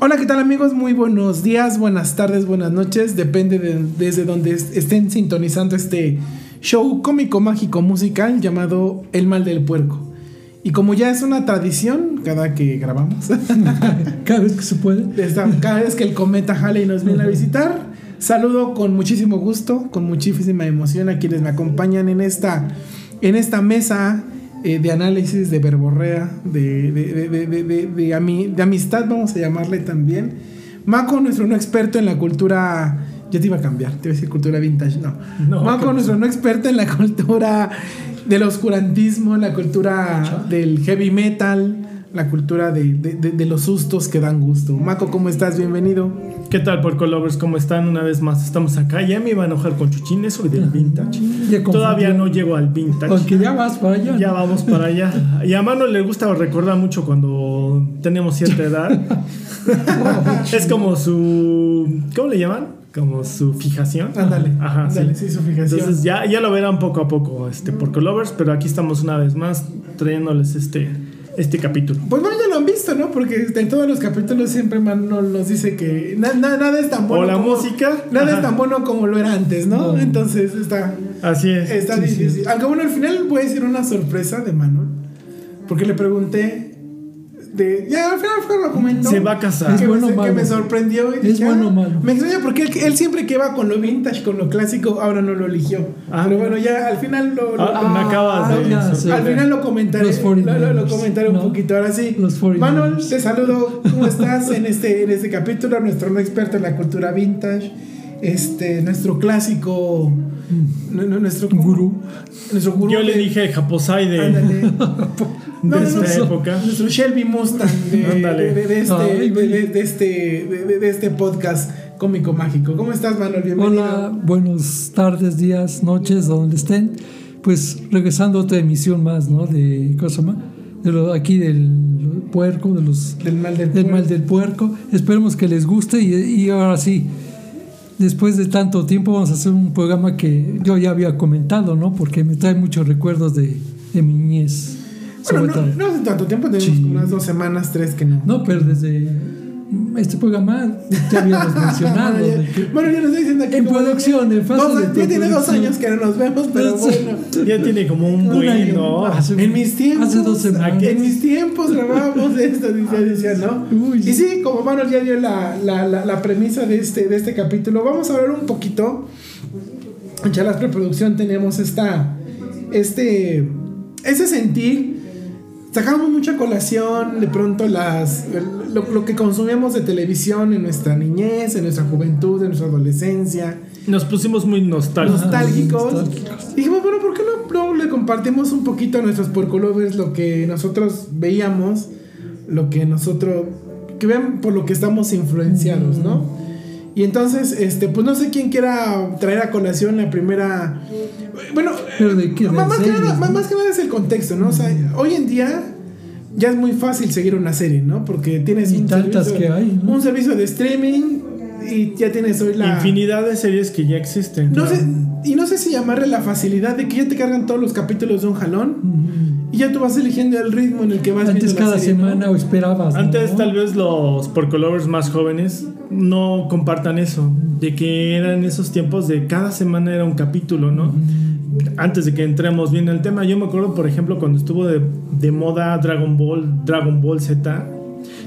Hola, ¿qué tal amigos? Muy buenos días, buenas tardes, buenas noches. Depende de desde donde estén sintonizando este show cómico mágico musical llamado El Mal del Puerco. Y como ya es una tradición, cada que grabamos, cada vez que se puede, cada vez que el cometa Halley nos viene a visitar, saludo con muchísimo gusto, con muchísima emoción a quienes me acompañan en esta, en esta mesa eh, de análisis, de verborrea, de, de, de, de, amistad, vamos a llamarle también. Maco, nuestro no experto en la cultura. Yo te iba a cambiar, te iba a decir cultura vintage, no. no Maco, nuestro no experto en la cultura del oscurantismo, en la cultura del heavy metal, la cultura de, los sustos que dan gusto. Maco, ¿cómo estás? Bienvenido. ¿Qué tal, Porco Lovers? ¿Cómo están? Una vez más estamos acá. Ya me iba a enojar con Chuchín, eso del vintage. Todavía no llego al vintage. Porque ya vas para allá. Ya vamos para allá. Y a Mano le gusta recordar mucho cuando tenemos cierta edad. es como su. ¿Cómo le llaman? Como su fijación. Ándale. Ajá, sí. su fijación. Entonces ya, ya lo verán poco a poco, este, Porco Lovers, pero aquí estamos una vez más trayéndoles este este capítulo. Pues bueno, ya lo han visto, ¿no? Porque en todos los capítulos siempre Mano nos dice que nada es tan bueno. O la música. Nada es tan bueno como lo era antes, ¿no? Entonces está. Así es. Está difícil. Aunque bueno, al final voy a decir una sorpresa de Manuel. Porque le pregunté ya al final fue lo comentó. Se va a casar. Que, bueno, me, que me sorprendió. Y es bueno ah, malo. Me extraña porque él, siempre que va con lo vintage, con lo clásico, ahora no lo eligió. Ah, pero bueno, ya al final lo. Ah, me acabas de. al final lo comentaré. Lo, lo, comentaré un poquito. Ahora sí. Manuel, te saludo. ¿Cómo estás en este, en este capítulo? Nuestro no experto en la cultura vintage. Este, nuestro clásico. Nuestro gurú. Nuestro gurú. Yo le dije Japosai de. de esta época. Nuestro Shelby Mustang de, este, de, este, podcast cómico mágico. ¿Cómo estás, Manuel? Bienvenido. Hola, buenas tardes, días, noches, donde estén. Pues regresando a otra emisión más, ¿no? De cosa De lo, aquí del puerco, de los, del mal del, puerco. mal del puerco. Esperemos que les guste y, y ahora sí después de tanto tiempo vamos a hacer un programa que yo ya había comentado, ¿no? Porque me trae muchos recuerdos de, de mi niñez. Bueno, no, no, hace tanto tiempo, tenemos unas dos semanas, tres que no. No, pero desde este programa ya habíamos mencionado. bueno, ya nos estoy diciendo aquí. En producción, en fase dos, Ya tiene dos años que no nos vemos, pero bueno. Ya tiene como un buen, ¿no? en mis tiempos. Hace dos semanas. En mis tiempos grabábamos esto, decía, ¿no? y sí, como Manuel ya dio la, la, la, premisa de este, de este capítulo, vamos a hablar un poquito. En Charlas Preproducción tenemos esta. Este. Ese sentir sacamos mucha colación de pronto las lo, que consumíamos de televisión en nuestra niñez, en nuestra juventud, en nuestra adolescencia. Nos pusimos muy nostálgicos. Nostálgicos. Y dijimos, bueno, ¿por qué no, le compartimos un poquito a nuestros porcolovers lo que nosotros veíamos, lo que nosotros, que vean por lo que estamos influenciados, ¿no? Y entonces, este, pues no sé quién quiera traer a colación la primera. Bueno, más, que nada, más, que nada, es el contexto, ¿no? O sea, hoy en día ya es muy fácil seguir una serie, ¿no? Porque tienes un tantas servicio, que hay, un servicio de streaming y ya tienes hoy la infinidad de series que ya existen. No sé, y no sé si llamarle la facilidad de que ya te cargan todos los capítulos de un jalón. Y ya tú vas eligiendo el ritmo en el que vas Antes cada semana o esperabas. Antes tal vez los porcolovers más jóvenes no compartan eso, de que eran esos tiempos de cada semana era un capítulo, ¿no? Antes de que entremos bien en el tema, yo me acuerdo, por ejemplo, cuando estuvo de, de moda Dragon Ball, Dragon Ball Z,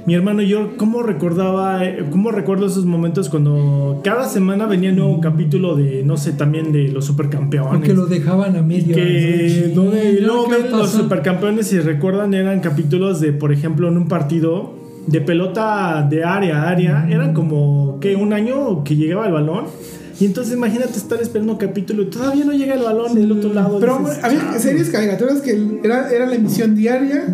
mi hermano y yo, ¿cómo recordaba, cómo recuerdo esos momentos cuando cada semana venía un nuevo capítulo de, no sé, también de los supercampeones? Porque lo dejaban a medio. Que donde luego ven los supercampeones, si recuerdan, eran capítulos de, por ejemplo, en un partido de pelota de área a área, eran como, que Un año que llegaba el balón. Y entonces imagínate estar esperando un capítulo y todavía no llega el balón del otro lado. Pero había series caricaturas que era, era la emisión diaria.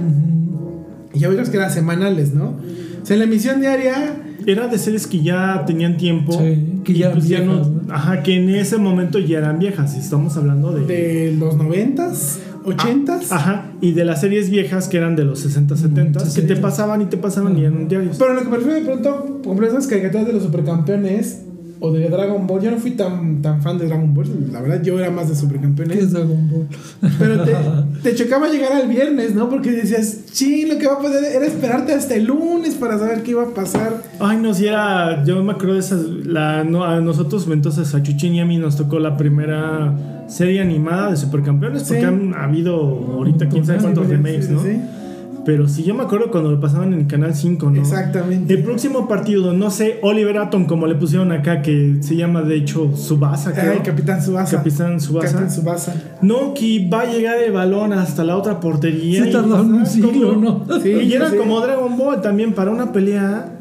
Y ya otras que eran semanales, ¿no? O sea, la emisión diaria... Era de series que ya tenían tiempo. que ya, pues no, Ajá, que en ese momento ya eran viejas. Estamos hablando de... De los noventas, ochentas. Ah, ajá, y de las series viejas que eran de los 60, 70, que te pasaban y te pasaban y eran diarios. Pero lo que me refiero de pronto, por ejemplo, esas caricaturas de los supercampeones o de Dragon Ball. Yo no fui tan, tan fan de Dragon Ball, la verdad yo era más de ¿Qué Supercampeones. es Dragon Ball? Pero te, te chocaba llegar al viernes, ¿no? Porque decías, sí, lo que va a pasar era esperarte hasta el lunes para saber qué iba a pasar. Ay, no, si era. Yo me acuerdo de esas. La, no, a nosotros, entonces, a Chuchín y a mí nos tocó la primera serie animada de Supercampeones. Porque Sí. han habido ahorita quién sabe cuántos remakes, ¿no? sí. Pero sí, yo me acuerdo cuando lo pasaban en el canal 5, ¿no? Exactamente. El próximo partido, no sé, Oliver Atom, como le pusieron acá, que se llama de hecho Subasa, creo. Ay, Capitán Subasa. Capitán Tsubasa. Capitán Subasa. No, que va a llegar el balón hasta la otra portería. Se y- tardaron un siglo, ¿no? Sí, y era sí. como Dragon Ball también para una pelea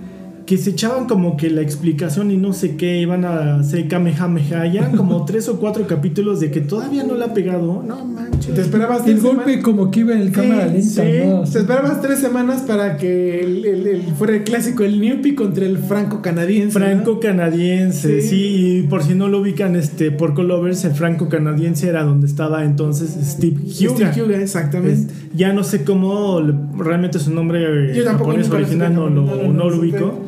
que se echaban como que la explicación y no sé qué, iban a hacer Kamehameha. Ya eran como tres o cuatro capítulos de que todavía no le ha pegado. No manches. Te esperabas El golpe semanas- como que iba en Sí, cámara lenta, sí. ¿no? Te esperabas tres semanas para que el, el- el- fuera el clásico, el Newpie contra el franco canadiense. Franco canadiense, Sí. sí. y por si no lo ubican, este Porco Lovers, el franco canadiense era donde estaba entonces Steve Huga. Steve Huga, exactamente. Es- ya no sé cómo le- realmente su nombre Yo japonés original no, no, lo, no, no no lo ubico.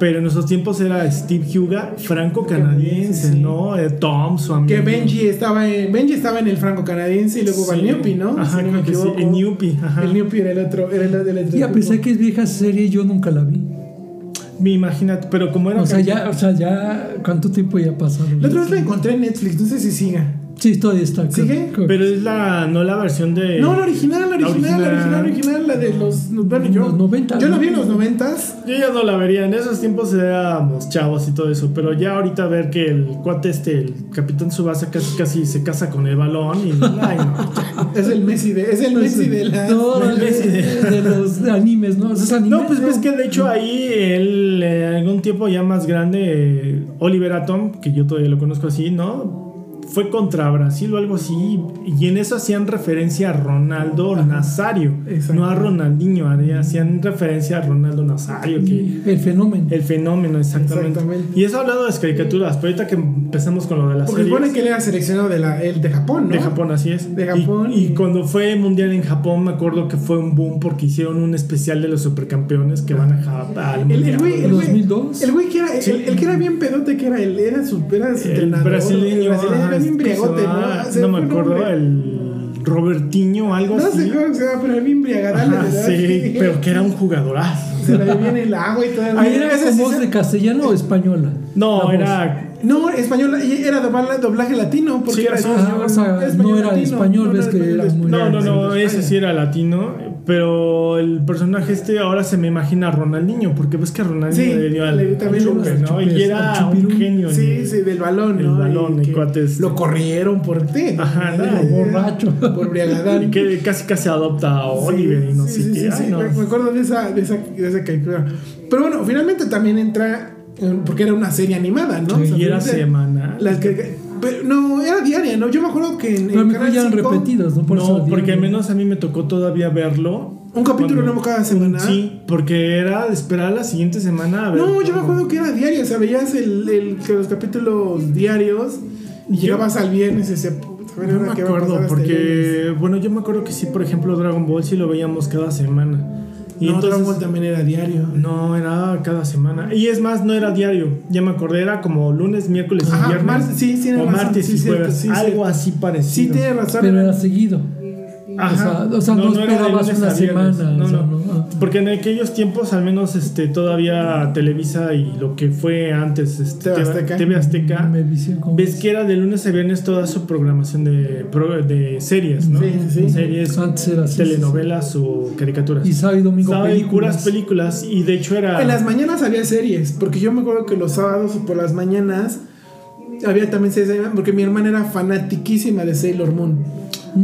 Pero en esos tiempos era Steve Huga, franco canadiense, Sí. ¿no? Eh, Tom, su amigo. Que Benji estaba en, Benji estaba en el franco canadiense y luego va el Sí. Newpie, ¿no? Ajá, Si no que sí, el Newpie, ajá. El Newpie era el otro, era el del otro Y a pesar que es vieja serie, yo nunca la vi. Me imagínate, pero como era. O sea, ya, o sea, ya, ¿cuánto tiempo ya ha pasado? La otra vez la encontré en Netflix, no sé si siga. Sí, todavía está. creo- ¿Sigue? creo- Pero es la. No la versión de. No, la original, la La original, la original, original. original, la de los. Bueno, yo, Los 90, Yo la ¿no? vi en los noventas. Yo ya no la vería. En esos tiempos éramos chavos y todo eso. Pero ya ahorita ver que el cuate este, el Capitán Subasa, casi casi se casa con el balón. Y. Ay, no. Es el Messi de, es el Messi de la. No, de, Messi de- de los animes, ¿no? Esos animes. No, pues ves que de hecho ahí él, eh, algún tiempo ya más grande, eh, Oliver Atom, que yo todavía lo conozco así, ¿no? Fue contra Brasil o algo así, y en eso hacían referencia a Ronaldo Nazario, Exacto. no a Ronaldinho, hacían referencia a Ronaldo Nazario, que El fenómeno. el fenómeno exactamente. Exactamente. Y eso hablando de las caricaturas, pero ahorita que empezamos con lo de las Porque series supone que él era seleccionado de, la, el de Japón, ¿no? de Japón, así es. De Japón Y, y- cuando fue mundial en Japón, me acuerdo que fue un boom porque hicieron un especial de los supercampeones que van a Japón. El, el güey, el güey, 2002. el güey que era, el, Sí. el que era bien pedote, que era el, era su, era su el entrenador. brasileño, el brasileño ajá, bien briagote, ah, ¿no? Se no fue me el acuerdo, nombre. el Robertiño, algo No así. sé cómo se llama, pero era bien briagadal. Sí, pero que era un jugadorazo. Se vivía en el agua y todo. Ahí era sí voz de castellano o española. No, era. No, español, era doblaje, latino, porque Sí, era sí, español, o sea, español no era latino, español, no ves que español, era muy- No, no, no, ese sí era latino, pero el personaje este ahora se me imagina a Ronaldinho, porque ves que Ronaldinho Sí, le dio al, le- también al chupe, ¿no? Y era un genio. en Sí, el- sí, del balón, El ¿no? balón, Y. Lo corrieron por ti. Ajá, no, Eh, borracho. Por briagadal. Y que casi casi adopta a Oliver y no sí, sé sí, qué. sí, Ay, sí, no. Me me acuerdo de esa, de esa, de esa caricatura. Pero bueno, finalmente también entra, eh, porque era una serie animada, ¿no? Sí, O sea, y era semanal. las que- pero no, era diaria, ¿no? Yo me acuerdo que en, Pero mejor Canal ya eran 5, repetidos, ¿no? Por no, porque al menos a mí me tocó todavía verlo. Un capítulo nuevo cada semana. Sí, porque era de esperar la siguiente semana a ver. No, yo me acuerdo que era diario, o sea, veías el, el- que los capítulos diarios y Yo- llegabas al viernes y decías, "Puta, a ver, No me acuerdo, este lunes". porque, bueno, yo me acuerdo que sí, por ejemplo, Dragon Ball sí lo veíamos cada semana. Y no, entonces, Dragon Ball también era diario. No, era cada semana. Y es más, no era diario. Ya me acordé, era como lunes, miércoles y viernes. martes, sí, sí, o razón, martes sí, y cierto, jueves. sí, algo cierto. así parecido. Sí, tienes razón. Pero era seguido. Ajá. O sea, o sea, no, era de esperabas una semana. No, o sea, no. Porque en aquellos tiempos, al menos este, todavía Televisa y lo que fue antes este, TV Azteca. TV Azteca, Megavisión, ¿cómo ves es? que era de lunes a viernes toda su programación de, pro- de series, ¿no? Sí, sí, sí. Series, Antes era así, telenovelas o caricaturas. Y sábado y domingo Sábado y películas. puras películas. Y de hecho era. En las mañanas había series, porque yo me acuerdo que los sábados por las mañanas había también series, porque mi hermana era fanatiquísima de Sailor Moon.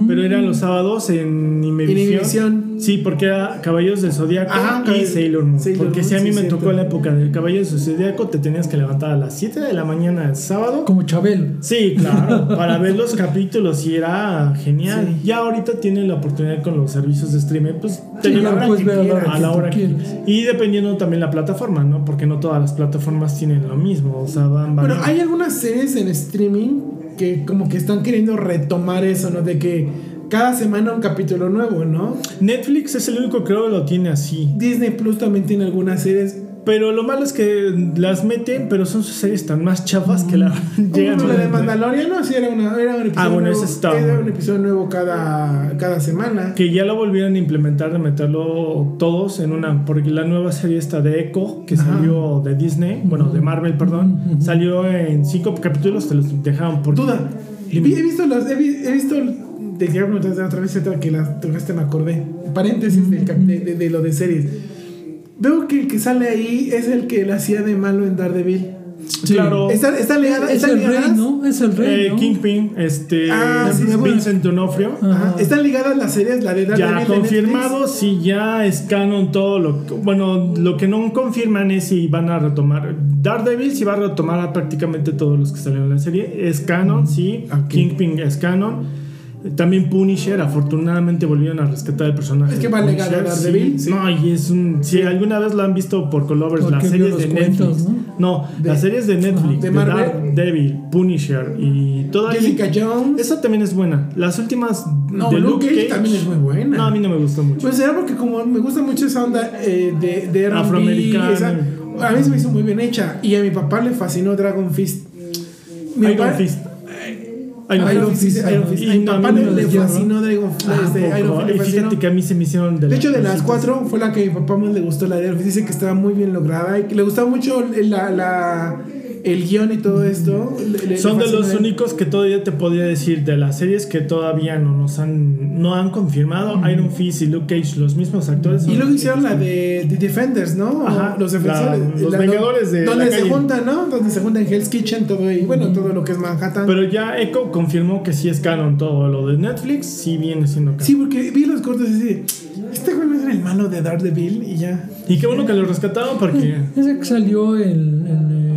Pero eran los sábados en Imevisión. Sí, porque era Caballos de Zodíaco Ajá, y Sailor Moon. Sailor porque Moon, si a mí sí, me cierto. tocó la época del Caballos de Zodíaco, te tenías que levantar a las 7 de la mañana el sábado. Como Chabelo. Sí, claro, para ver los capítulos y era genial. Sí. Ya ahorita tienen la oportunidad con los servicios de streaming, pues te Sí, puedes que ver a la quieras, hora a la hora que-. Y dependiendo también la plataforma, ¿no? Porque no todas las plataformas tienen lo mismo, o sea, van Bueno, variando. hay algunas series en streaming que como que están queriendo retomar eso, ¿no? De que cada semana un capítulo nuevo, ¿no? Netflix es el único creo que lo tiene así. Disney Plus también tiene algunas series. Pero lo malo es que las meten, pero son sus series tan más chafas que la llegan Como a la de Mandalorian, ¿no? Sí, era, una, era un episodio Ah, bueno, nuevo. Era bueno. un episodio nuevo cada, cada semana. Que ya lo volvieron a implementar de meterlo todos en una. Porque la nueva serie esta de Echo, que Ajá. salió de Disney, bueno, de Marvel, perdón, salió en cinco capítulos, te los dejaron por. Duda. He visto los. He, vi- he visto. Preguntar otra vez que la tocaste, me acordé. Paréntesis de, de- de lo de series. Veo que el que sale ahí es el que le hacía de malo en Daredevil. Sí. Claro. ¿Está, está ligada? Es ¿Están el rey, ligadas? ¿no? Es el rey. Eh, ¿no? Kingpin, este. Ah, sí, Vincent D'Onofrio. Ajá. ¿Están ligadas las series? La de Daredevil. Ya confirmado, si ya es canon todo lo que, bueno, lo que no confirman es si van a retomar Daredevil, si va a retomar a prácticamente todos los que salieron en la serie, es canon, sí, Ok. Kingpin es canon. También Punisher, afortunadamente volvieron a rescatar el personaje. Es que de va Punisher, ligado a Daredevil, sí. No, y es un. Si alguna vez lo han visto por Colovers, las series de cuentos, Netflix. ¿no? No, las series de Netflix, De de, Marvel. Daredevil, Punisher y toda Jessica Jones. Esa también es buena. Las últimas. No, de Luke Cage también es muy buena. No, a mí no me gustó mucho. Pues era porque como me gusta mucho esa onda eh, de, de Afroamericana. esa- a mí se me hizo muy bien hecha. Y a mi papá le fascinó Dragon Fist. Mi papá- Fist. Iron, Iron Fist, Iron. Fist. Y A papá le, fascinó Dragon Fist. Ah. Iron Fist fíjate que a mí se me hicieron de De hecho, de las cuatro fue la que a mi papá más le gustó, la de Iron Fist. Dice que estaba muy bien lograda y que le gustaba mucho la, la- el guion y todo esto. Le- le- Son le de los únicos que todavía te podría decir de las series que todavía no nos han no han confirmado. Iron Fist y Luke Cage, los mismos actores. Y luego hicieron la de The Defenders, ¿no? Ajá, los defensores. la- los La- Vengadores de Donde la se calle. juntan, ¿no? Donde se juntan Hell's Kitchen, todo y bueno, todo lo que es Manhattan. Pero ya Echo confirmó que sí es canon todo. Lo de Netflix sí viene siendo canon. sí, porque vi los cortos y así, este güey era el malo de Daredevil y ya. Y qué bueno que lo rescataron porque Ese que salió eh,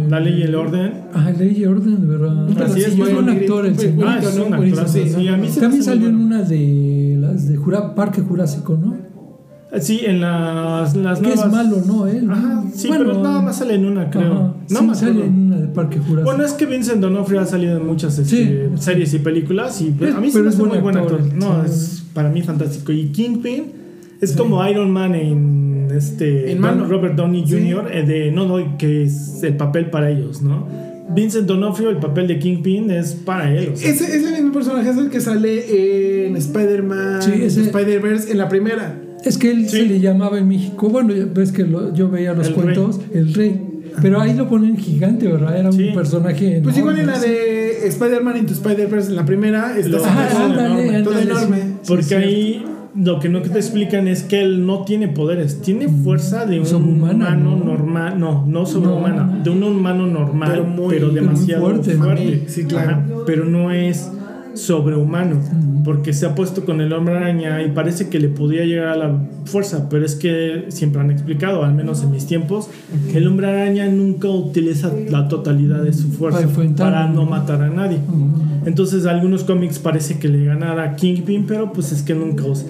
la ley y el orden. Ah, Ley y Orden, de verdad. Así es, mire, actor el pues, señor. Ah, es un actorazo, sí. sí, a mí se También salió en una de las de Jura- Parque Jurásico, ¿no? Sí, en las, las Que nuevas. es malo, ¿no? Él. Ajá, sí, Bueno, pero nada más sale en una, creo. ajá, No sí, me sale en una de Parque Jurásico. Bueno, es que Vincent D'Onofrio ha salido en muchas este, Sí. series y películas y Es- a mí se pero me es hace muy buen actor, actor. No, sí. es para mí fantástico. Y Kingpin es como Iron Man en este En mano. Robert Downey Sí. Jr. eh, de no no que es el papel para ellos, ¿no? Vincent D'Onofrio el papel de Kingpin es para él. o sea. Ese, ese mismo personaje es el que sale en Spider-Man, Sí, Spider-Verse, en la primera. Es que él Sí. se le llamaba en México, bueno, ves que lo- yo veía los El cuentos, el rey. Pero ahí lo ponen gigante, ¿verdad? Era Sí. un personaje. Pues igual en la sí. de Spider-Man Into Spider-Verse, en la primera, está todo enorme, todo ándale, enorme. sí. Porque Sí, ahí lo que no te explican es que él no tiene poderes, tiene fuerza de un humano ¿no? normal, no, no sobrehumana, No, de un humano normal, Pero pero, muy- pero muy demasiado fuerte. Sí, claro. Ajá, pero no es sobrehumano, porque se ha puesto con el hombre araña y parece que le podía llegar a la fuerza, pero es que siempre han explicado, al menos en mis tiempos, el hombre araña nunca utiliza la totalidad de su fuerza Para no matar a nadie. Entonces, algunos cómics parece que le ganara a Kingpin, pero pues es que nunca usa.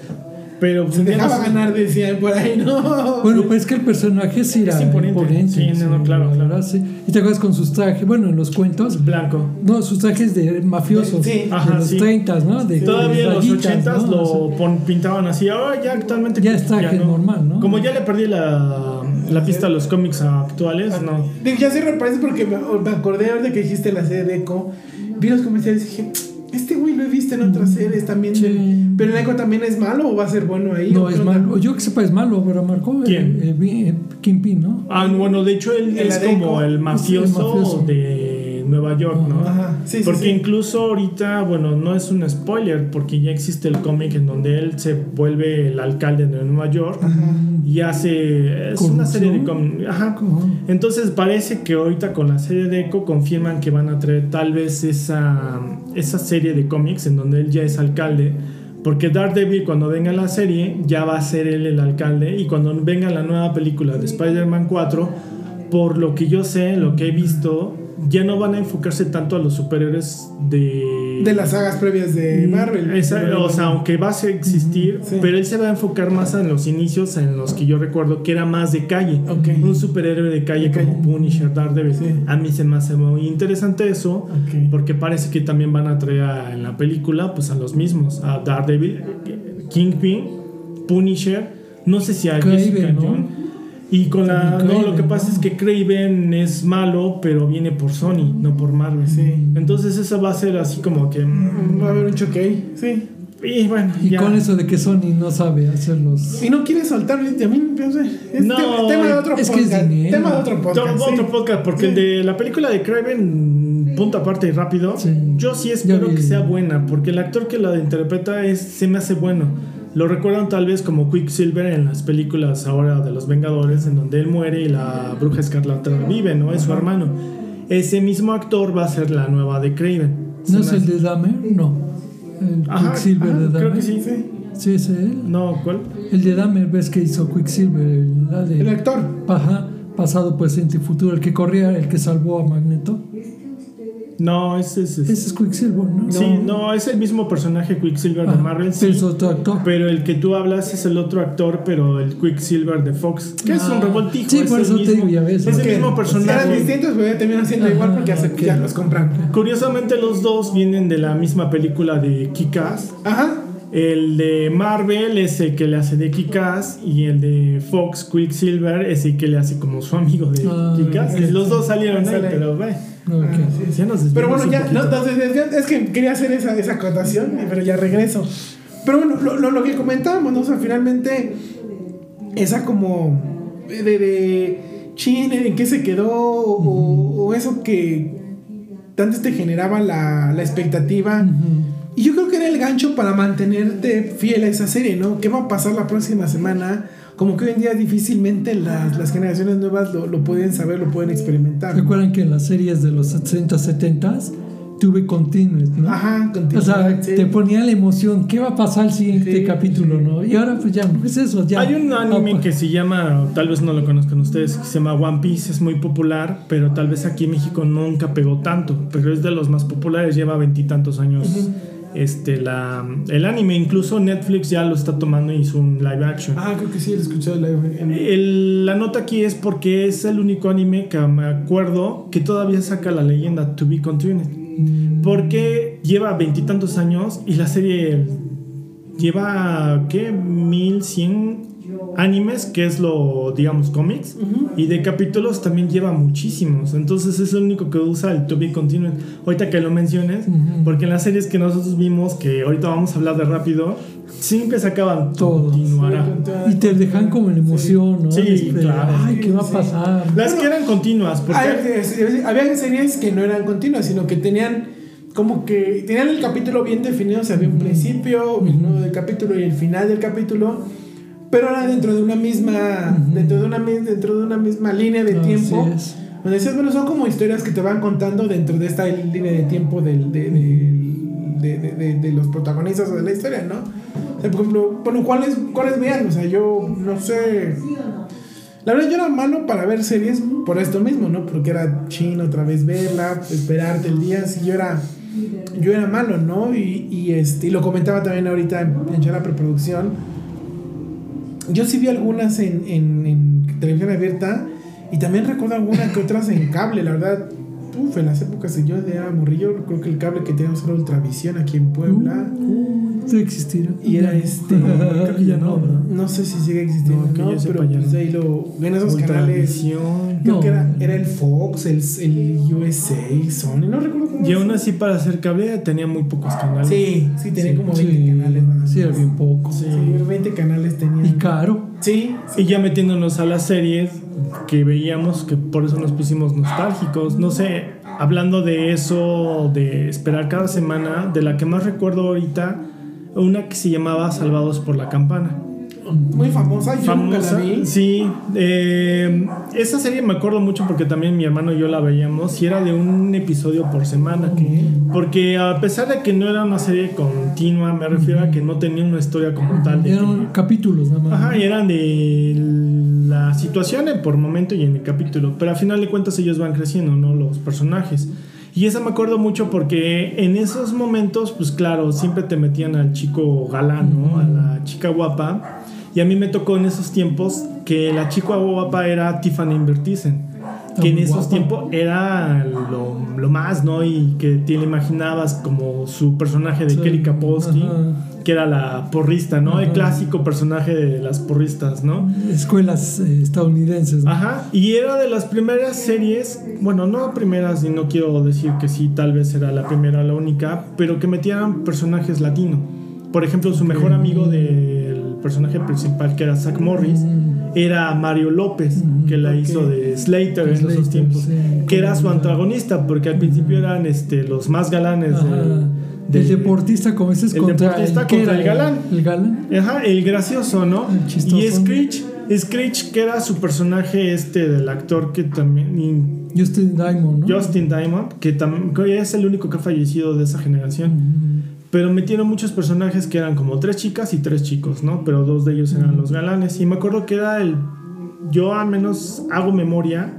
Pero pues, Se ya dejaba no ganar, decían por ahí, ¿no? Bueno, pues es que el personaje sí era Es imponente. imponente. Sí, no, no, claro, la claro. sí. Y te acuerdas con sus trajes, bueno, en los cuentos, blanco. no, sus trajes de mafiosos, Sí. de Ajá, los sí. 30, ¿no? De, Todavía en de los rayitas, 80 ¿no? lo O sea, pon- pintaban así. Ahora ya actualmente. Ya es traje normal, ¿no? Como ya le perdí la, la pista a los cómics actuales, no. Digo, ya se reparece porque me, me acordé ahora que dijiste la serie de Echo. Vi los comerciales y dije, este güey lo he visto en otras series también. Sí. Pero el Echo también es malo o va a ser bueno ahí. No, ¿O qué es malo. Yo que sepa, es malo, pero marcó. ¿Quién? Eh, eh, eh, Kingpin, ¿no? Ah, bueno, de hecho él El es Adeco. como el mafioso, mafioso. de Nueva York, ¿no? Ajá, sí, sí, porque sí. incluso ahorita, bueno, no es un spoiler, porque ya existe el cómic en donde él se vuelve el alcalde de Nueva York y hace. Es una serie de. Ajá. Entonces parece que ahorita con la serie de Echo confirman que van a traer tal vez esa, esa serie de cómics en donde él ya es alcalde. Porque Daredevil cuando venga la serie ya va a ser él el alcalde y cuando venga la nueva película de Spider-Man 4, por lo que yo sé, lo que he visto, ya no van a enfocarse tanto a los superhéroes de... De las sagas previas de Marvel. Mm, Esa- o sea, aunque va a existir, Sí. pero él se va a enfocar más en los inicios en los que yo recuerdo que era más de calle. Un superhéroe de calle como. Punisher, Daredevil. Sí. A mí se me hace muy interesante eso, porque parece que también van a traer a- en la película pues a los mismos, a Daredevil, Kingpin, Punisher, no sé si a Jessica ¿no? Jones. Y con la. No, lo que pasa ¿no? es que Craven es malo, pero viene por Sony, no por Marvel. Sí. Entonces, eso va a ser así como que. mm, Va a haber un choque ahí, sí. Y bueno, Y ya. con eso de que Sony no sabe hacerlos. Y no quiere soltar, a mí, no sé, es No, tema, tema de otro es que es podcast. dinero. tema de otro podcast. sí. otro podcast, porque el de la película de Craven, punto aparte y rápido, Sí. yo sí espero que sea buena, porque el actor que la interpreta es, se me hace bueno. Lo recuerdan tal vez como Quicksilver en las películas ahora de los Vengadores, en donde él muere y la bruja escarlata vive, ¿no? Es su hermano. Ese mismo actor va a ser la nueva de Craven. ¿No es el de Dahmer? No. El Ajá, Quicksilver ajá, de Dahmer. creo que sí. Sí, es él. No, ¿cuál? El de Dahmer, ves que hizo Quicksilver, el, la de El actor. Paja, pasado, presente y futuro, el que corría, el que salvó a Magneto. No, ese es... Ese es Quicksilver, ¿no? Sí, no, es el mismo personaje Quicksilver de Ah, Marvel. pero sí. es otro actor. Pero el que tú hablas es el otro actor, pero el Quicksilver de Fox. Que es un Ah, revoltijo. sí, es por el eso te mismo- digo, ya ves, Es ¿no? el mismo Eran personaje. distintos, pero ya terminan siendo Ajá, igual porque ya, se- ok. ya los compran. Curiosamente, los dos vienen de la misma película de Kick-Ass. Ajá. El de Marvel es el que le hace de Kick-Ass. Y el de Fox, Quicksilver, es el que le hace como su amigo de Ah. Los dos salieron ahí, pero ve. Nos Pero bueno, ya, no, entonces, es- que quería hacer esa, esa acotación, pero ya regreso. Pero bueno, lo, lo, lo que comentábamos, ¿no? O sea, finalmente, esa como de, de chin, ¿en qué se quedó? O, o eso que tanto te generaba la, la expectativa. Ujú. Y yo creo que era el gancho para mantenerte fiel a esa serie, ¿no? ¿Qué va a pasar la próxima semana? Como que hoy en día difícilmente las, las generaciones nuevas lo, lo pueden saber, lo pueden experimentar. Recuerdan que en las series de los 60, 70 tuve continuos, ¿no? Ajá, O sea, sí. te ponía la emoción, ¿qué va a pasar el siguiente Sí, capítulo, no? Y ahora pues ya no es eso, ya. Hay un anime pues, que se llama, tal vez no lo conozcan ustedes, que se llama One Piece, es muy popular, pero tal vez aquí en México nunca pegó tanto, pero es de los más populares, lleva veintitantos años este, la, el anime, incluso Netflix ya lo está tomando y hizo un live action. Ah, creo que sí, lo escuché live. en- El- la nota aquí es porque es el único anime que me acuerdo que todavía saca la leyenda To Be Continued. mm, Porque lleva veintitantos años y la serie lleva, ¿qué? 1100 animes, que es lo, digamos, cómics. Y de capítulos también lleva muchísimos. Entonces es el único que usa el To Be Continued. Ahorita que lo menciones, Ujú. porque en las series que nosotros vimos, que ahorita vamos a hablar de rápido, siempre sacaban Todos. Continuará. Y te dejan como en emoción, ¿no? Sí, claro. Ay, ¿qué va a Sí. pasar? Las que eran continuas, porque... Había series que no eran continuas, sino que tenían como que tenían el capítulo bien definido, o sea, había un principio, el nudo del capítulo y el final del capítulo, pero era dentro de una misma Ujú. dentro de una dentro de una misma línea de Así tiempo. es. Donde decías, bueno, son como historias que te van contando dentro de esta línea de tiempo del, de, de, de, los protagonistas o de la historia, ¿no? O sea, por ejemplo, bueno, ¿cuáles, ¿cuáles vean? O sea, yo no sé. La verdad, yo era malo para ver series por esto mismo, ¿no? Porque era chino otra vez verla, esperarte el día. Si yo era. Yo era malo, ¿no? Y, y, este, y lo comentaba también ahorita en, en la preproducción. Yo sí vi algunas en, en, en televisión abierta y también recuerdo algunas que otras en cable, la verdad. Uf, en las épocas de yo de era morrillo, creo que el cable que teníamos era Ultravisión aquí en Puebla. Uh, existirá. Y era este. Creo que ya no, sé si sigue existiendo, No, que ¿no? yo sepa, Pero pues no. ahí lo. En esos canales. Creo No. que era, era el Fox, el, el USA, Sony, no recuerdo cómo Y aún así para hacer cable tenía muy pocos canales. Sí, sí, tenía Sí, como 20 sí, canales. Sí, era bien poco. Sí, 20 canales tenía. Y caro. Sí, Y ya metiéndonos a las series que veíamos, que por eso nos pusimos nostálgicos. No sé, hablando de eso, de esperar cada semana, de la que más recuerdo ahorita, una que se llamaba Salvados por la Campana. Muy famosa. Yo nunca la Famosa. vi. Sí, eh, esa serie me acuerdo mucho porque también mi hermano y yo la veíamos y era de un episodio por semana. Porque a pesar de que no era una serie continua, me refiero a que no tenía una historia como tal. De Eran que- capítulos nada más. Ajá, y eran de la situación por momento y en el capítulo. Pero al final de cuentas ellos van creciendo, ¿no? Los personajes. Y esa me acuerdo mucho porque en esos momentos, pues claro, siempre te metían al chico galán, ¿no? A la chica guapa. Y a mí me tocó en esos tiempos que la chica guapa era Tiffany Invertisen. Que en esos tiempos era lo, lo más, ¿no? Y que te la imaginabas como su personaje de Sí, Kelly Kapowski. ajá. que era la porrista, ¿no? El Ajá. clásico personaje de las porristas, ¿no? Escuelas eh, estadounidenses. ¿no? Ajá, y era de las primeras series, bueno, no primeras, y no quiero decir que sí, tal vez era la primera o la única, pero que metieran personajes latinos. Por ejemplo, su mejor amigo del personaje principal, que era Zach Morris, era Mario López, que la hizo de Slater en Slater, esos tiempos, sí. que era su antagonista, porque al principio eran este, los más galanes Ajá. de- el de- deportista, como dices, el contra, deportista ¿qué contra el galán. El galán. Ajá, el gracioso, ¿no? El. Y Screech, Screech, que era su personaje este del actor que también... Justin Diamond, ¿no? Justin Diamond, que también que es el único que ha fallecido de esa generación. Mm, Pero metieron muchos personajes que eran como tres chicas y tres chicos, ¿no? Pero dos de ellos eran los galanes. Y me acuerdo que era el... Yo al menos hago memoria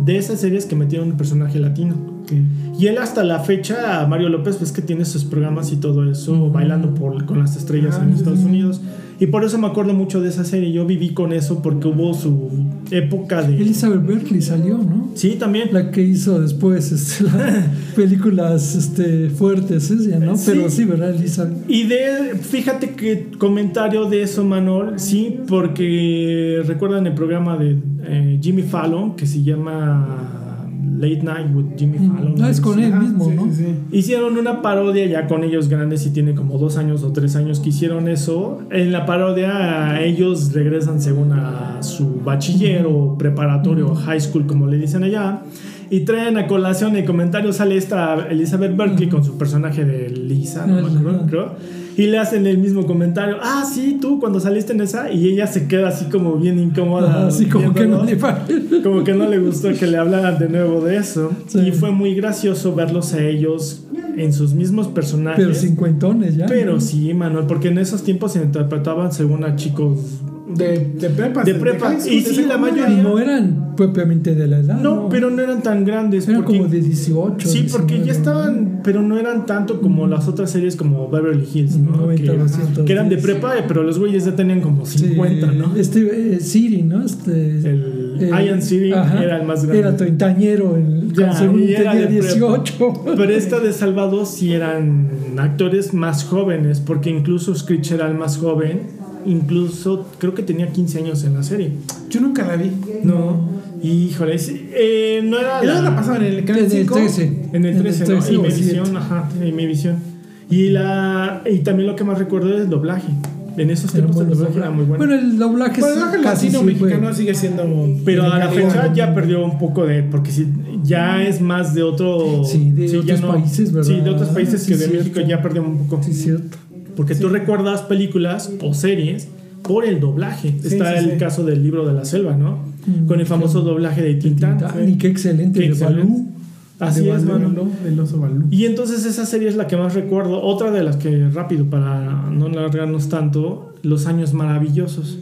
de esas series que metieron un personaje latino. Y él hasta la fecha, Mario López, ves que tiene sus programas y todo eso, bailando por, con las estrellas Ah, en Estados. Unidos. Y por eso me acuerdo mucho de esa serie. Yo viví con eso porque hubo su época de... Elizabeth Berkley salió, ¿no? Sí, también. La que hizo después este, las películas este, fuertes, ella, ¿no? Sí. Pero sí, ¿verdad, Elizabeth? Y de, fíjate que comentario de eso, Manol, sí, porque recuerdan el programa de eh, Jimmy Fallon que se llama Late Night with Jimmy Fallon. No, es con él mismo, sí, ¿no? sí, sí. Hicieron una parodia ya con ellos grandes y tiene como dos años o tres años que hicieron eso. En la parodia ellos regresan según a su bachiller o preparatorio o high school como le dicen allá. Y traen a colación el comentario sale esta Elizabeth Berkley con su personaje de Lisa, no me acuerdo, creo. Y le hacen el mismo comentario. Ah, sí, tú cuando saliste en esa. Y ella se queda así como bien incómoda. Así como que no le como que no le gustó que le hablaran de nuevo de eso. Sí. Y fue muy gracioso verlos a ellos en sus mismos personajes. Pero cincuentones ya. Pero ¿no? sí, Manuel, porque en esos tiempos se interpretaban según a chicos. De, de prepa. De prepa. Y sí, la mayoría- no eran propiamente de la edad. No, pero no eran tan grandes. Eran porque- como de 18. Sí, porque 19, ya ¿no? estaban, pero no eran tanto como las otras series como Beverly Hills, ¿no? 90, que, 210. que eran de prepa, pero los güeyes ya tenían como Sí, 50, ¿no? Este eh, Siri, ¿no? Este, El eh, Ian Siri ajá, era el más grande. Era treintañero, el, Ya, según era tenía de prepa. 18. Pero esta de Salvador sí eran actores más jóvenes, porque incluso Screech era el más joven. Incluso creo que tenía 15 años en la serie. Yo nunca la vi. No, híjole, sí, eh, no era ¿Y la, dónde la pasaban? ¿En el canal En el 5? 13. en el 13, ¿no? Y mi 7. visión, ajá, y mi visión. Y la y también lo que más recuerdo es el doblaje. En esos Era tiempos el bueno, doblaje era muy bueno. Bueno, el doblaje Pues es el casi latino sí fue- mexicano sigue siendo. pero a la fecha ya perdió un poco de porque si ya es más de otro Sí, de ya otros países, ¿verdad? Sí, de otros países Sí, que de cierto. México ya perdió un poco. Sí, cierto. Porque tú recuerdas películas o series por el doblaje. Sí, Está sí, el sí. caso del libro de la selva, ¿no? Mm, Con el famoso doblaje de Tintán. Y qué excelente, Qué de excelente. Balú. Así de es, Balú. El oso Balú. Y entonces esa serie es la que más recuerdo. Otra de las que, rápido, para no alargarnos tanto, Los Años Maravillosos.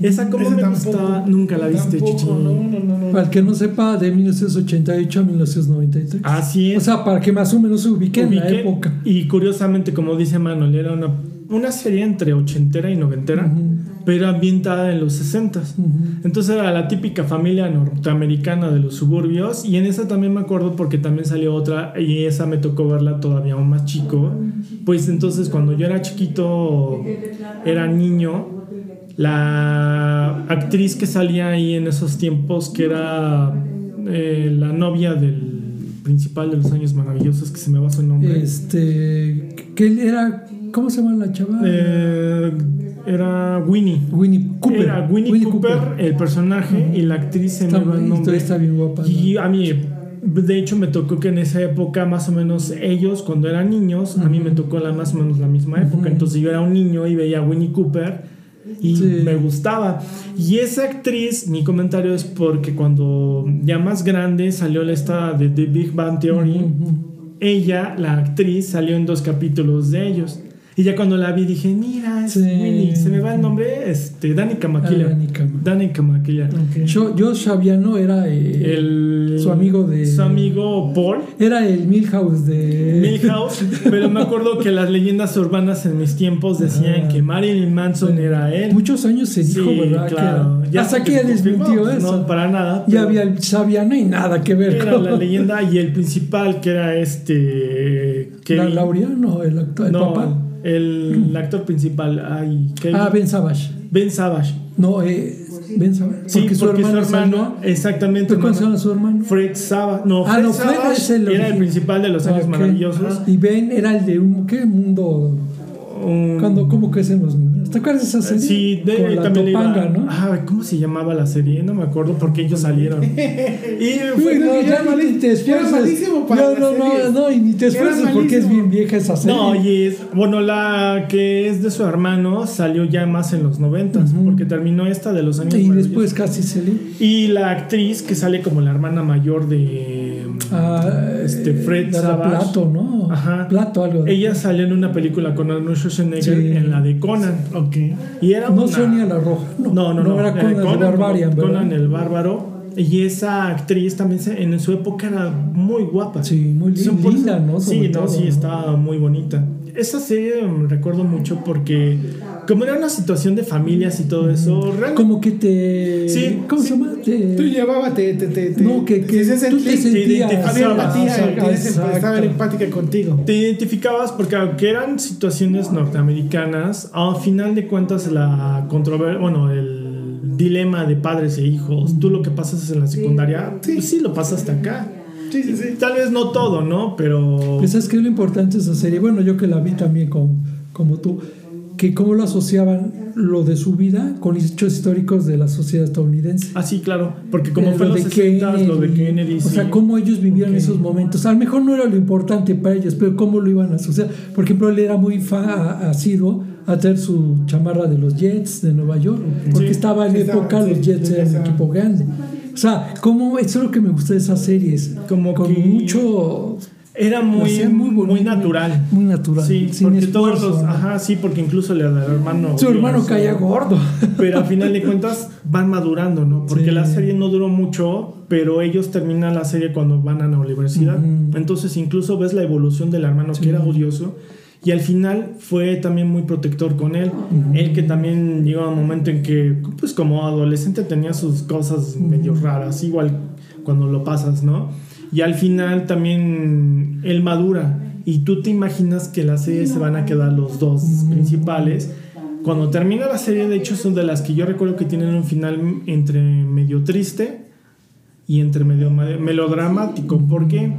Esa como me tampoco. gustaba, nunca la viste, Chichi. No, no, no, no. Para el que no sepa, de 1988 a 1993. Así es. O sea, para que más o menos se ubique en la época. Y curiosamente, como dice Manuel, era una, una serie entre ochentera y noventera, Ujú. pero ambientada en los sesentas. Ujú. Entonces era la típica familia norteamericana de los suburbios y en esa también me acuerdo porque también salió otra y esa me tocó verla todavía aún más chico. Pues entonces cuando yo era chiquito, era niño, la actriz que salía ahí en esos tiempos que era eh, la novia del principal de los años maravillosos que se me va su nombre. Este. Que él era. ¿Cómo se llama la chava? Eh, era Winnie. Winnie Cooper. Era Winnie, Cooper, el personaje, y la actriz se Está, me va el nombre. está bien guapa. ¿no? Y a mí, de hecho, me tocó que en esa época, más o menos, ellos, cuando eran niños, a mí me tocó la, más o menos la misma época. Entonces yo era un niño y veía a Winnie Cooper y Sí. me gustaba. Y esa actriz, mi comentario es porque cuando ya más grande salió la esta de The Big Bang Theory, ella, la actriz, salió en dos capítulos de ellos. Y ya cuando la vi dije, mira, es Sí. Winnie, se me va el nombre, este, Danica Ah, Maquilla. Danica. Danica Maquilla. Ok. Yo, Josh Fabiano era eh, El, su amigo de. Su amigo Paul. Era el Milhouse de. Milhouse, pero me acuerdo que las leyendas urbanas en mis tiempos decían Ah. que Marilyn Manson era él. Muchos años se dijo, Sí, ¿verdad? Que claro. era- hasta que ya confirmó, desmintió eso. No, para nada. ya había el Fabiano y nada que ver Era con la leyenda y el principal que era este. La Kevin- Laureano, el, actor, el no, papá. El actor principal, ay, Kevin- Ah, Ben Savage. Ben Savage. No, eh, Ben Savage. Sí, porque, su hermano, salió- exactamente. ¿Pero cómo se hermano. llama su hermano? Fred Savage. No, Ah, Fred no, Fred Savage es el era el principal de los años Ok. maravillosos. Y Ben era el de un ¿qué mundo? Un- Cuando, ¿Cómo crecen los? ¿Te acuerdas de esa serie? Sí, de, Con la también iba- Topanga, ¿no? Ah, ¿cómo se llamaba la serie? No me acuerdo porque ellos salieron. y fue- No, ya ni era malísimo para No, no, no, y ni te Era esfuerces porque es bien vieja esa serie. No, y es, bueno, la que es de su hermano salió ya más en los noventas, Ujú. porque terminó esta de los años y maravillosos. después casi se le. Y la actriz que sale como la hermana mayor de Ah, este Fred la de Savage. Plato, ¿no? Ajá. Plato, algo. de- Ella salió en una película con Arnold Schwarzenegger Sí. en la de Conan. Ok. Y era No una- Sonia la Roja. No, No, no, no. era Conan, de Barbarian. Conan el Bárbaro. Y esa actriz también se- en su época era muy guapa. Sí, muy linda, ¿no? Sí, no, todo, sí, estaba muy bonita. Esa serie me recuerdo mucho porque, como era una situación de familias y todo eso, realmente. Como que te. Sí, ¿Cómo sí. se llama? Te- Tú llevaba, te, te, te, No, que- que tú te sentías- había empatía, empática contigo. Te identificabas porque aunque eran situaciones norteamericanas, al final de cuentas la controversia, bueno, el dilema de padres e hijos, tú lo que pasas en la secundaria, Sí. pues sí lo pasaste acá. Sí, sí, sí. Tal vez no todo, ¿no? Pero... Pues es que lo importante de esa serie, bueno, yo que la vi también como, como tú, que cómo lo asociaban lo de su vida con hechos históricos de la sociedad estadounidense. Ah, sí, claro, porque como fue lo los de 60 lo de Kennedy, Kennedy, O sí. sea, cómo ellos vivieron Ok. esos momentos. A lo mejor no era lo importante para ellos, pero cómo lo iban a asociar. Por ejemplo, él era muy fa asiduo a tener su chamarra de los Jets de Nueva York, porque Sí. estaba en Sí, época estaba- los sí, Jets sí, eran un equipo grande. O sea, cómo, eso es lo que me gusta de esas series. Como con que mucho. Era muy, muy, natural. Muy natural. Sí, sin porque todos los, ¿no? ajá, sí, porque incluso el hermano Su hermano caía gordo. Pero al final de cuentas van madurando, ¿no? Porque Sí. la serie no duró mucho, pero ellos terminan la serie cuando van a la universidad. Entonces incluso ves la evolución del hermano Sí. que era odioso y al final fue también muy protector con él. Él que también llegó a un momento en que, pues como adolescente tenía sus cosas medio raras, igual cuando lo pasas, ¿no? Y al final también él madura y tú te imaginas que la serie se van a quedar los dos principales. Cuando termina la serie, de hecho, son de las que yo recuerdo que tienen un final entre medio triste y entre medio melodramático, porque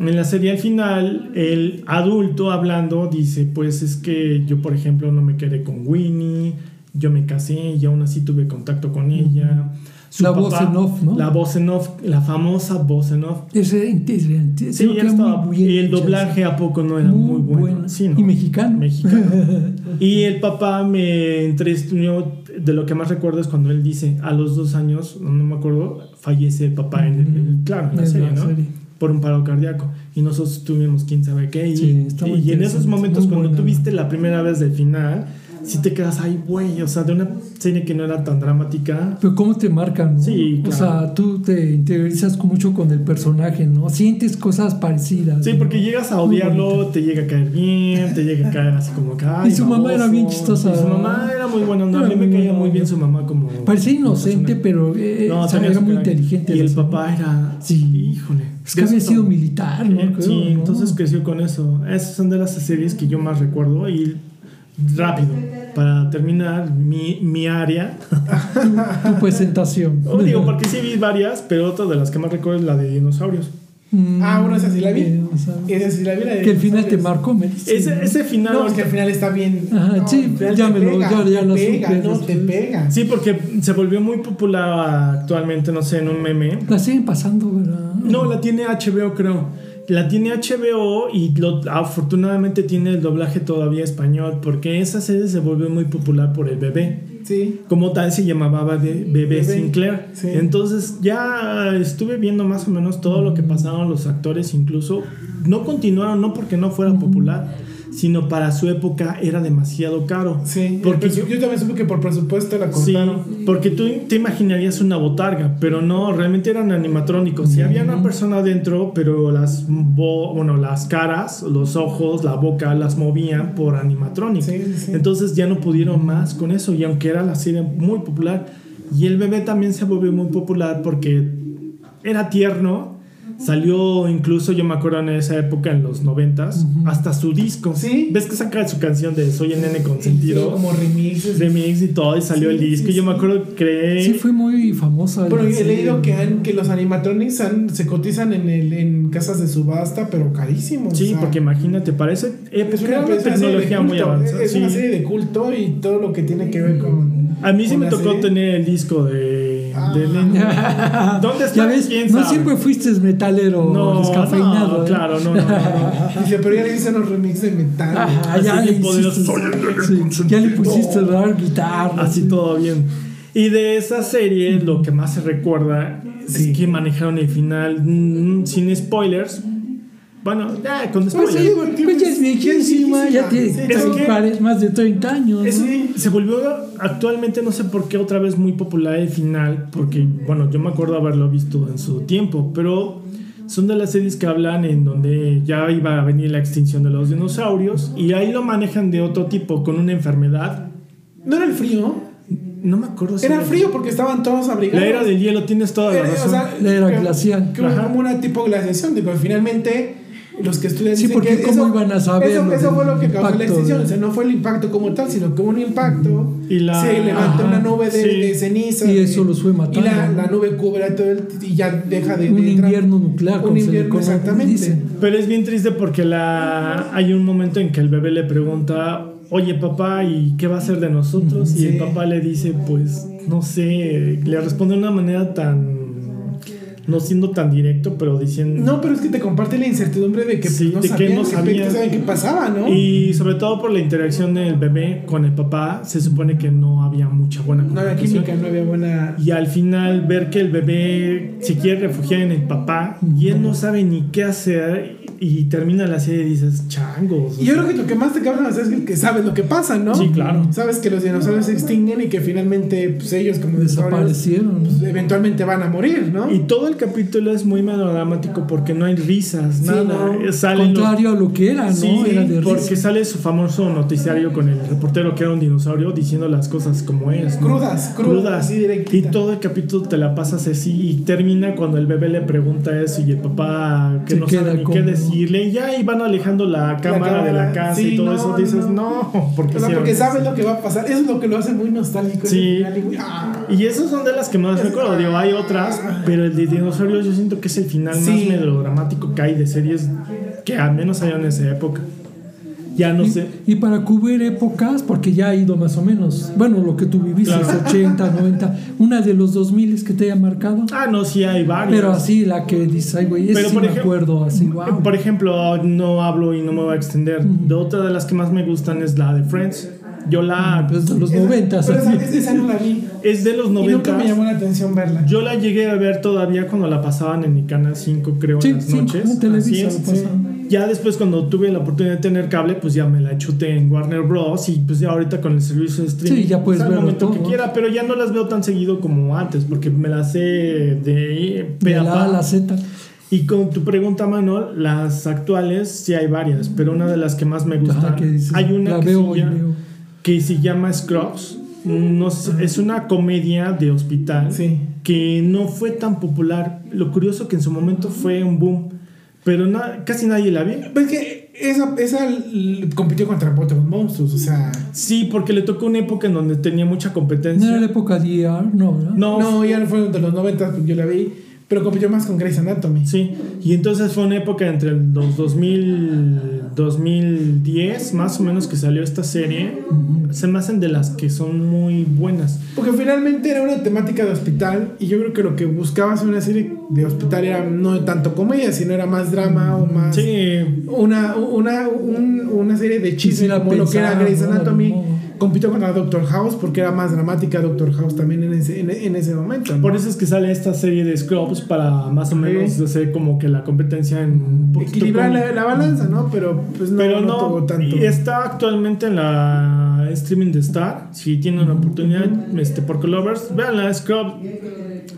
en la serie al final el adulto hablando dice, pues es que yo por ejemplo no me quedé con Winnie, yo me casé y aún así tuve contacto con ella. Su La voz en off, ¿no? La voz en off, la famosa voz en off. Ese interesante. Sí, ya estaba. Y el doblaje a poco no era muy, bueno. Sí, ¿no? Y mexicano. Mexicano. y el papá me entrevistó, de lo que más recuerdo es cuando él dice, a los dos años, no me acuerdo, fallece el papá en el, Ujú. claro, en la En serie, la ¿no? serie. Por un paro cardíaco. Y nosotros tuvimos quién sabe qué. Y, Sí, y en esos momentos, cuando tú viste la primera vez del final, si te quedas, ay, güey, o sea, de una serie que no era tan dramática. Pero cómo te marcan, ¿no? Sí, O claro. sea, tú te interiorizas mucho con el personaje, ¿no? Sientes cosas parecidas. Sí, ¿no? porque llegas a odiarlo, te llega a caer bien, te llega a caer así como que. ay, Y su mamá era bien chistosa. Y su mamá era muy buena, onda. a mí me caía muy bien su mamá como. Parecía inocente, persona. pero eh, No, o sea, era muy inteligente. Y el papá era. Sí. Híjole. Es que había sido militar, ¿no? Eh, Creo, sí, ¿no? entonces creció con eso. Esas son de las series que yo más recuerdo. Y rápido, para terminar mi, mi área. Tu presentación. Oh, digo, porque sí vi varias, pero otra de las que más recuerdo es la de dinosaurios. Mm, Ah, bueno, esa sí la vi. o Esa sí la vi, la de que el final te marcó, me dices, Ese, ¿no? ese final. No, es que al final está bien. Ajá, No, sí, ya me lo- ya- ya te lo pega, supe no, te pega. Sí, porque se volvió muy popular actualmente, no sé, en un meme. La siguen pasando, ¿verdad? No, la tiene HBO, creo. La tiene HBO y lo- afortunadamente tiene el doblaje todavía español, porque esa serie se volvió muy popular por el bebé. Sí. Como tal se llamaba Bebé, Bebé Sinclair. sí. Entonces ya estuve viendo más o menos todo lo que pasaron los actores, incluso no continuaron, no porque no fuera popular, sino para su época era demasiado caro. Sí. Porque yo, yo también supe que por presupuesto la Sí, cortaron. porque tú te imaginarías una botarga, pero no, realmente eran animatrónicos. Sí, había una persona adentro, pero las, bo- bueno, las caras, los ojos, la boca las movían por animatrónico. Sí, sí, sí. Entonces ya no pudieron más con eso, y aunque era la serie muy popular, y el bebé también se volvió muy popular porque era tierno, Salió incluso, yo me acuerdo en esa época, en los noventas, hasta su disco. Sí. ¿Ves que saca su canción de Soy el nene Sí, consentido? como remixes. remix y todo, y salió Sí, el disco. sí, yo me sí. acuerdo que creé. Sí, fue muy famosa. Bueno, la he leído que, han, que los animatronics han- se cotizan en, el, en casas de subasta, pero carísimos. Sí, o sea, porque imagínate, parece época es una, tecnología muy avanzada. Es sí. una serie de culto y todo lo que tiene que ver con. A mí sí me tocó serie. tener el disco de, Ah. de Lenny. ¿Dónde está? Ya ves, ¿Quién no sabe? siempre fuiste metalero No, descafeinado. no, ¿eh? claro, no, no, no, no. Dice, pero ya le dicen los remixes de metal. Ah, ya, le hiciste, sí, ya le pusiste la guitarra. Así sí. todo bien. Y de esa serie, lo que más se recuerda Sí. es que manejaron el final mm, sin spoilers. Bueno, ya con Pues spoilers. sí, bueno, Pues ya es viejísima, ya tiene Sí, es tres que- pares, más de 30 años. Es- ¿no? se volvió actualmente, no sé por qué, otra vez muy popular el final, porque, bueno, yo me acuerdo haberlo visto en su tiempo, pero son de las series que hablan en donde ya iba a venir la extinción de los dinosaurios y ahí lo manejan de otro tipo, con una enfermedad. No era el frío. No me acuerdo si Era frío porque estaban todos abrigados. La era del hielo, tienes toda la Era- razón. o sea, La era glacial. Ajá. como una tipo glaciación. Digo, finalmente los que estudian Sí, dicen porque que ¿cómo iban a saber Eso, eso fue lo que causó la extinción. de- O sea, no fue el impacto como tal, sino que hubo un impacto. Y la- se levanta Ajá. una nube de, Sí. de ceniza. Y eso los fue matando, Y la, nube cubre todo el. Y ya deja de. Un de entrar. invierno nuclear, Un invierno, exactamente. dicen. Pero es bien triste porque la hay un momento en que el bebé le pregunta, oye papá, ¿y qué va a hacer de nosotros? Y el papá le dice, pues, no sé, le responde de una manera tan, no siendo tan directo, pero diciendo... No, pero es que te comparte la incertidumbre de que pues, Sí, no de que sabían no qué- sabían. qué saben qué pasaba, ¿no? Y sobre todo por la interacción del bebé con el papá, se supone que no había mucha buena no había química, no había buena. Y al final ver que el bebé se quiere refugiar en el papá y él no sabe ni qué hacer y termina la serie y dices, changos. Y yo sea, creo que lo que más te causa es que- sabes lo que pasa, ¿no? Sí, claro. Sabes que los dinosaurios se extinguen y que finalmente pues, ellos como Desaparecieron. pues, eventualmente van a morir, ¿no? Y todo el capítulo es muy melodramático porque no hay risas, Sí, nada. no. Eh, los- Contrario a lo que era, ¿no? Sí, era de porque risa. sale su famoso noticiario con el reportero que era un dinosaurio diciendo las cosas como es. ¿no? Crudas, crudas, Y todo el capítulo te la pasas así y termina cuando el bebé le pregunta eso y el papá que Se no queda sabe ni qué decirle y ya y van alejando la cámara, de la casa sí, y todo no, eso dices no. no, porque, O sea, hicieron porque eso". sabes lo que va a pasar. Eso es lo que lo hace muy nostálgico. Sí. y ah. Y esas son de las que más recuerdo. Digo, hay otras, pero el de dinosaurios yo siento que es el final más melodramático que hay de series que al menos hay en esa época. Ya no sé. Y para cubrir épocas, porque ya ha ido más o menos, bueno, lo que tú viviste, Claro. 80, 90, una de los 2000 que te haya marcado, Ah, no, sí hay varias. pero así la que dices, ay, güey, sí por me ejemplo- acuerdo, así, wow. Por ejemplo, no hablo y no me voy a extender. De otra de las que más me gustan es la de Friends. Yo la. Pues de los Esa- 90, Pero esa, esa no la vi. Es de los Y nunca 90. me llamó la atención verla. Yo la llegué a ver todavía cuando la pasaban en mi canal 5, creo, Sí, en las cinco, noches. en Televisa Así es, lo sí. Ya después, cuando tuve la oportunidad de tener cable, pues ya me la chuté en Warner Bros. Y pues ya ahorita con el servicio de streaming. Sí, ya puedes pues, verlo momento que todo. quiera, pero ya no las veo tan seguido como antes, porque me las sé de De la A la Z. Y con tu pregunta, Manuel, las actuales sí hay varias, pero una de las que más me. Ajá, que dices, hay una que, veo se llama, que se llama Scrubs. No sé, es una comedia de hospital Sí. que no fue tan popular. Lo curioso que en su momento fue un boom, pero na- casi nadie la vio. Pues que esa, esa compitió contra otros monstruos, o sea. Sí, porque le tocó una época en donde tenía mucha competencia. ¿No era la época de ER? No, ¿verdad? No, No, ya no fue de los 90, pues yo la vi. Pero compitió más con Grey's Anatomy. Sí, y entonces fue una época entre los 2000, 2010, más o menos, que salió esta serie. Se me hacen de las que son muy buenas. Porque finalmente era una temática de hospital y yo creo que lo que buscabas en una serie de hospital era no tanto comedia, sino era más drama o más... Sí, Una, una, un- una serie de chisme como lo que era pensar, Grey's ¿no? Anatomy. No. Compitió contra Doctor House porque era más dramática Doctor House también en ese, en, en ese momento. ¿no? por eso es que sale esta serie de Scrubs para más o menos Sí. hacer como que la competencia en Equilibrar la, la balanza, ¿no? Pero pues no, Pero no no, tuvo tanto. y está actualmente en la streaming de Star. Si tienen una oportunidad, este, por Lovers, vean la Scrub.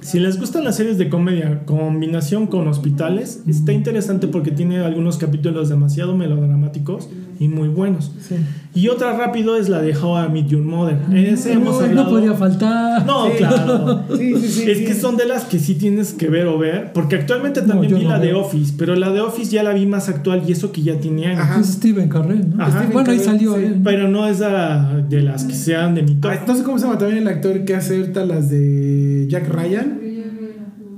Si les gustan las series de comedia, combinación con hospitales, está interesante porque tiene algunos capítulos demasiado melodramáticos y muy buenos. Sí. Y otra rápido es la de How I Met Your Mother. Ese hemos Uy, hablado. no podía faltar. No, claro. Sí, sí, sí, es sí. que son de las que sí tienes que ver o ver. Porque actualmente también vi no la de. Office, pero la de Office ya la vi más actual y eso que ya tiene años. Ajá. Es Steven Carrell, ¿no? Ajá. Steven- bueno, ahí Carell, salió sí. él. Pero no es la- de las que sean de mi top. Ay, no sé cómo se llama también el actor que hace ahorita las de Jack Ryan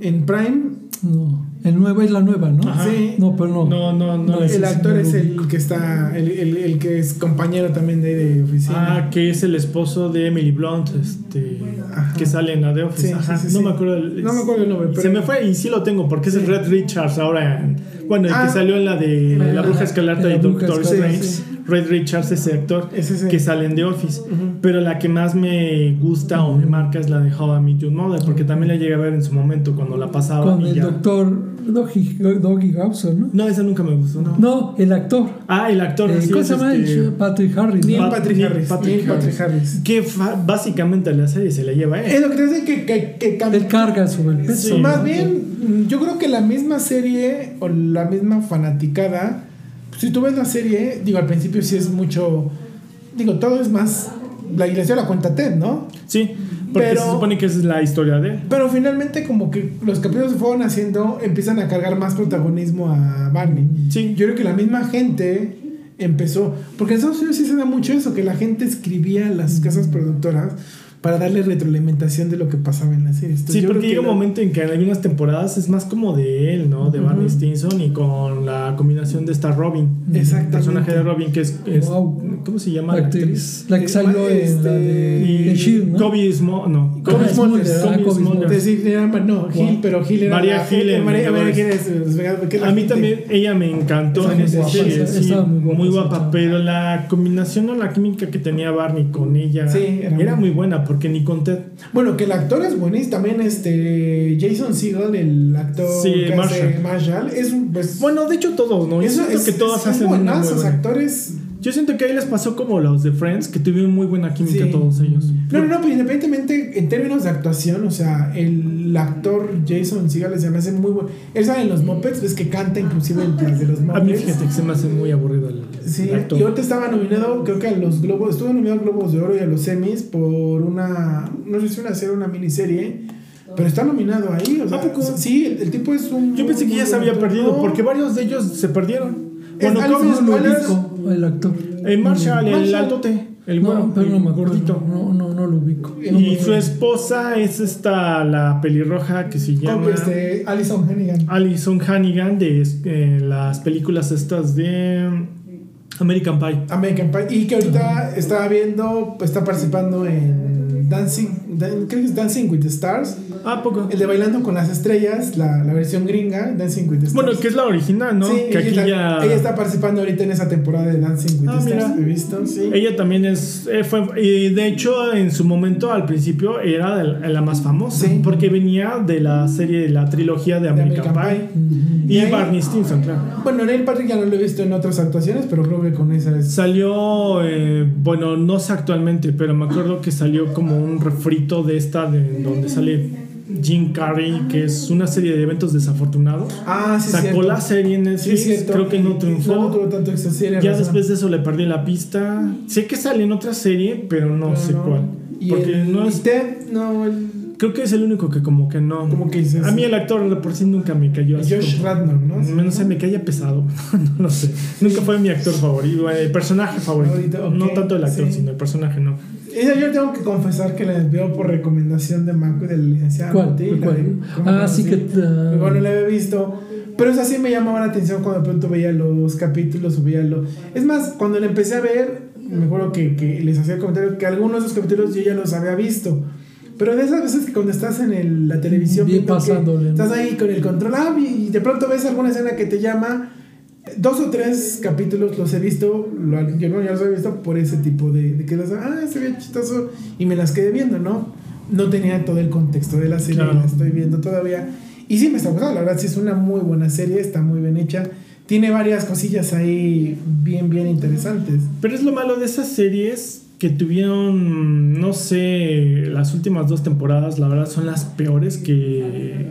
en Prime. No, el nuevo es la nueva, ¿no? Ajá. Sí. No, pero no. No, no, no. El actor es el que está, el, el- el que es compañero también de, de oficina. Ah, que es el esposo de Emily Blunt, este, Ajá. que sale en la de Office. Sí, Ajá, sí, sí, no sí. me acuerdo. el- No me acuerdo el nombre, pero- Se me fue y sí lo tengo porque es Sí. Red Richards ahora. en- bueno, el Ah, que salió en la de La la- Bruja Escarlata y Doctor Strange. Red Richards, ese actor Es ese. que sale en The Office. Ujú. Pero la que más me gusta o me marca es la de How I Met Your Mother, porque también la llegué a ver en su momento cuando la pasaba. Con y el ya. doctor Doggy, Doggy ¿no? No, esa nunca me gustó. No. No, el actor. Ah, el actor. Eh, sí, ¿Cómo se llama? este- Patrick Harris. Pat- Patrick Harris. Patrick Patrick Harris. Que básicamente la serie se la lleva él. Es lo que te dice que, que, que Él carga peso. Sí. Más ¿no? bien, yo creo que la misma serie o la misma fanaticada, si tú ves la serie, digo, al principio sí es mucho, digo, todo es más, la iglesia la cuenta Ted, ¿no? Sí, porque Pero- se supone que esa es la historia de. Pero finalmente como que los capítulos se fueron haciendo, empiezan a cargar más protagonismo a Barney. Sí. Yo creo que la misma gente empezó, porque en Estados Unidos sí se da mucho eso, que la gente escribía a las casas productoras para darle retroalimentación de lo que pasaba en la serie. Entonces, Sí, yo porque llega un la- momento en que en algunas temporadas es más como de él, ¿no? De. Barney Stinson y con la combinación de esta Robin. Exactamente. El personaje de Robin que es... es- Wow. ¿Cómo se llama La actriz. La que salió en la de, Y de Shield, ¿no? Kobe Smo- no. Kobe Smulders. Smulders. No, Gil, pero Gil era. María Gil María. Gil es- A mí también, ella me encantó en esa serie, muy guapa pero la combinación o la química que tenía Barney con ella era muy- muy buena, porque ni con Ted. Bueno, que el actor es buenísimo. También este Jason Segel, el actor Sí, que hace Marshall. Marshall, es. Pues, Bueno, de hecho todos, ¿no? Eso es, que todos hacen buenazos buena- actores. Yo siento que ahí les pasó como los de Friends, que tuvieron muy buena química Sí. todos ellos. No, no, no, pero independientemente en términos de actuación, o sea, el actor Jason Segel se me hace muy bueno. Él sale en los Muppets, ves que canta inclusive las de los A mí Muppets. fíjate que se me hace muy aburrido el, Sí, el actor. y ahorita estaba nominado, creo que a los Globos, estuvo nominado a Globos de Oro y a los Emmys por una, no sé si una serie una miniserie, pero está nominado ahí, o sea, ¿A poco? sí, el, el tipo es un... Yo pensé que ya se había perdido, porque varios de ellos se perdieron. Bueno, Alison Kobe No el actor. el Marshall, el Marshall. altote, el No, güero, pero no el me acuerdo. gordito. No, no, no lo ubico. No Y me su esposa es esta, la pelirroja que se llama Como este, Alison Hannigan. Alison Hannigan de eh, las películas estas de American Pie. American Pie. Y que ahorita está viendo, está participando en Dancing, Dan- creo que es Dancing with the Stars. Ah, poco. El de Bailando con las Estrellas, la, la versión gringa, Dancing with the Stars. Bueno, que es la original, ¿no? Sí, que ella, aquí está, ya. ella está participando ahorita en esa temporada de Dancing with Ah, the Stars. mira. He visto, sí. Ella también es. eh, fue, y de hecho, en su momento, al principio, era de la más famosa. Sí. Porque venía de la serie, de la trilogía de de American, American Pie. Pie. Y, Y ahí- Barney Stinson, claro. Bueno, Neil Patrick ya no lo he visto en otras actuaciones, pero creo que con esa es. Salió, eh, bueno, no sé actualmente, pero me acuerdo que salió como un refrito de esta, de donde sale Jim Carrey, que es una serie de eventos desafortunados. Ah, sí, Sacó cierto. la serie en Sí, Netflix, cierto. creo que no triunfó. No, tuvo tanto éxito, sí, ya razón. después de eso le perdí la pista. Sé que sale en otra serie, pero no Pero sé no. cuál. Y Porque el, no es. Ted, no, el Creo que es el único que como que no. Como que dices- A mí el actor de por sí nunca me cayó así. Josh como- Radnor, ¿no? No sé, me caía pesado. no lo sé. Nunca fue mi actor favorito. El personaje favorito. Favorito, ok, No tanto el actor, sí. sino el personaje, no. Esa yo tengo que confesar que la veo por recomendación de Marco y de la licenciada ¿Cuál? ¿Cuál? de ¿Cómo Ah, sí que. ah, Bueno, la había visto. Pero esa sí me llamaba la atención cuando de pronto veía los capítulos o veía lo... Es más, cuando la empecé a ver, me acuerdo que, que les hacía el comentario que algunos de esos capítulos yo ya los había visto. Pero de esas veces que cuando estás en el- la televisión Bien ¿no? estás ahí con el control ah, y de pronto ves alguna escena que te llama, dos o tres capítulos los he visto, lo- yo no ya los he visto por ese tipo de, de que las, ah, se ve chistoso y me las quedé viendo, ¿no? No tenía todo el contexto de la serie, Claro. la estoy viendo todavía. Y sí me está gustando, la verdad sí es una muy buena serie, está muy bien hecha. Tiene varias cosillas ahí bien, bien interesantes. Pero es lo malo de esas series que tuvieron, no sé, las últimas dos temporadas, la verdad, son las peores que,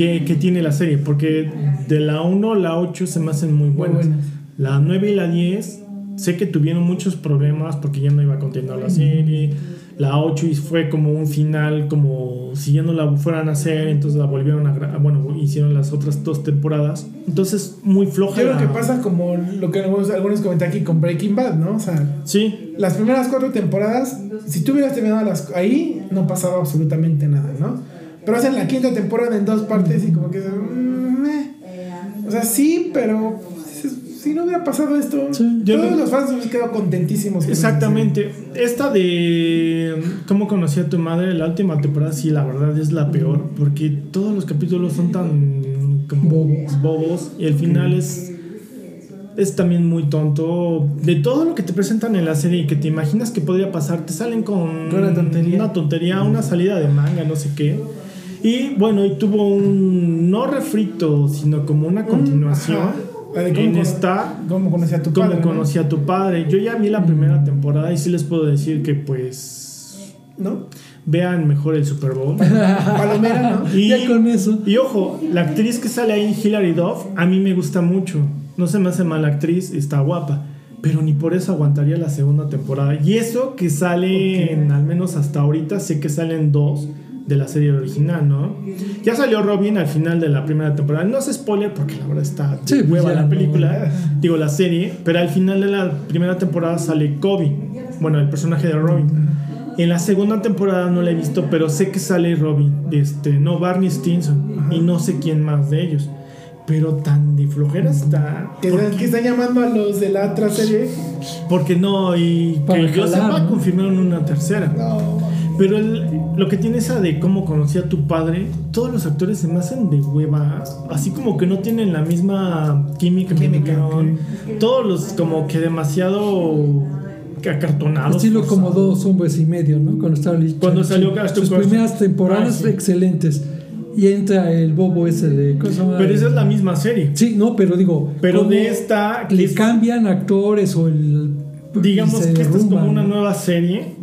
que, que tiene la serie. Porque de la 1 a la 8 se me hacen muy buenas. buenas. La 9 y la 10, sé que tuvieron muchos problemas porque ya no iba a continuar la serie. La 8 y fue como un final, como si ya no la fueran a hacer, entonces la volvieron a. Bueno, hicieron las otras dos temporadas. Entonces, muy floja. Yo creo la- que pasa como lo que algunos, comentan aquí con Breaking Bad, ¿no? O sea, Sí, las primeras cuatro temporadas, si tú hubieras terminado las, ahí, no pasaba absolutamente nada, ¿no? Pero hacen la quinta temporada en dos partes y como que... mm, eh. O sea, sí, pero si no hubiera pasado esto, Sí, yo todos no- los fans hubiesen quedado contentísimos. con Exactamente. Esta de cómo conocí a tu madre, la última temporada, sí, la verdad es la peor, porque todos los capítulos son tan como Bobos. bobos y el final es es también muy tonto. De todo lo que te presentan en la serie y que te imaginas que podría pasar, te salen con Con una tontería. una tontería, una salida de manga, no sé qué. Y bueno, y tuvo un no refrito, sino como una continuación cómo en esta. ¿Cómo conocí a tu cómo padre? ¿no? conocí a tu padre. Yo ya vi la primera temporada y sí les puedo decir que pues ¿No? vean mejor el Super Bowl. Palomera, ¿no? Y, Ya con eso. y ojo, la actriz que sale ahí, Hilary Duff, a mí me gusta mucho. No se me hace mala actriz, está guapa. Pero ni por eso aguantaría la segunda temporada. Y eso que sale, al menos hasta ahorita, sé que salen dos de la serie original, ¿no? Ya salió Robin al final de la primera temporada. No es spoiler porque la verdad está Sí, pues hueva ya la no. película, digo la serie, pero al final de la primera temporada sale Kobe, bueno, el personaje de Robin. En la segunda temporada no la he visto, pero sé que sale Robin, este, no Barney Stinson y no sé quién más de ellos. Pero tan de flojera está. Que, Porque, que están llamando a los de la otra serie. porque no, y Para que yo sepa, ¿no? confirmaron una tercera. No. Pero el- lo que tiene esa de cómo conocí a tu padre, todos los actores se me hacen de hueva, así como que no tienen la misma química, Química. Todos los como que demasiado acartonados. Estilo como dos hombres y medio, ¿no? Cuando estaba Cuando salió Sus primeras temporadas Ah, sí. excelentes. Y entra el bobo ese de. Pero esa es la misma serie. Sí, no, pero digo. Pero ¿cómo de esta, Le es- cambian actores o el. digamos que esta es como una nueva serie,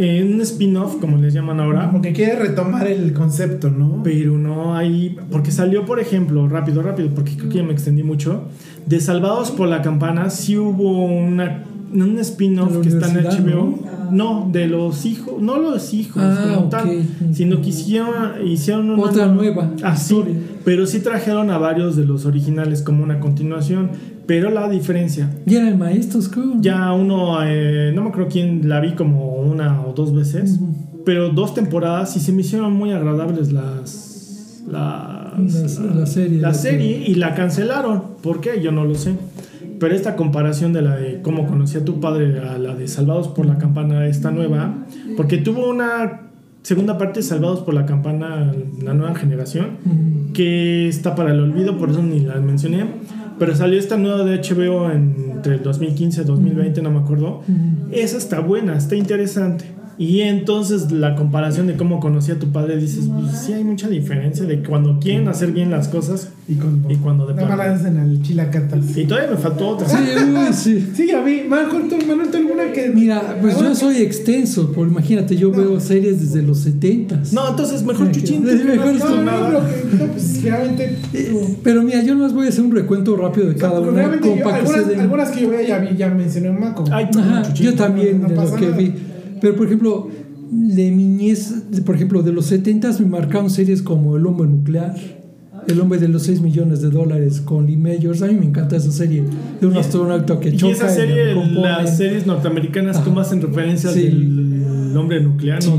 eh, un spin-off, como les llaman ahora. Porque quiere retomar el concepto, ¿no? Pero no hay. Porque salió, por ejemplo, rápido, rápido, porque creo que ya me extendí mucho. De Salvados por la Campana, sí hubo una, un spin-off ¿De la que está en HBO. No, de los hijos, no los hijos Ah, como ok. tal, sino que hicieron, hicieron una Otra nueva Ah, sí, historia. pero sí trajeron a varios de los originales como una continuación. Pero la diferencia, Y eran maestros, creo. ¿no? ya uno, eh, no me acuerdo quién la vi como una o dos veces, pero dos temporadas y se me hicieron muy agradables las. las La- la serie. la La serie y la cancelaron. ¿Por qué? Yo no lo sé. Pero esta comparación de la de cómo conocí a tu padre a la de Salvados por la Campana, esta nueva, porque tuvo una segunda parte de Salvados por la Campana, la nueva generación, Ujú. que está para el olvido, por eso ni la mencioné. Pero salió esta nueva de HBO en- entre el 2015 y 2020, no me acuerdo. Ujú. Esa está buena, está interesante. Y entonces la comparación de cómo conocí a tu padre, dices, pues sí hay mucha diferencia de cuando quieren hacer bien las cosas Y, con, y cuando de plano. hacen al chilacatas. Y todavía me faltó otra. Sí, uy, sí. Sí, ya vi. Manuel, ¿tú, Manuel, ¿tú alguna que. Mira, pues yo soy extenso, porque imagínate, yo veo series desde los 70 No, entonces mejor chuchín. mejor no, No, no, pues realmente. Pero mira, yo nomás voy a hacer un recuento rápido de cada una. realmente yo- algunas, den- algunas que yo ya vi, ya mencioné un maco. Ay, Ajá, chuchín. yo también, no de lo que nada. vi. Pero por ejemplo, de mi niñez, por ejemplo, de los 70 me marcaron series como El hombre nuclear, El hombre de los 6 millones de dólares con Lee Majors. A mí me encanta esa serie de un astronauta que Y choca. esa serie, las series norteamericanas, Ajá. ¿cómo hacen referencias Sí. del hombre nuclear? Sí.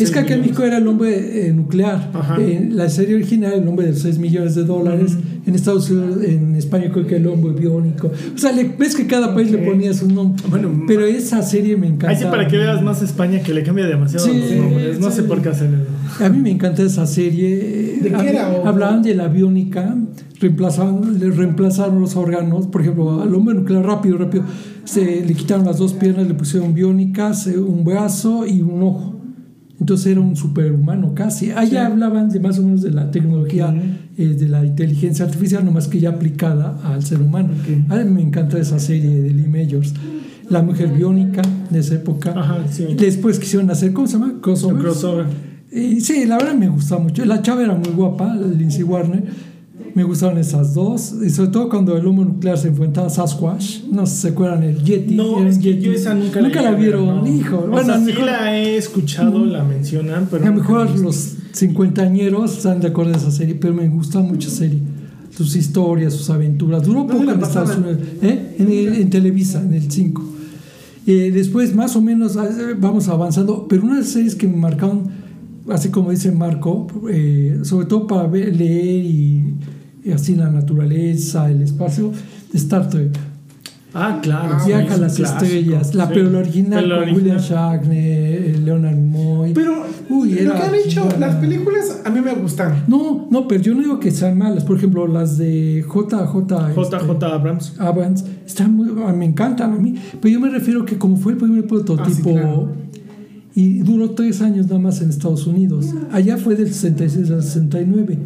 Es que acá en. México era el hombre eh, nuclear. En la serie original, el hombre de los 6 millones de dólares. Ujú. En Estados Unidos, en España, creo que el hombre biónico. O sea, le- ves que cada país le ponía su nombre. Bueno, Pero esa serie me encanta. Ahí sí para que veas más España que le cambia demasiado Sí, los nombres. No sí. sé por qué hacen eso. A mí me encanta esa serie. ¿De qué era, Hablaban de la biónica, reemplazaban, le reemplazaron los órganos. Por ejemplo, al hombre nuclear rápido, rápido, se le quitaron las dos piernas, le pusieron biónicas, un brazo y un ojo. Entonces era un superhumano casi. Allá hablaban de más o menos de la tecnología, eh, de la inteligencia artificial, nomás que ya aplicada al ser humano. A mí me encanta esa serie de Lee Majors. La mujer biónica de esa época. Ajá, sí. Después quisieron hacer, ¿cómo se llama? Crossovers. crossover. Y sí, la verdad me gustaba mucho. La chava era muy guapa, Lindsay Warner. Me gustaban esas dos. Y sobre todo cuando el humo nuclear se enfrentaba a Sasquatch. No sé si se acuerdan, el Yeti. No, es que Yeti. yo esa nunca, Nunca la vieron, no. hijo. O bueno, sea, sí mejor, la he escuchado, la mencionan, pero. a lo mejor los cincuentañeros están de acuerdo de esa serie, pero me gusta mucho esa serie. Sus historias, sus aventuras. Duró ¿Dónde poco en Estados? Unidos. ¿eh? En, el- en Televisa, en el 5. Eh, después, más o menos, eh, vamos avanzando. Pero una de las series que me marcaron, así como dice Marco, eh, sobre todo para ver- leer y, y así la naturaleza, el espacio, de Star Trek. Ah, claro. Ah, Viaja es a las clásico, estrellas. La, sí. Pero la original, Pero la con William original. Shatner, eh, Leonard Nimoy. Pero Uy, lo era que han hecho, las películas a mí me gustan. No, no, pero yo no digo que sean malas. Por ejemplo, las de JJ. este, JJ Abrams. Abrams están muy, me encantan a mí. Pero yo me refiero que como fue el primer prototipo Ah, sí, claro. y duró tres años nada más en Estados Unidos. Allá fue del 66 al 69.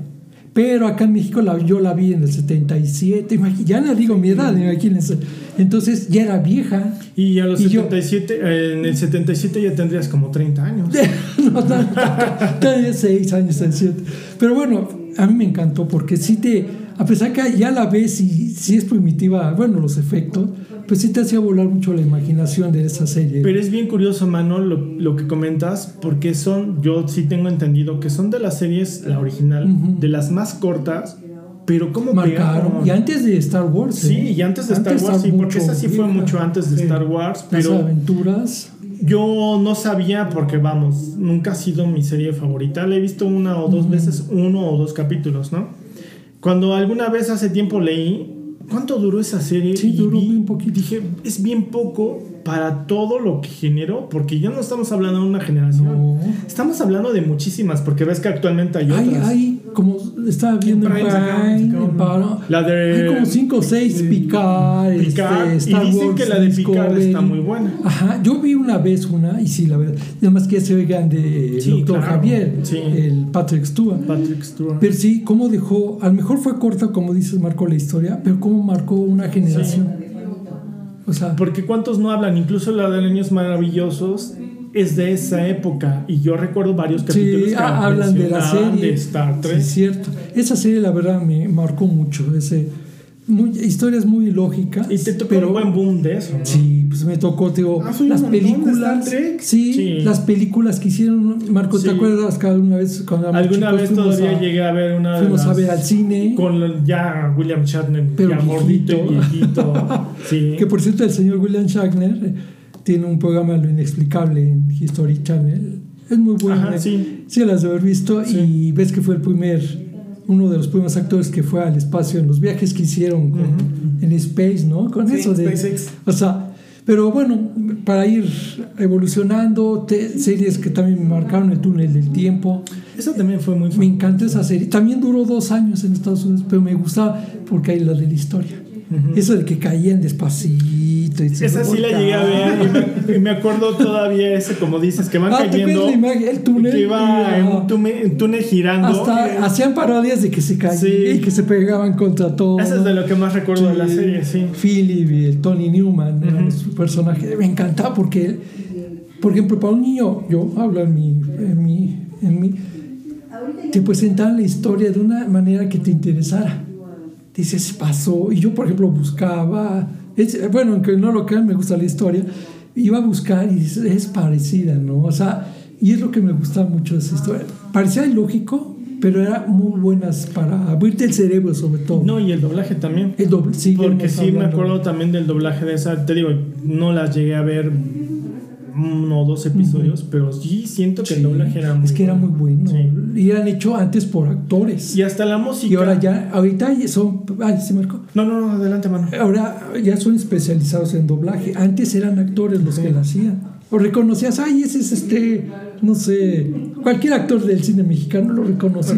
Pero acá en México la, yo la vi en el 77. Imagi- Ya no digo mi edad, imagínense. Entonces ya era vieja. Y a los Y yo- 77, eh, en el 77 ya tendrías como 30 años. no, tenía seis años, siete. Pero bueno, a mí me encantó porque sí te, a pesar que ya la ves y sí es primitiva, bueno, los efectos, pues sí te hacía volar mucho la imaginación de esa serie. Pero es bien curioso, mano, lo, lo que comentas, porque son, yo sí tengo entendido que son de las series, la original, de las más cortas, pero ¿cómo Marcaron. pegaron? Y antes de Star Wars. Sí, ¿eh? y antes de Star Wars, sí, mucho porque esa sí fue mucho antes de. Star Wars, Las pero aventuras. yo no sabía porque, vamos, nunca ha sido mi serie favorita. La he visto una o dos veces, uno o dos capítulos, ¿no? Cuando alguna vez hace tiempo leí, ¿cuánto duró esa serie? Sí, Y duró vi- bien poquito. Dije, es bien poco para todo lo que generó, porque ya no estamos hablando de una generación. No. Estamos hablando de muchísimas, porque ves que actualmente hay Hay, otras. hay, como estaba viendo en Prime Prime, sacaron- en sacaron- La de- hay como cinco o seis Picard, Picard, este, y Star dicen Wars, que la de Picard Discovery. está muy buena. Ajá, yo vi una vez una, y sí, la verdad, nada más que se oigan de Sí, doctor claro, Javier, sí. el Patrick Stewart. Patrick Stewart. Pero sí, cómo dejó, a lo mejor fue corta, como dices, marcó la historia, pero cómo marcó una generación. O sea, Porque cuántos no hablan, incluso la de Años Maravillosos es de esa época. Y yo recuerdo varios capítulos sí, que hablan de la serie. de Star Sí, Trek. es cierto. Esa serie, la verdad, me marcó mucho. Ese, muy, historias muy lógicas. y te tocó pero, un buen boom de eso. ¿no? Sí, pues me tocó, te digo, Ah, las montón de películas. Star Trek. Sí, Sí. las películas que hicieron. Marco, ¿te Sí. acuerdas que alguna vez cuando Alguna chicos vez todavía a- llegué a ver una de Fuimos a ver al cine. con ya William Shatner Pero ya gordito y viejito. viejito. sí. Que por cierto, el señor William Shatner tiene un programa Lo Inexplicable en History Channel. Es muy bueno. Ajá, eh. sí. Sí, las de haber visto. Sí. Y ves que fue el primer, uno de los primeros actores que fue al espacio en los viajes que hicieron con- en Space, ¿no? Con Sí, eso de. SpaceX. O sea, pero bueno, para ir evolucionando, te- series que también me marcaron el túnel del tiempo. Eso también fue muy Me encantó esa serie. También duró dos años en Estados Unidos, pero me gustaba porque hay la de la historia. Eso de que caían despacito. Y Esa sí la llegué a ver y me, y me acuerdo todavía ese, como dices, que van Ah, ¿te cayendo. acuerdas la imagen? El túnel. Que y, en un túnel, túnel girando. Hasta hacían parodias de que se caían Sí. y que se pegaban contra todo. Eso es de lo que más recuerdo de la serie, sí. Philip y el Tony Newman eran Ujú. su personaje. Me encantaba porque, él, por ejemplo, para un niño, yo hablo en mi, en mi, en mi, te presentaban la historia de una manera que te interesara. Dices, pasó. Y yo, por ejemplo, buscaba, es- bueno, aunque no lo crean, me gusta la historia, iba a buscar y dices, es parecida, ¿no? O sea, y es lo que me gusta mucho de esa historia. Parecía ilógico, pero era muy buenas para abrirte el cerebro, sobre todo. No, y el doblaje también. El doble, sí, Porque sí me hablando. acuerdo también del doblaje de esa. Te digo, no las llegué a ver uno o dos episodios, pero sí siento que el doblaje era muy Es que era muy bueno. Sí. Y eran hecho antes por actores. Y hasta la música. Y ahora ya, ahorita son. Ay, se marcó. No, no, no, adelante, mano. Ahora ya son especializados en doblaje. Antes eran actores los que lo hacían. O reconocías, ay, ese es este no sé, cualquier actor del cine mexicano lo. Sí,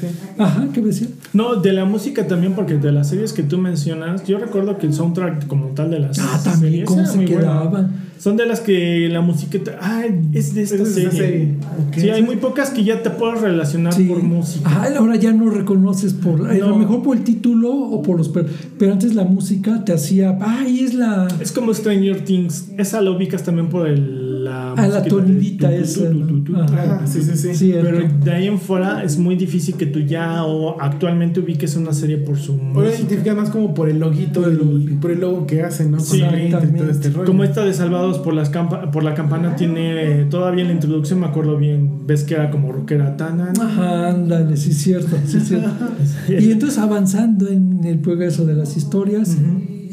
sí. Ajá, ¿qué decía? No, de la música también, porque de las series que tú mencionas, yo recuerdo que el soundtrack como tal de las Ah, también, series cómo se muy bueno. Son de las que la musiquita, ah, es de esta Es serie. Sí, hay muy pocas que ya te puedes relacionar Sí. por música. Ajá, ahora ya no reconoces por, a lo No. mejor por el título o por los... per- Pero antes la música te hacía, ay, es la... Es como Stranger Things, esa la ubicas también por el, la Ah, la tonidita esa. Ajá, sí, sí, sí. Cierto. Pero de ahí en fuera es muy difícil que tú ya o actualmente ubiques una serie por su Ahora identifica más como por el loguito, el- por el logo que hacen, ¿no? Sí, todo este rollo. Como esta de Salvados por, las campa- por la campana tiene eh, todavía en la introducción, me acuerdo bien, ves que era como rockera tan Ajá, ándale, sí cierto, sí es cierto. Y entonces avanzando en el progreso de las historias,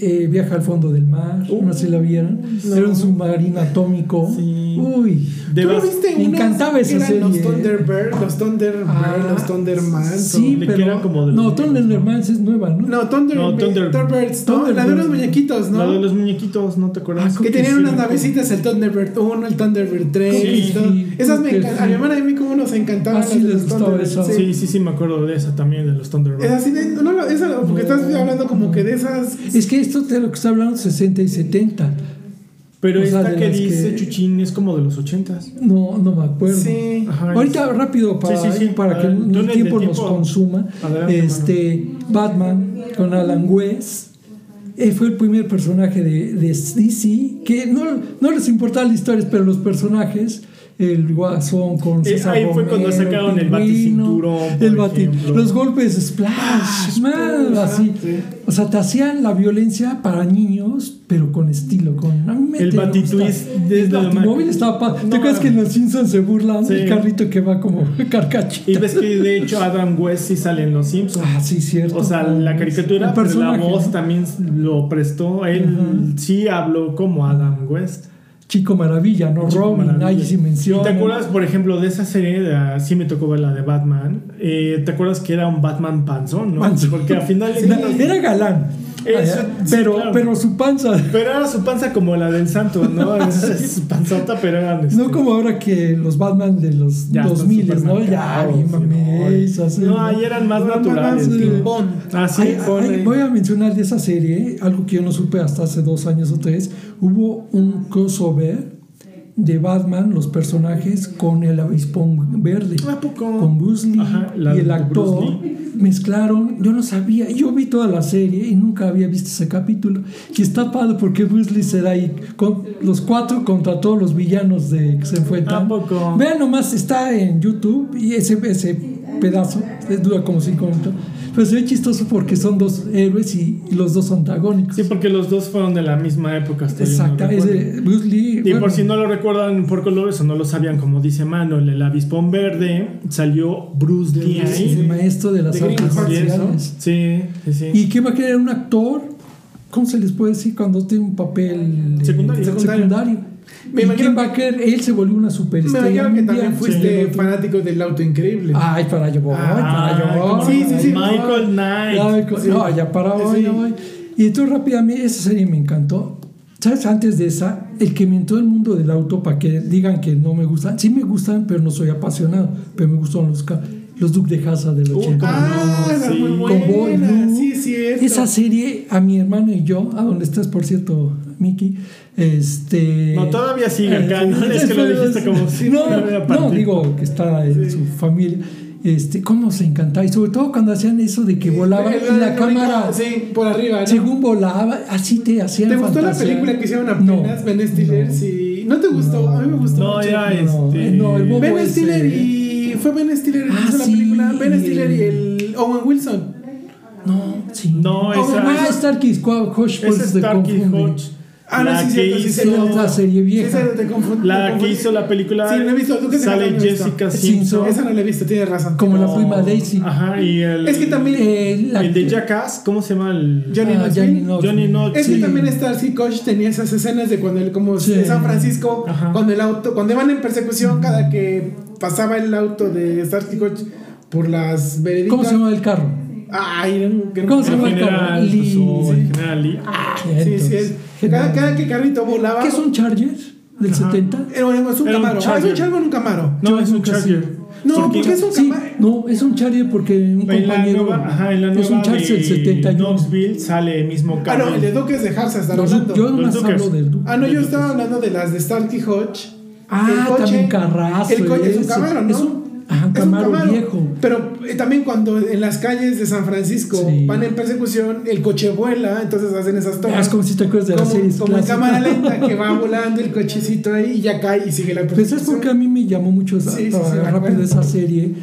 eh, viaja al fondo del mar, Uh. no sé si la vieron, No. era un submarino atómico. Sí. Uy, De ¿Tú no bas- viste Me encantaba que esa eran serie, Los eh. Thunderbird, los Thunderbird, Ah, los Thunderman. sí, pero eran como de no, Thundermans es nueva, ¿no? No, Thunder, No, Thunder- Thunderbirds, ¿no? La de los muñequitos, ¿no? La de los muñequitos, ¿no te acuerdas? Ah, Que tenían sí, unas navecitas, el Thunderbird 1, el Thunderbird 3. Sí, y todo. sí, Esas me encantan. A mi hermana y a mí como nos encantaban Ah, sí, les gustaba Thunderbirds. esa. Sí, sí, sí, me acuerdo de esa también, de los Thunderbirds. Es así de. No, no, esa, porque estás hablando como que de esas. Es que esto de lo que está hablando 60 y 70. Pero o esta que dice que- Chuchín es como de los ochentas. No, no me acuerdo. Sí. Ajá, Ahorita rápido para, Sí, sí, sí. para que el túnel del tiempo nos tiempo. consuma. Adelante, este Batman con Alan West. Él fue el primer personaje de, de DC que no, no les importaban las historias, pero los personajes, el Guasón con Eh, César ahí fue cuando sacaron el baticinturón, el bati- los golpes splash, man, ajá, así. sí. O sea, te hacían la violencia para niños, pero con estilo, con a mí me El Batitwist desde el Batimóvil estaba pa- ¿Te No, acuerdas que en los Simpsons se burlan Sí. del carrito que va como carcachita? Y ves que de hecho Adam West sí sale en Los Simpsons. Ah, sí, cierto. O sea, la caricatura, El pero la voz también lo prestó. Él sí habló como Adam West. Chico Maravilla, ¿no? Chico Robin, Maravilla. ahí sí ¿Y menciona. te acuerdas, por ejemplo, de esa serie? De, sí me tocó ver la de Batman. Eh, ¿Te acuerdas que era un Batman panzón, no? Panzón. Porque al final era galán. Eso, sí, pero, claro. pero su panza. Pero era su panza como la del santo, ¿no? Es, su panzota, pero eran... este, No como ahora que los Batman de los Ya están 2000, súper ¿no? Ya, sí, No, ahí eran más Más- naturales. más, ¿no? eh. Ah, sí, eh. voy a mencionar de esa serie, algo que yo no supe hasta hace dos años o tres. Hubo un crossover de Batman, los personajes, con el avispón verde. ¿A poco? Con Bruce Lee Ajá, y el actor mezclaron. Yo no sabía, yo vi toda la serie y nunca había visto ese capítulo. Y está padre porque Bruce Lee se da ahí con los cuatro contra todos los villanos de que se enfrentan. ¿A poco? Vean nomás, está en YouTube y ese, ese pedazo dura como cinco minutos. Pero se ve chistoso porque son dos héroes y, y los dos antagónicos. Sí, porque los dos fueron de la misma época. hasta yo no Exacto, es de Bruce Lee. Y bueno, por si no lo recuerdan por colores o no lo sabían, como dice Manuel, el avispón verde salió Bruce Lee es ahí. el maestro de las De artes marciales. Sí, sí, sí. ¿Y qué va a querer un actor? ¿Cómo se les puede decir cuando tiene un papel eh, Secundario. secundario? Me ¿Y imagino querer? Él se volvió una Me superestrella. imagino que también fuiste Sí, fanático del auto increíble. Ay, para allá voy, Ah, para allá voy. sí, sí, sí. Michael Knight. Sí. No, ya para hoy, Sí. hoy. Y entonces rápidamente, esa serie me encantó. ¿Sabes? Antes de esa, el que me entró el mundo del auto para que digan que no me gustan. Sí me gustan, pero no soy apasionado. Pero me gustan los, los Duke de Haza del Uh, 80. ah, no, esa sí. muy Con Boy buena. Sí, cierto. Esa serie, a mi hermano y yo, a donde estás, por cierto, Miki, este... No, todavía sigue acá, ¿no? Es que lo dijiste como si no, no, digo que está en su familia. Este, cómo se encantaba. Y sobre todo cuando hacían eso de que volaba El- y la cámara, Sí, por arriba. ¿no? según volaba, así te hacían ¿Te gustó la película que hicieron No, apenas? Ben Stiller, no. sí. ¿No te gustó? No. a mí me gustó. No, mucho. ya No, este. eh, no, el bobo Ben ese- Stiller y. Fue Ben Stiller el que Ah, hizo la sí, película. Ben Stiller y el- Owen Wilson. No, sí. No, Ah, esa- Starkey Squad, Hodge, por Ese eso es te Starkey. Hodge. Ah, no, la sí, que cierto, sí, hizo, cierto. Es la serie vieja. Esa te confund- la te que confundí. hizo la película. Sí, no he visto. ¿Tú qué Sale no? Jessica Simpson. Esa no la he visto, tienes razón. Como la No. prima Daisy. Ajá, y el. Es que también. Eh, la- El de Jackass, ¿cómo se llama el. Johnny Ah, Knoxville. Johnny Knoxville. Es que Sí. también Starsky Coach tenía esas escenas de cuando él, como Sí. en San Francisco, Ajá. cuando el auto, cuando iban en persecución, cada que pasaba el auto de Starsky Coach por las veredictas. ¿Cómo se llama el carro? Ay, era un- era un- ¿Cómo se llama el general, carro? pues, Lee, o sí. general Lee. Sí, sí, es. Cada, cada que carrito volaba. ¿Qué es un Charger? del Ajá. 70. Eh, bueno, es un Era un Camaro. Ah, es un Charger en un Camaro. No, Yo es un Charger. No, Porque- porque es un Sí, no, es un Charger porque un En la compañero nueva, ajá, en la es un nueva Charger de 71. Knoxville sale el mismo Ah, carro. no, el de Duques de Haas está hablando. yo Duckers. hablo del Duke. Ah, no, yo estaba hablando de las de Starkey Hodge. Ah, El coche- también carrazo. El coche es un. Camaro, ¿no? Es un, ajá, un Es un Camaro viejo. Pero eh, también cuando en las calles de San Francisco Sí. van en persecución, el coche vuela, entonces hacen esas Ah, tomas. es como si te acuerdas de la como, serie como en cámara lenta que va volando el cochecito ahí y ya cae y sigue la Pues persecución. es porque a mí me llamó mucho Sí, sí, rápido esa serie.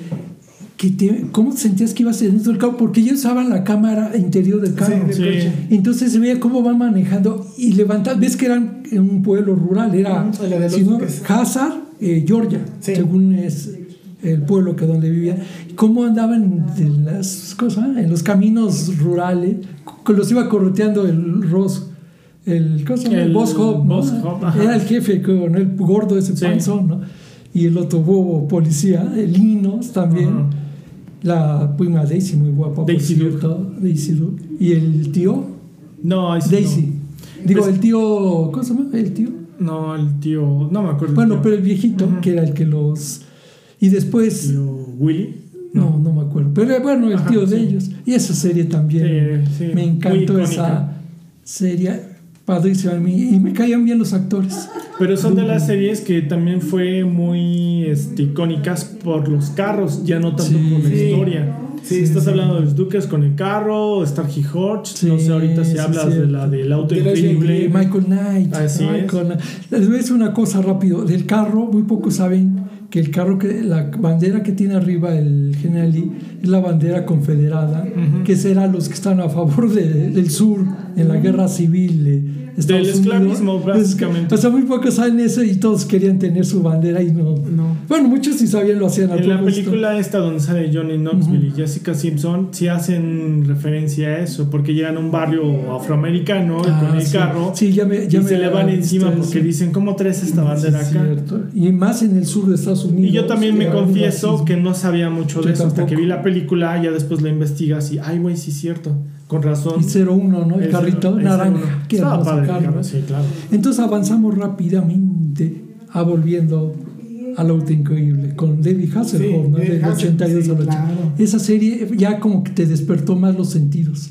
Que te- ¿Cómo sentías que ibas dentro del carro? Porque ellos usaban la cámara interior del carro. del. Entonces se veía cómo van manejando y levantar. Ves que eran en un pueblo rural, era de los si no, Duques. Hazard, eh, Georgia, Sí. según es el pueblo que donde vivía. Cómo andaban de las cosas en los caminos rurales, los iba correteando el Ross. El, ¿cómo se llama? El el Boss Hop, ¿no? Era el jefe, con el gordo ese Sí. panzón, ¿no? Y el otro bobo policía, el Linos también. La prima Daisy, muy guapa, por Daisy Duke. cierto. Daisy Duke. Y el tío, No, Daisy. Digo, Pues- el tío. ¿Cómo se llama? El tío. No, No, el tío. No me acuerdo. Bueno, pero el viejito, que era el que los. Y después. Willy. No, no me acuerdo. Pero eh, bueno, el Ajá, tío de sí. ellos. Y esa serie también. Sí, sí, me encantó esa serie. Padrísima. a mí, Y me caían bien los actores. Pero son de las series que también fue muy este, icónicas por los carros, ya no tanto por la historia. Sí, Estás hablando de los Duques con el carro, Starkey Hodge, no sé ahorita si hablas de la del auto De increíble. Michael Knight. Así es. Knight. Les voy a decir una cosa rápido. Del carro, muy pocos saben que el carro, que la bandera que tiene arriba el General Lee es la bandera confederada, que será los que están a favor de- del sur en la guerra civil de Estados Del Unidos. esclavismo, básicamente. O sea, muy pocos saben eso y todos querían tener su bandera y no. No. Bueno, muchos sí sabían, lo hacían a En la propósito. película esta donde sale Johnny Knoxville y Jessica Simpson, sí hacen referencia a eso, porque llegan a un barrio afroamericano y Ah, con el sí. carro Sí, ya me, ya y me se le van encima porque eso. dicen, ¿cómo traes esta bandera Sí, acá? cierto. Y más en el sur de Estados Unidos. Y yo también me confieso que no sabía mucho de Yo eso hasta tampoco. que vi la película, ya después la investigas y, ay, güey, sí es cierto, con razón. Y 01, ¿no? El Ese- carrito ese naranja. Qué padre el carro. sí, claro. Entonces avanzamos rápidamente a volviendo al auto increíble con David Hasselhoff, Sí, ¿no? Del Hasselhoff, 82 sí, al 80. claro. Esa serie ya como que te despertó más los sentidos.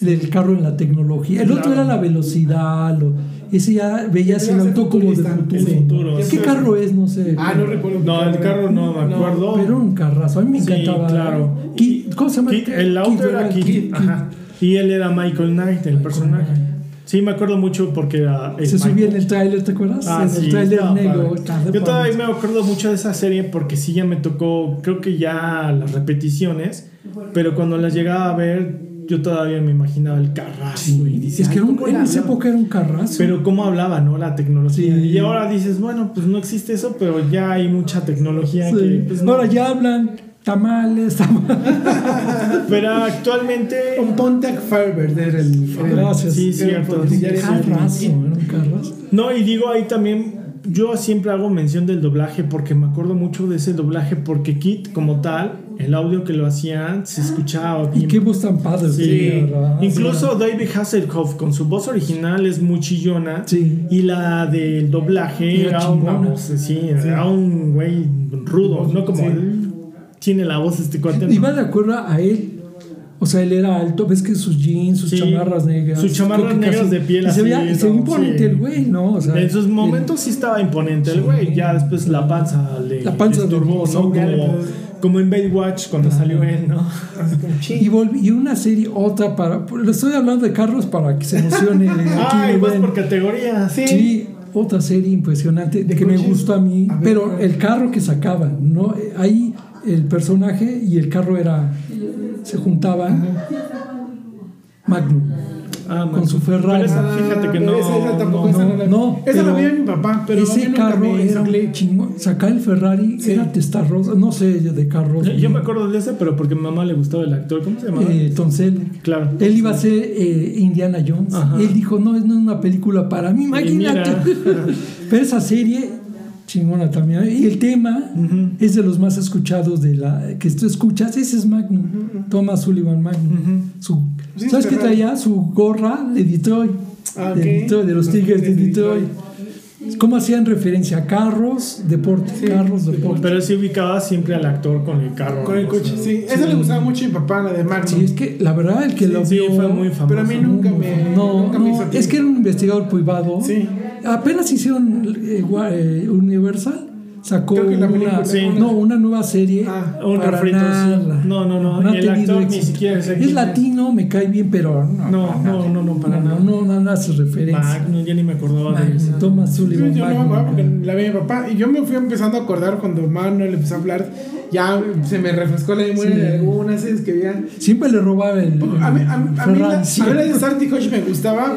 Del carro en la tecnología. El otro Claro. era la velocidad. Lo, ese ya veías el auto como de futuro. el futuro, ¿Qué sí. carro es? No sé. Ah, no recuerdo. No, el carro no me acuerdo. Pero un carrazo. A mí me Sí, encantaba. claro. Kid- ¿Cómo se llama? Kit- el auto Kid, era Kid- ajá. Y él era Michael Knight, el Michael personaje. Knight. Sí, me acuerdo mucho porque era. el Se subía en el tráiler, ¿te acuerdas? Ah, en sí, el tráiler estaba negro. padre. Yo todavía me acuerdo mucho de esa serie porque sí ya me tocó, creo que ya las repeticiones, pero cuando las llegaba a ver, yo todavía me imaginaba el carrazo. y dices, Es que era un- ¿cómo en esa época era un carrazo. Pero cómo hablaba, ¿no? La tecnología. Sí. Y ahora dices, bueno, pues no existe eso, pero ya hay mucha tecnología Sí. que pues, no. Ahora ya hablan tamales, tamales. Pero actualmente Un Pontiac Firebird era el. Gracias. Sí, era cierto. era- Carrazo, era un carrazo. No, y digo ahí también, yo siempre hago mención del doblaje porque me acuerdo mucho de ese doblaje porque Kit como tal, el audio que lo hacían se escuchaba Y bien. qué voz tan padre. Sí. ¿verdad? Incluso David Hasselhoff con su voz original es muy chillona Sí. y la del doblaje Era era, una voz, sí, era un güey rudo, no como Sí. él tiene la voz este cuate. Iba de acuerdo a él. O sea, él era alto, ves que sus jeans, sus Sí, chamarras negras. sus chamarras negras de piel y se veía, así, y se veía ¿no? imponente Sí. el güey, ¿no? O sea, En sus el- momentos sí estaba imponente el Sí. güey, ya después la panza le La panza le de- ¿no? Como, como en Baywatch cuando salió él, ¿no? Y, volví- y una serie, otra para. Le estoy hablando de Carlos para que se emocione. aquí Ay, ven. por categoría. Sí. Sí, otra serie impresionante ¿De que me gustó a mí, A ver, pero el carro que sacaban, ¿no? Ahí el personaje y el carro era se juntaban Magnum Ah, con su Ferrari. Esa, fíjate que Ah, no. esa- esa tampoco, no, esa no, la- no, Esa la vi a mi papá, pero ese carro me era un chingón. Sacar el Ferrari Sí. era testarrosa, no sé de carros. Yo, yo me acuerdo de ese, pero porque a mi mamá le gustaba el actor. ¿Cómo se llamaba? Eh, Selleck. claro. Él iba a ser eh, Indiana Jones. Ajá. Él dijo, no, es no es una película para mí, imagínate. Pero esa serie, chingona también. Y el tema es de los más escuchados de la que tú escuchas. Ese es Magnum. Thomas Sullivan Magnum. Ujú. Su, Sí, ¿Sabes qué traía? Su gorra de Detroit. Ah, De. Detroit, de los Tigres de Detroit. Cómo hacían referencia a carros, deporte, Sí, carros, deporte. Pero sí ubicaba siempre al actor con el carro. Con el coche, sí. Eso le gustaba mucho a mi papá, la de Magnum. Sí, es que la verdad el que lo Sí, vio fue muy famoso. Pero a mí nunca me. no, nunca me no, hizo es que era un investigador privado. Sí. Apenas hicieron eh, eh, Universal sacó una, película, sí. no, una nueva serie Ah, un para refrito, sí. nada. No, no, no, ha y el actor ni éxito. siquiera sé quién es es. latino, me cae bien, pero no, No, para no, no, no, para no, nada. No, no, no hace referencia. Magnum, ya ni me acordaba de Magnum, eso. Thomas Sí, Sullivan. yo no me Magnum. acuerdo porque la vi mi papá. Y yo me fui empezando a acordar cuando Manuel empezó a hablar. Ya se me refrescó la memoria Sí. de algunas series que había. Siempre le robaba el. A mí, a, mí- a mí la, a sí. mí la de Coach me gustaba.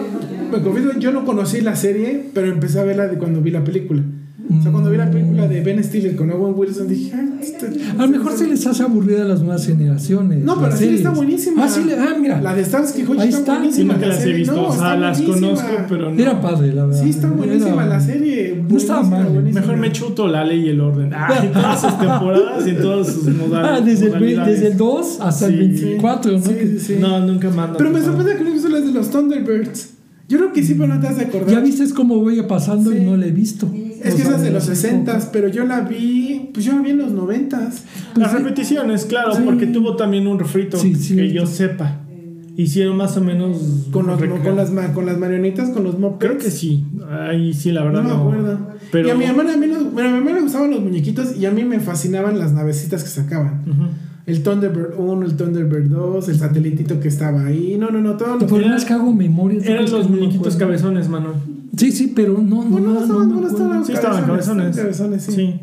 Me confieso, yo no conocí la serie, pero empecé a verla de cuando vi la película. O sea, cuando vi la película de Ben Stiller con Owen Wilson, dije, "Ay, esto- A lo mejor se les hace aburrida a las nuevas generaciones. No, pero las la serie series. está buenísima. Ah, sí, le- ah, mira. La de Starsky Hutch está, está. Sí, buenísima. las he visto, No, o sea, está las buenísima. conozco, pero no. Era padre, la verdad. Sí, está buenísima Era- la serie. No estaba Buenísima, mal. buenísima. Mejor me chuto la ley y el orden. Ah, en todas sus temporadas y en todas sus modalidades. Ah, desde el, desde el 2 hasta el Sí. 24, ¿no? Sí, sí, sí. No, nunca manda. Pero me sorprende que no he visto las de los Thunderbirds. Yo creo que sí, pero no te has de acordar. Ya viste cómo voy pasando Sí. y no la he visto. Es O que sea, esas de los hace 60 pero yo la vi, pues yo la vi en los 90 Las repeticiones, claro, Sí. porque tuvo también un refrito Sí, que yo sepa. Hicieron más o menos. con, los, con, las, ma- con las marionetas, con los mopeds. Creo que sí. Ahí sí, la verdad No no. me acuerdo. Pero. Y a mi hermana, a mí, no- bueno, a mi hermana le gustaban los muñequitos y a mí me fascinaban las navecitas que sacaban. Ujú. El Thunderbird 1, el Thunderbird 2, el satelitito que estaba ahí. No, no, no, todo lo problema Era- es que hago memoria. ¿tú Eran que los muñequitos cabezones, Manuel. Sí, sí, pero no, no, No, no, no, no, no, estaban, Sí, estaban cabezones. cabezones, sí. Sí.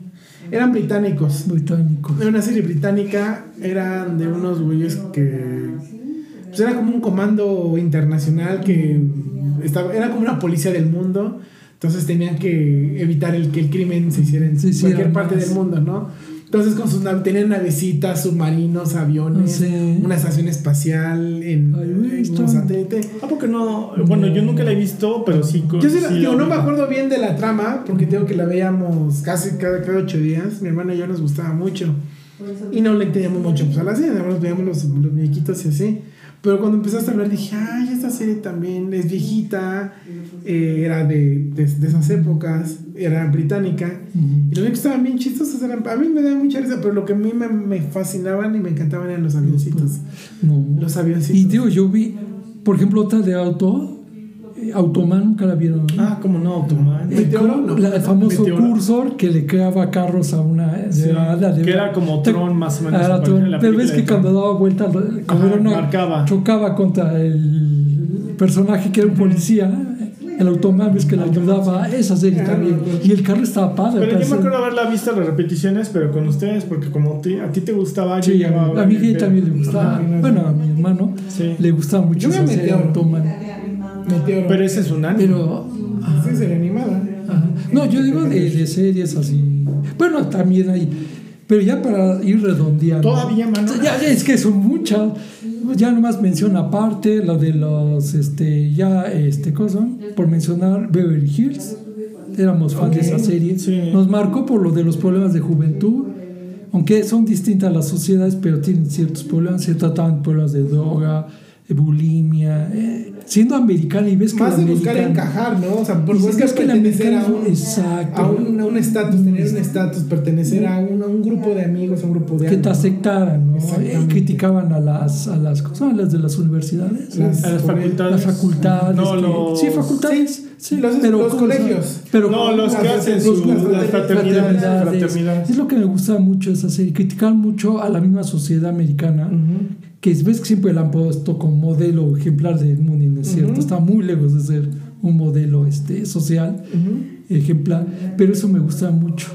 Eran británicos. Británicos. Era una serie británica, eran de unos güeyes que. Pues era como un comando internacional que estaba, era como una policía del mundo. Entonces tenían que evitar el que el crimen se hiciera en cualquier parte más. del mundo, ¿no? Entonces con sus nav- tenían navecitas, submarinos, aviones, Sí. una estación espacial en, Ay, en un satélite. ¿A poco no? Bueno, yo nunca la he visto, pero sí. con- Yo sí la- sí digo, no me acuerdo bien de la trama, porque tengo que la veíamos casi cada, cada ocho días. Mi hermano y yo nos gustaba mucho. Y no le entendíamos mucho pues, a la serie, nada más veíamos los, los muñequitos y así. Pero cuando empezaste a hablar dije, ay, esta serie también es viejita, eh, era de, de, de esas épocas, era británica. Ujú. Y los que estaban bien chistosos eran, a mí me daba mucha risa, pero lo que a mí me, me fascinaban y me encantaban eran los avioncitos. No. Los avioncitos. Y digo, yo vi, por ejemplo, otra de auto, Automan, nunca la vieron. Ah, como no, Automan. No. la- el famoso cursor que le creaba carros a una. Sí, la- la de- que era como Tron, más o menos, aparecía Tron. Pero ves que cuando daba vuelta, como Ajá, era una- marcaba. chocaba contra el personaje que era un policía. El Automan, ves que le ayudaba. Esa serie Ah, también. Y el carro estaba padre. Pero yo me acuerdo haberla visto las repeticiones, pero con ustedes, porque como a ti te gustaba, yo Sí, ya a mí, a mí también le gustaba. Ajá. Bueno, a mi hermano Sí. le gustaba mucho Yo me esa serie. Automan. Meteoro. Pero ese es un anime. Pero. Sí, serie animada. Ajá. No, yo digo de, de series así. Bueno, también hay. Pero ya para ir redondeando. Todavía, mano. Ya, ya es que son muchas. Ya nomás menciona aparte lo de los. Este, ya, este, ¿cómo son? Por mencionar Beverly Hills. Éramos fan de esa serie. sí. Nos marcó por lo de los problemas de juventud. Aunque son distintas las sociedades, pero tienen ciertos problemas. Se trataban problemas de droga, bulimia. eh, siendo americana y ves que Más de buscar encajar, ¿no? O sea, por buscar es que el pertenecer a un exacto. a un a un estatus, tener un estatus, pertenecer a un, a un grupo de amigos, a un grupo de que te aceptaran, ¿no? Eh, criticaban a las, a las cosas, las de las universidades, Las- a las facultades. las facultades, No, que- los- sí, facultades, sí, los- pero los colegios. pero No, los que hacen los- su, las las fraternidades. fraternidades. fraternidades. Es lo que me gusta mucho de esa serie, criticaban mucho a la misma sociedad americana, que ves que siempre la han puesto como modelo ejemplar del mundo, no es cierto, Ujú. está muy lejos de ser un modelo este, social ejemplar, pero eso me gusta mucho.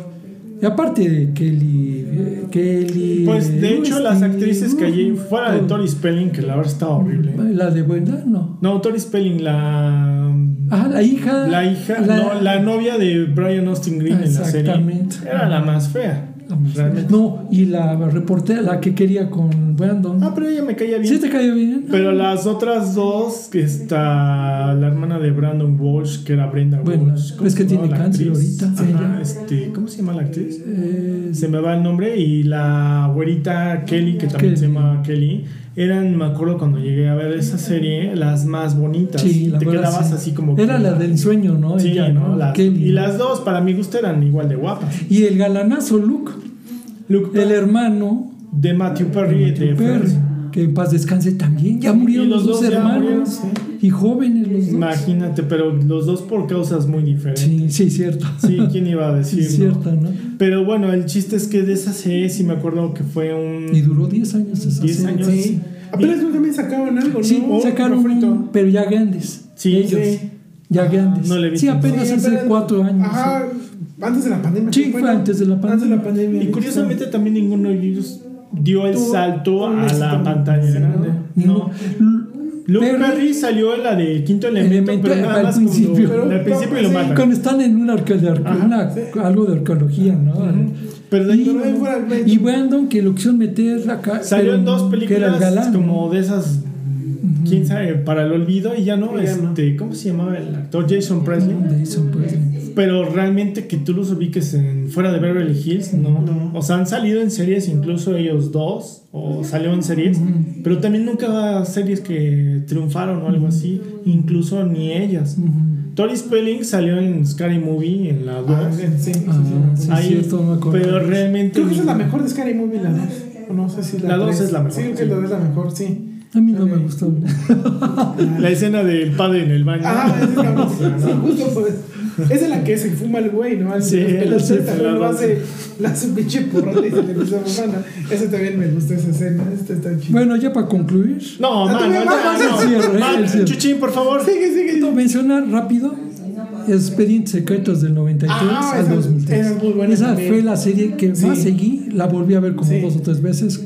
Y aparte de Kelly, eh, Kelly. Pues de eh, hecho, las actrices que allí, uh, fuera de. Tori Spelling, que la verdad estaba horrible. La de Brenda, no. No, Tori Spelling, la. Ah, la hija. La hija, no, la novia de Brian Austin Green en la serie. Exactamente. Era la más fea. Realmente. No, y la reportera, la que quería con Brandon. Ah, pero ella me caía bien. ¿Sí te cayó bien? Pero las otras dos, que está la hermana de Brandon Walsh, que era Brenda Bueno, Walsh. ¿cómo es que tiene cáncer actriz? ahorita, Ajá, este, ¿Cómo se llama la actriz? Eh, Se me va el nombre. Y la güerita Kelly, que también Kelly. se llama Kelly. Eran, me acuerdo cuando llegué a ver esa serie, las más bonitas. Sí, la Te verdad, quedabas sí. así como. Era que- la del sueño, ¿no? Sí, Ella, ¿no? Las- y las dos, para mi gusto, eran igual de guapas. Y el galanazo Luke, Luke el hermano de Matthew Perry y de Perry. Que en paz descanse también. Ya murieron Y los, los dos, hermanos. murieron, sí. Y jóvenes los dos. Imagínate, pero los dos por causas muy diferentes. Sí, sí, cierto. Sí, ¿quién iba a Sí, decir? cierto, ¿no? Pero bueno, el chiste es que de esa serie sí me acuerdo que fue un. Y duró 10 años esa 10 serie. años. Sí. Apenas que me sacaban algo, ¿no? Sí, Oh, sacaron un, pero ya grandes. Sí, ellos. sí. Ya grandes. no le visto. sí, apenas Sí, hace apenas- cuatro años. Ajá, antes de la pandemia. Sí, fue antes de la Antes de la pandemia. Y curiosamente también ninguno de ellos dio el salto a la pantalla grande. No. Luke Perry- Perry salió en la de Quinto Elemento, Elemento, pero nada al más principio. Cuando, al principio y lo Sí, matan. Cuando están en una, Ajá, una- sí. algo de arqueología, ¿no? Pero Y, Pero fuera el y Brandon, que lo quisieron meter acá. salió pero en dos películas ¿no? como de esas, quién sabe, para el olvido y ya no, Y ya no. este, ¿cómo se llamaba el actor? Jason Presley. Jason Presley. Pero realmente que tú los ubiques en, fuera de Beverly Hills, no. No. O sea, han salido en series, incluso ellos dos, o salió en series, pero también nunca series que triunfaron o algo así, incluso ni ellas. Ujú. Tori Spelling salió en Scary Movie, en la 2. Ah, sí, sí, sí, Ah, sí. sí, Ahí, cierto, me acuerdo. pero realmente. Creo que esa es la mejor de Scary Movie, la 2. O no sé si la La dos tres. es la mejor, Sí, creo que la 2 es la mejor, sí. A mí no me gustó. La escena del padre en el baño. Ah, esa es la Sí, justo pues. Esa es la que se fuma el güey, ¿no? Al- Sí, el el- también lo hace, la hace un pinche porrota y se le empieza a fumar. ¿no? Esa también me gusta esa escena. Esta está chida. Bueno, ya para concluir, No, Ah, mano, ya, más, no. el cierre. Man, El cierre. Chuchín, por favor. Sigue, sigue. quiero mencionar rápido Expedientes Secretos del 93 Ah, al esa- 2003. esa es muy buena Esa fue la serie que Sí. más seguí, la volví a ver como Sí. dos o tres veces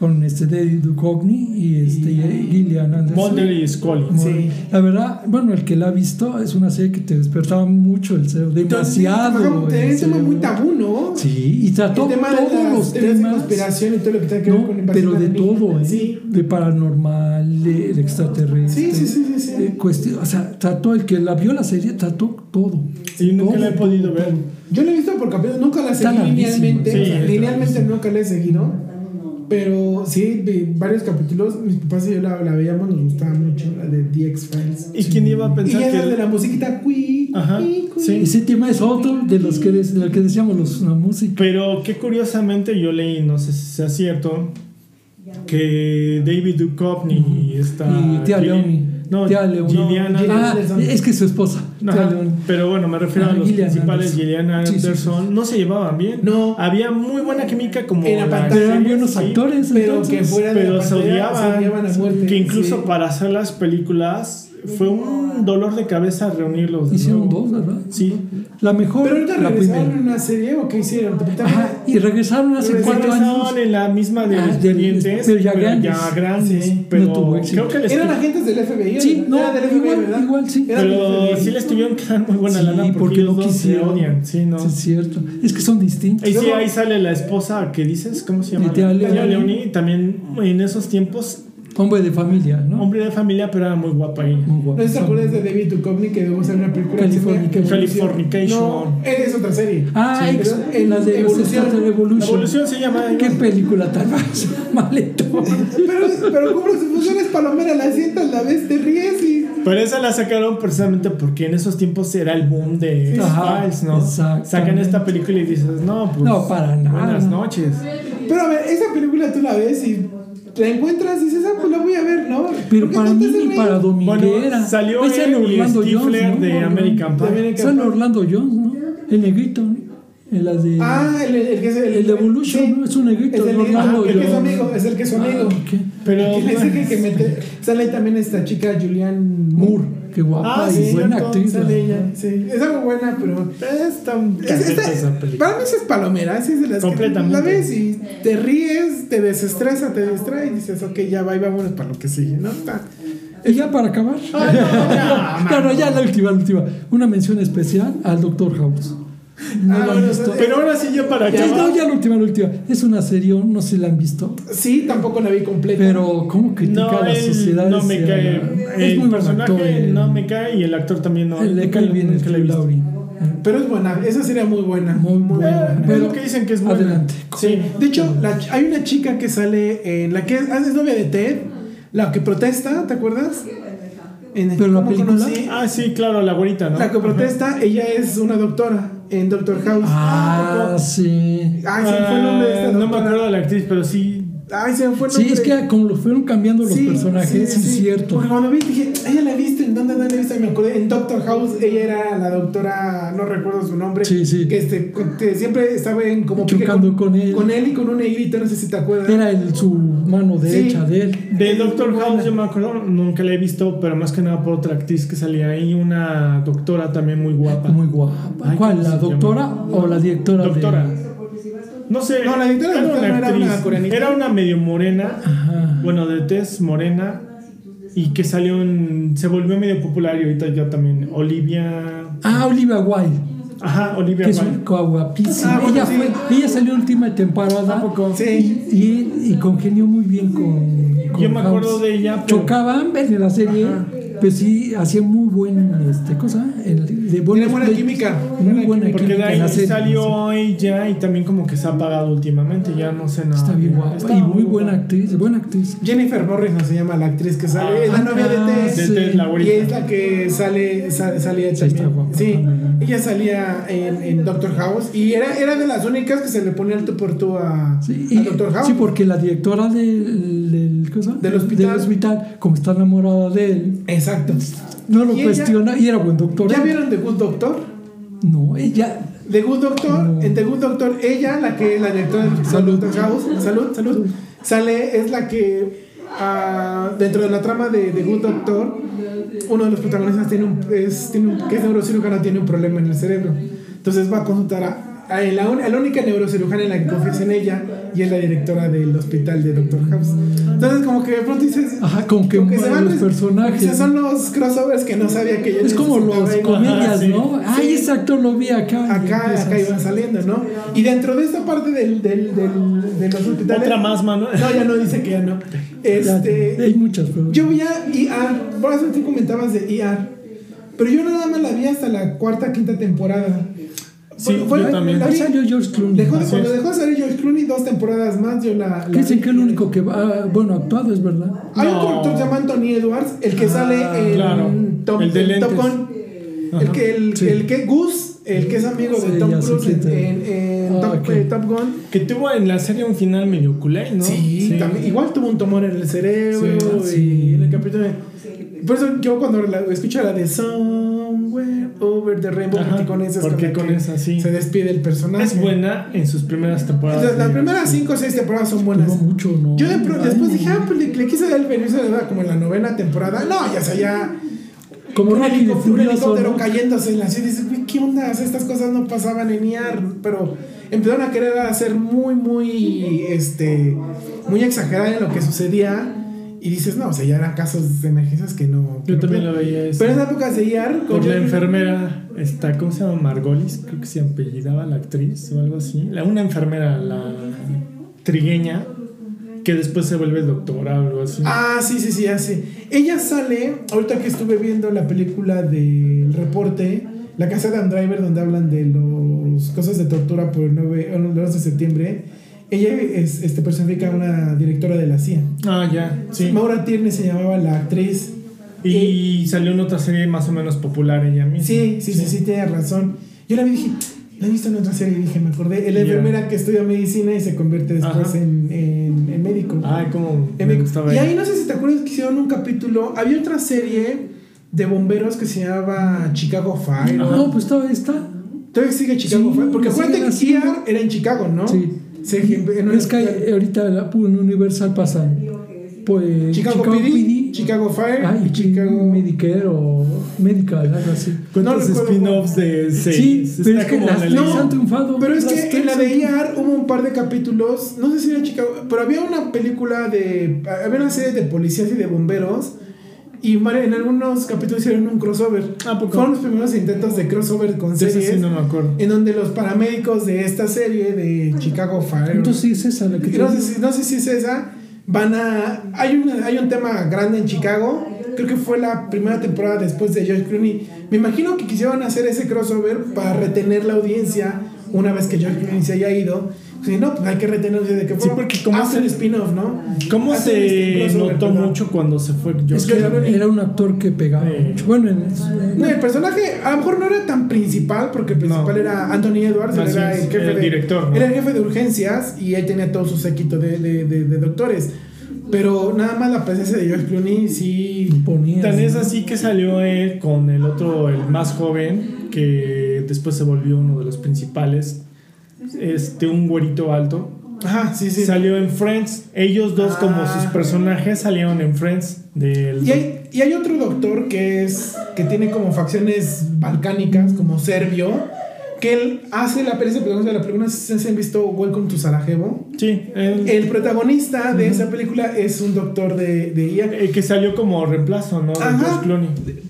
con este David Duchovny y este Gillian Anderson. Mulder y Scully. Sí. La verdad, bueno, el que la ha visto es una serie que te despertaba mucho el cerebro, demasiado. Entonces, el Es un tema muy tabú, ¿no? Sí, y trató El tema de todos las los de temas. conspiración y todo lo que tenga que ver No, con invasión pero de todo, ¿eh? Sí. De paranormal, de, de extraterrestre. Sí, sí, sí, sí, sí. de cuestión- o sea, trató, el que la vio la serie, trató todo. Sí, nunca Todo, la he podido todo, ver. Yo la he visto por capítulos, nunca la seguí linealmente. Sí, o sea, linealmente nunca la he seguido. Pero sí, vi varios capítulos. Mis papás y yo la, la veíamos, nos gustaba mucho, la de The X-Files. ¿Y quién iba a Y pensar esa que de la musiquita, cui, Ajá, cui, cui. sí. Ese tema es otro de los que, de lo que decíamos, los, la música. Pero que curiosamente yo leí, no sé si sea cierto, que David Duchovny y esta Y Tía Gillian- Leoni. No, Leoni. Gillian Gillian Ah, Anderson. es que es su esposa. Ajá, pero bueno, me refiero a Ah, los Gillian principales, Anderson. Gillian Sí, sí, sí, Anderson, sí. no se llevaban bien. No. Había muy buena química como En la pantalla. Eran buenos actores. Pero entonces. que fuera de Pero la se odiaban, se odiaban a muerte. que incluso para hacer las películas fue un dolor de cabeza reunirlos. de Hicieron nuevo. dos, ¿verdad? Sí. La mejor, Pero ahorita la regresaron primera. en una serie o qué hicieron. Ajá, y regresaron hace Regresaron cuatro Regresaron años. en la misma de Ah, los del- dientes, pero ya grandes. grandes, Sí. pero No tuvo éxito. creo que les Eran agentes del FBI. Sí, no, Eran del FBI, igual, ¿verdad? igual, sí. Pero sí les tuvieron que dar muy buena Sí, lana porque, porque ellos no dos se quisieron. odian, sí, no. Sí, es cierto. Es que son distintos. Y sí, ahí sale la esposa que dices, ¿cómo se llama? Tía. Leoni. También en esos tiempos, Hombre de familia, ¿no? hombre de familia, pero era muy guapa ella. Muy guapo. ¿No te acuerdas de David Duchovny que debemos hacer una película Californication. Californication. No, es otra serie. Ah, Sí, ex- en la de Evolución. Evolution. La Evolution. evolución se llama. Qué película tan maletón. Pero, pero como si funciones palomera, la sientas, la ves, te ríes y. Pero esa la sacaron precisamente porque en esos tiempos era el boom de Ajá, X-Files, ¿no? Sacan esta película y dices, no, pues. No, para nada. Buenas noches. Pero a ver, esa película tú la ves y la encuentras y dices, ah, pues la voy a ver, ¿no? Pero ¿Por qué para mí reír? para Dominguera. Bueno, salió y Orlando Jones, ¿no? de American Pie. También hay que- Sale Orlando Jones, ¿no? El negrito, ¿no? En las de. Ah, el, el que es el, El de Evolution, sí. ¿no? Es un negrito, Es el, Orlando ah, el que es amigo, es el que es su amigo. Ah, ok. Pero. Dice que, que mete. Sale ahí también esta chica Julianne Moore, qué guapa Ah, y sí, buena actriz. Sale ella, sí. Es algo buena, pero. Es tan Es- esta- esa para mí eso es palomera, así es de las Completamente. que la ves y te ríes, te desestresa, te distrae y dices, ok, ya va y vámonos para lo que sigue, ¿no? Está- Y ya para acabar. Ay, no, ya, No, ya la última, la última. Una mención especial al Doctor House. No Ah, la han bueno, visto. Pero ahora sí, ya para Ya, no, ya la última, la última. Es una serie, no sé si la han visto. Sí, tampoco la vi completa. Pero, ¿cómo critica No, a la sociedad? no me cae. Es El muy buen personaje actor, no me cae y el actor también no. Le cae bien el. Pero es buena, esa sería muy buena. Muy buena. Es Pero- lo que dicen que es buena. Adelante. Sí. De hecho, la hay una chica que sale en la que es, ah, es novia de Ted, la que protesta, ¿te acuerdas? En ¿Pero la ¿Cómo película? conocí? Ah, sí, claro, la güerita, ¿no? La que protesta, ella es una doctora en Doctor House. Ah, sí. Ay, me fue el nombre de esta Ah, No me doctora. acuerdo de la actriz, pero sí. Ay, se me fue el Sí, nombre. es que como lo fueron cambiando los Sí, personajes, sí, es cierto. Porque cuando vi dije, ella la he visto, ¿en dónde la he visto? Y me acordé, en Doctor House, ella era la doctora, no recuerdo su nombre. Sí, sí. Que, este, que siempre estaba en como Chocando con él. Con él y con un negrito, no sé si te acuerdas. Era el, su mano derecha Sí. de él. De Doctor House yo me acuerdo, nunca la he visto, pero más que nada por otra actriz que salía ahí, una doctora también muy guapa. Muy guapa. Ay, ¿Cuál? ¿cómo ¿La doctora llama? o la directora? de- Doctora. No sé. No, la directora era no una era actriz. una coreanita. Era una medio morena, Ajá. bueno, de tez morena, y que salió en. Se volvió medio popular y ahorita ya también. Olivia. Ah, Olivia Wilde. Ajá, Olivia Que es guapísima. Ah, ella, sí. fue, ella salió en última temporada. ¿A poco? Sí. Y, y, y congenió muy bien con. con Yo me acuerdo House. de ella, pero- Chocaban en la serie, pues sí, hacía muy buen. Este, cosa. El, de buena play- química. Muy buena Porque química de en la ahí salió ella y también como que se ha apagado últimamente, ya no sé nada. Está bien guapa. Está y muy buena actriz. Buena actriz. Jennifer Morrison se llama la actriz que sale. Ah, es la novia de ah, Ted. De Sí. Y es la que sale, sa- salía Sí, está también. guapa Sí, también. Ella salía en, en Doctor House y era, era de las únicas que se le ponía el tú por tú a, Sí, a Doctor House. sí, porque la directora del, del, ¿cosa? Del hospital. hospital, como está enamorada de él, Exacto. no lo Y ella- cuestiona y era buen doctor. ¿Ya vieron The Good Doctor? No, ella. The Good Doctor, No. en The Good Doctor, ella, la que la directora del Salud. Doctor House, salud, salud, sale, es la que ah, dentro de la trama de The Good Doctor, uno de los protagonistas tiene un, es, tiene un, que es neurocirujano, tiene un problema en el cerebro. Entonces va a consultar a, a la, un- a la única neurocirujana en la que confía es en ella y es la directora del hospital de Doctor House. Entonces como que de pronto dices... Ajá, como que como se mueven van los personajes. dices, son los crossovers que no sabía que yo Es como los comedias, sí. ¿no? Ay, Sí. ese actor lo vi acá. Acá, acá iban saliendo, ¿no? Y dentro de esta parte del, del, del, de los hospitales. Otra más, mano. No, ya no dice que ya no. Ya, Este. hay muchas, pero. Yo vi a ER, por eso tú comentabas de ER. Pero yo nada más la vi hasta la cuarta, quinta temporada. Sí, Fue- yo también. la salió George Clooney. dejó Así cuando es. dejó de salir George Clooney dos temporadas más, yo la. la Que dicen que el único que va. Bueno, actuado es verdad. Hay un actor que se llama Anthony Edwards, el que Ah, sale en claro. Top, El de Top. Gun. El que, el, Sí. el que Gus, el que es amigo Sí, de Tom Cruise en, en- en Ah, Top, ok. eh, Top Gun. Que tuvo en la serie un final medio culé, ¿no? Sí, también, igual tuvo un tumor en el cerebro Sí, y sí. en el capítulo de- Por eso yo cuando la, escucho la de Somewhere Over the Rainbow, Ajá, porque con porque con esa, sí. se despide el personaje. Es buena en sus primeras temporadas. Entonces, las primeras 5 o 6 temporadas son buenas. Duró mucho, ¿no? Yo de después dije, ah, pues le, le quise dar el beneficio de la como en la novena temporada. No, ya sea, ya. Como un helicóptero, un helicóptero ¿no? cayéndose en la ciudad. Y dices, ¿qué onda? Estas cosas no pasaban en IAR. Pero empezaron a querer hacer muy, muy, este, muy exagerada en lo que sucedía. Y dices, no, o sea, ya eran casos de emergencias que no. Yo también lo veía eso. Pero en épocas de IAR. Por la enfermera, está, ¿cómo se llama? Margolis, creo que se apellidaba la actriz o algo así. La, una enfermera, la trigueña, que después se vuelve doctora o algo así. Ah, sí, sí, sí, sé. Ella sale, ahorita que estuve viendo la película del reporte, La casa de Adam Driver, donde hablan de los cosas de tortura por el 9, el 11 de septiembre. Ella es, este, personifica a una directora de la CIA. Ah, ya, sí. Maura Tierney se llamaba la actriz. Y salió en otra serie más o menos popular ella misma. Sí, sí, sí, sí, tiene razón. Yo la vi y dije, la he visto en otra serie y dije, me acordé. La Ya. enfermera que estudia medicina y se convierte después Ajá. en, en, cómo En me gustaba y ahí no sé si te acuerdas que hicieron un capítulo. Había otra serie de bomberos que se llamaba Chicago Fire. No, pues todavía está. Todavía sigue Chicago Sí, Fire. Porque acuérdate que. ER era en Chicago, ¿no? Sí. Se- en Es que ahorita la- en Universal pasan. Pues, Chicago, PD, Chicago Fire ah, y y Chicago. Medicare o Medical, algo así. ¿Cuántos no spin-offs de Sí, series? pero Está es que las tres lista. han triunfado. Pero es que en la de triunfado. ER hubo un par de capítulos, no sé si era Chicago, pero había una película de. Había una serie de policías y de bomberos. Y en algunos capítulos hicieron un crossover. ¿A poco? Fueron los primeros intentos de crossover con series. sí no me acuerdo. En donde los paramédicos de esta serie de Chicago Fire. Entonces sí es esa la que no, sé si, no sé si es esa. Van a. Hay un, hay un tema grande en Chicago. Creo que fue la primera temporada después de George Clooney. Me imagino que quisieron hacer ese crossover para retener la audiencia una vez que George Clooney se haya ido. Sí, no, pues hay que retenerse de que Sí, porque como hacen se- spin-off, ¿no? ¿Cómo se este notó ¿verdad? mucho cuando se fue George Es que era, Clooney. era un actor que pegaba Eh. mucho. Bueno, en- No, el personaje a lo mejor no era tan principal porque el principal No. era Anthony Edwards, él Así era el jefe el de, director, ¿no? Era el jefe de urgencias y ahí tenía todo su séquito de, de, de- de doctores. Pero nada más la presencia de George Clooney sí. imponía. Tan es así que salió él con el otro, el más joven, que después se volvió uno de los principales, este, un güerito alto. Ajá, sí, sí. Salió en Friends. Ellos dos, como Ah. sus personajes, salieron en Friends. Del, Y hay, y hay otro doctor que es que tiene como facciones balcánicas, como serbio, que él hace la película, de la película, si se han visto Welcome to Sarajevo. Sí, él- El protagonista de esa película es un doctor de, de IA. el que salió como reemplazo, ¿no? De Ajá.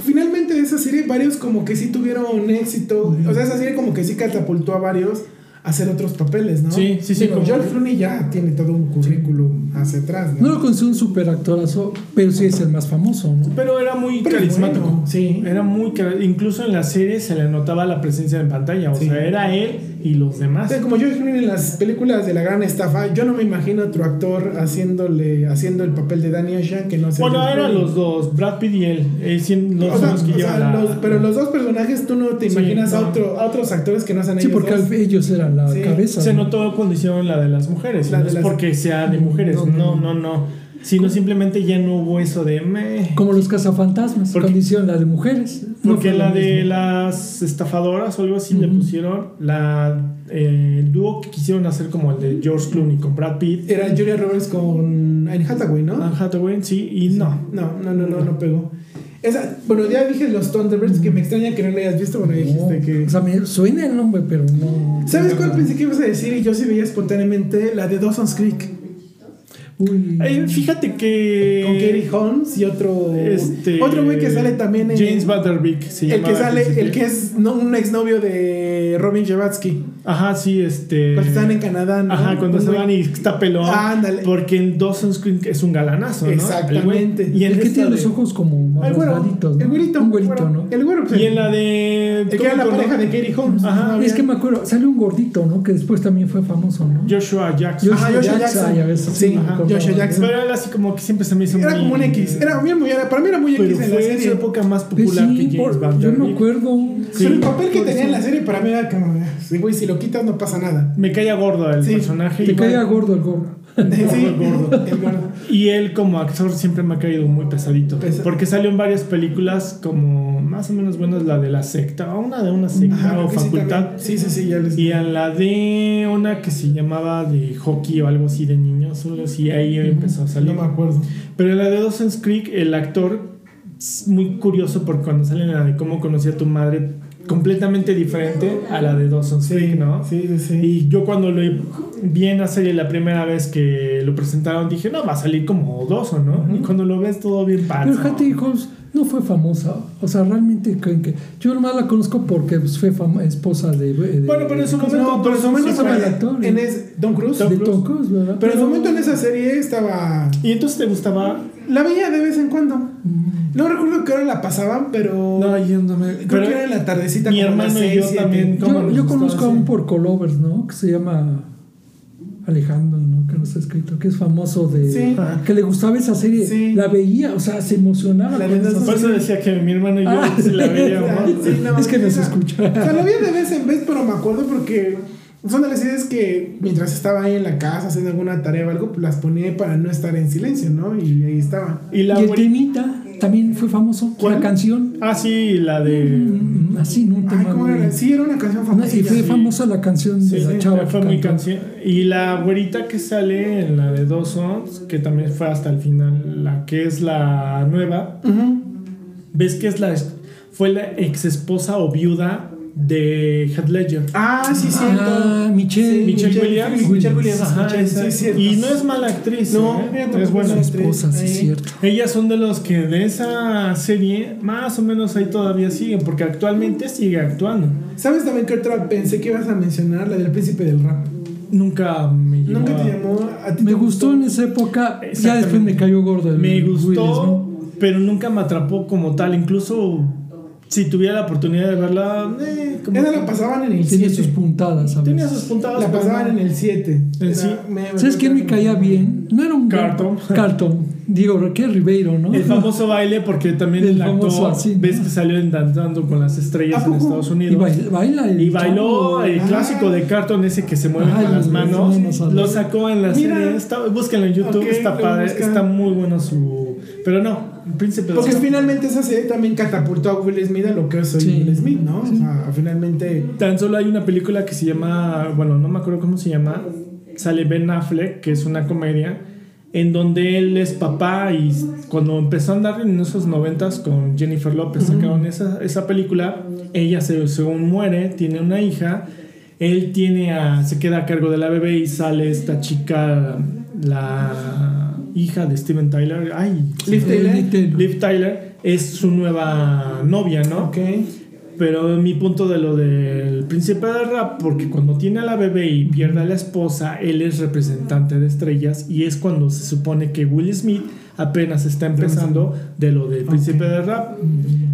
Finalmente de esa serie varios como que sí tuvieron éxito. O sea, esa serie como que sí catapultó a varios hacer otros papeles, ¿no? Sí, sí, sí, Digo, George Clooney ya tiene todo un currículum hacia atrás, No ¿no? lo considero un super actorazo, pero sí es el más famoso, ¿no? Pero era muy Pero carismático. bueno, sí. Era muy car- Incluso en la serie se le notaba la presencia en pantalla. O Sí. sea, era él y los demás. O sea, como George Clooney en las películas de la gran estafa, yo no me imagino otro actor haciéndole, haciendo el papel de Danny Ocean que no sea Bueno, eran los dos, Brad Pitt y él. Eh, sí, los O sea, son los que o sea, llevan la- los- pero los dos personajes tú no te Sí, imaginas a, otro, a otros actores que no sean Sí, ellos porque dos. ellos eran la Sí, cabeza. Se ¿no? notó cuando hicieron la de las mujeres. La no de es las- porque sea de mujeres. No, No, no, no, no. Sino simplemente ya no hubo eso de meh. Como los cazafantasmas, Porque- cuando hicieron la de mujeres. No Porque fue la de las estafadoras o algo así le Ujú. pusieron la eh, el dúo que quisieron hacer como el de George Clooney con Brad Pitt. Era Julia Roberts con Anne Hathaway, ¿no? Anne Hathaway, sí, y no. No, no, no, no, no pegó. Esa, bueno, ya dije los Thunderbirds que me extraña que no lo hayas visto. Bueno, dijiste No, que. O sea, me suena el nombre, pero no. ¿Sabes cuál pensé que ibas a decir? Y yo sí veía espontáneamente la de Dawson's Creek. Uy. Eh, fíjate que. Con Katie Holmes y otro. Este, otro güey que sale también en. James Butterbeak se el que sale, el que es no, un exnovio de Robin Shavatsky. Ajá, sí, este. Cuando estaban en Canadá, ¿no? Ajá, cuando güey- van y está pelón. Ándale. Porque en Dawson's Creek es un galanazo, ¿no? Exactamente. El güey. Y en el que tiene de- los ojos como El güero. ¿no? El güerito. Un güerito. ¿no? El güero. pues, Y en la de. el que era la ¿cómo pareja de Katie Holmes. Ajá. ¿no? Es que me acuerdo, sale un gordito, ¿no? Que después también fue famoso, ¿no? Joshua Jackson. Joshua Ajá, Joshua Jackson, Jackson. ya ves, Sí, ajá. Joshua Jackson. Pero él así como que siempre se me hizo Era muy- como un X. Era bien, muy, para mí era muy Pero X en la fue en su serie. época más Pues popular que James yo me acuerdo. Pero el papel que tenía en la serie para mí era como, sí, güey, si lo quitas no pasa nada. Me caía gordo el Sí, personaje. Te caía gordo el gordo. Sí, El gordo. el gordo. Y él como actor siempre me ha caído muy pesadito. Pesa- Porque salió en varias películas como más o menos buenas, la de la secta, o una de una secta Ajá, o facultad. Sí, sí, sí, ya les y en la de una que se llamaba de hockey o algo así de niños, solo así ahí empezó a salir. No me acuerdo. Pero en la de Dawson's Creek, el actor es muy curioso porque cuando sale en la de cómo conocí a tu madre, completamente diferente a la de Dawson's Sí, Creek, ¿no? Sí, sí, sí. Y yo cuando lo vi en la serie la primera vez que lo presentaron dije, no, va a salir como Dawson, ¿no? Y cuando lo ves todo bien Pero panzo. Hattie Holmes no fue famosa. O sea, realmente creen que. Yo nomás la conozco porque fue fama- esposa de. de- Bueno, pero en su No, momento... pero en su momento sí estaba fue- el actor. en es, Don de Tom Cruise, ¿verdad? Pero en su momento en esa serie estaba. ¿Y entonces te gustaba? La veía de vez en cuando. Mm. No recuerdo qué hora la pasaban, pero. No, yo no me... creo pero que era en la tardecita. mi hermano y yo también, ¿cómo Yo, yo conozco a un por Colovers, ¿no? Que se llama Alejandro, ¿no? Que nos ha escrito, que es famoso de. Sí. Que le gustaba esa serie. Sí. La veía, o sea, se emocionaba. La con esa Por eso decía que mi hermano y yo Ah, sí la veíamos. Sí, no, es que nos escucha. O sea, lo veía de vez en vez, pero me acuerdo porque son de las ideas que mientras estaba ahí en la casa haciendo alguna tarea o algo, pues las ponía para no estar en silencio, ¿no? Y ahí estaba. Y la y el temita también fue famoso. ¿Cuál? La canción. Ah, sí, la de... Mm, Así, ¿no? Ay, ¿cómo era? Sí, era una canción famosa. y fue sí. famosa la canción de la sí, chava. fue muy canción. Y la güerita que sale en la de Dawson, que también fue hasta el final, la que es la nueva, ves que es la fue la ex esposa o viuda de Heath Ledger. Ah, sí, cierto. Ah, Michelle, Sí, Michelle Williams. Michelle Williams. Ajá, Michelle, sí, cierto. y no es mala actriz. No, ¿eh? es buena. esposa, sí, cierto. Ellas son de los que de esa serie más o menos ahí todavía siguen, porque actualmente sigue actuando. ¿Sabes también qué otra pensé que ibas a mencionar? La del príncipe del rap. Nunca me llegó ¿Nunca te llamó? ¿A ti Me te gustó en esa época. Ya después me cayó gordo el Me gustó pero nunca me atrapó como tal. Incluso si tuviera la oportunidad de verla, eh, como Esa que- la pasaban en el Tiene sus 7. puntadas. a tenía sus puntadas. La pasaban en el 7. El sí. ¿Sabes quién me caía bien? No era un Carlton. Carlton. Digo, ¿qué Ribeiro, no? El famoso baile, porque también El el, actor, famoso así, ¿no? ves que salió en Danzando con las estrellas ¿A en? Estados Y Unidos. baila, baila el Y bailó chavo. el Ah. clásico de Carton, ese que se mueve Ay, con las manos. manos, Lo sacó en la Mira. serie. Está, búsquenlo en YouTube, está padre. Está muy bueno su. Pero no, príncipe Porque finalmente esa serie también catapultó a Will Smith a lo que es hoy Sí. Will Smith, ¿no? O sea, finalmente. Tan solo hay una película que se llama. Bueno, no me acuerdo cómo se llama. Sale Ben Affleck, que es una comedia. En donde él es papá y cuando empezó a andar en esos noventas con Jennifer López sacaron esa, esa película. Ella se, según muere, tiene una hija. Él tiene a, se queda a cargo de la bebé y sale esta chica, la hija de Steven Tyler. Ay, Liv Taylor. Liv Tyler es su nueva novia, ¿no? Ok. Pero mi punto de lo del príncipe del rap, porque cuando tiene a la bebé y pierde a la esposa, él es representante de estrellas y es cuando se supone que Will Smith apenas está empezando de lo del príncipe del rap.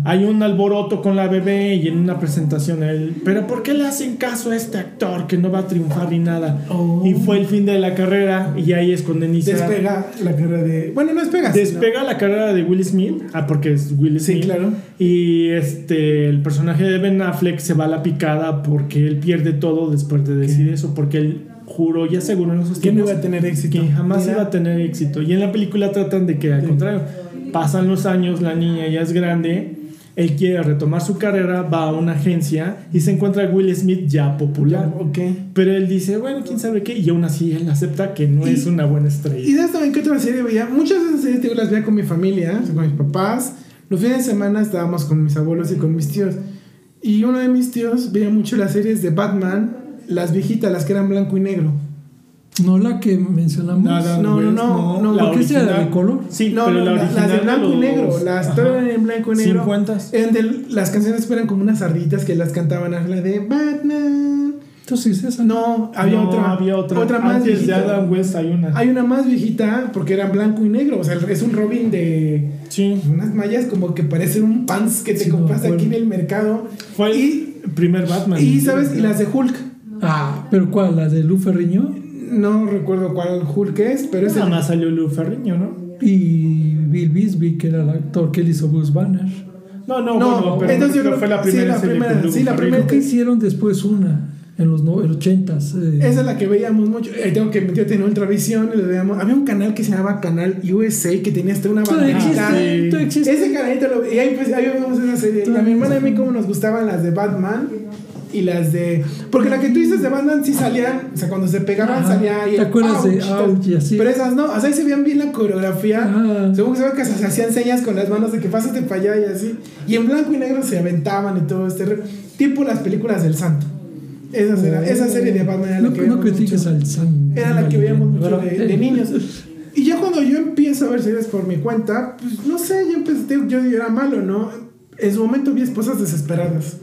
Hay un alboroto con la bebé y en una presentación él, pero ¿por qué le hacen caso a este actor que no va a triunfar ni nada? Oh. Y fue el fin de la carrera y ahí es cuando inicia... Despega la carrera de. Bueno, no despega. sino- Despega la carrera de Will Smith, ah, porque es Will Sí, Smith. claro. Y este, el personaje de Ben Affleck se va a la picada porque él pierde todo después de decir eso, porque él juró y aseguró en esos Que no tiempos iba a tener éxito. que jamás Mira. iba a tener éxito. Y en la película tratan de que al contrario, pasan los años, la niña ya es grande, él quiere retomar su carrera, va a una agencia y se encuentra a Will Smith ya popular. Ok. Pero él dice, bueno, quién sabe qué, y aún así él acepta que no Y- es una buena ¿Y estrella. sabes también qué otra serie veía? Muchas de esas series digo, las veía con mi familia, con mis papás. Los fines de semana estábamos con mis abuelos y con mis tíos. Y uno de mis tíos veía mucho las series de Batman, las viejitas, las que eran blanco y negro. No la que mencionamos. Nada, No, no, no, no, la porque esa era de color. Sí, no, pero no, la original las de blanco y negro, las eran en blanco y negro. 50. Eran de- las canciones eran como unas sarditas que las cantaban, la de Batman. Entonces esa. No, había No, otra. había otra. más Antes de viejita. Adam West hay una. Hay una más viejita porque era blanco y negro. O sea, es un Robin de Sí. unas mallas como que parecen un pants que te Sí, no compraste aquí en el mercado. Fue el Y, primer Batman. y sabes, y las de Hulk. Ah, pero ¿cuál? ¿La de Lu Ferriño? No recuerdo cuál Hulk es, pero es Nada el- más salió Lou Ferriño, ¿no? Y Bill Bisbee, que era el actor que él hizo Bruce Banner. No, no, No, bueno, pero entonces yo creo fue la sí, primera la serie primera, Lou sí, la. Creo que hicieron después una en los no- en los ochentas. eh. Esa es la que veíamos mucho. Eh, tengo que meter en Ultravisión. y lo veíamos. Había un canal que se llamaba Canal USA que tenía hasta una sí. existe. Ese canalito lo y ahí, pues, ahí vemos esa serie. Y a mi hermana y a mí como nos gustaban las de Batman y las de... Porque la que tú dices de Batman sí salían, o sea, cuando se pegaban Ajá. salía ahí ¿Te acuerdas de ouch y así? Pero esas no, o sea, ahí se veían bien la coreografía. Ajá. Según que se ve que se hacían señas con las manos de que pásate para allá y así. Y en blanco y negro se aventaban y todo este... Tipo las películas del santo. Esa, era, esa serie de Batman era la No, que no critiques al San. Era la que veíamos mucho de, de niños. Y ya cuando yo empiezo a ver series por mi cuenta, pues no sé, yo empecé, yo era malo, ¿no? En su momento vi esposas desesperadas.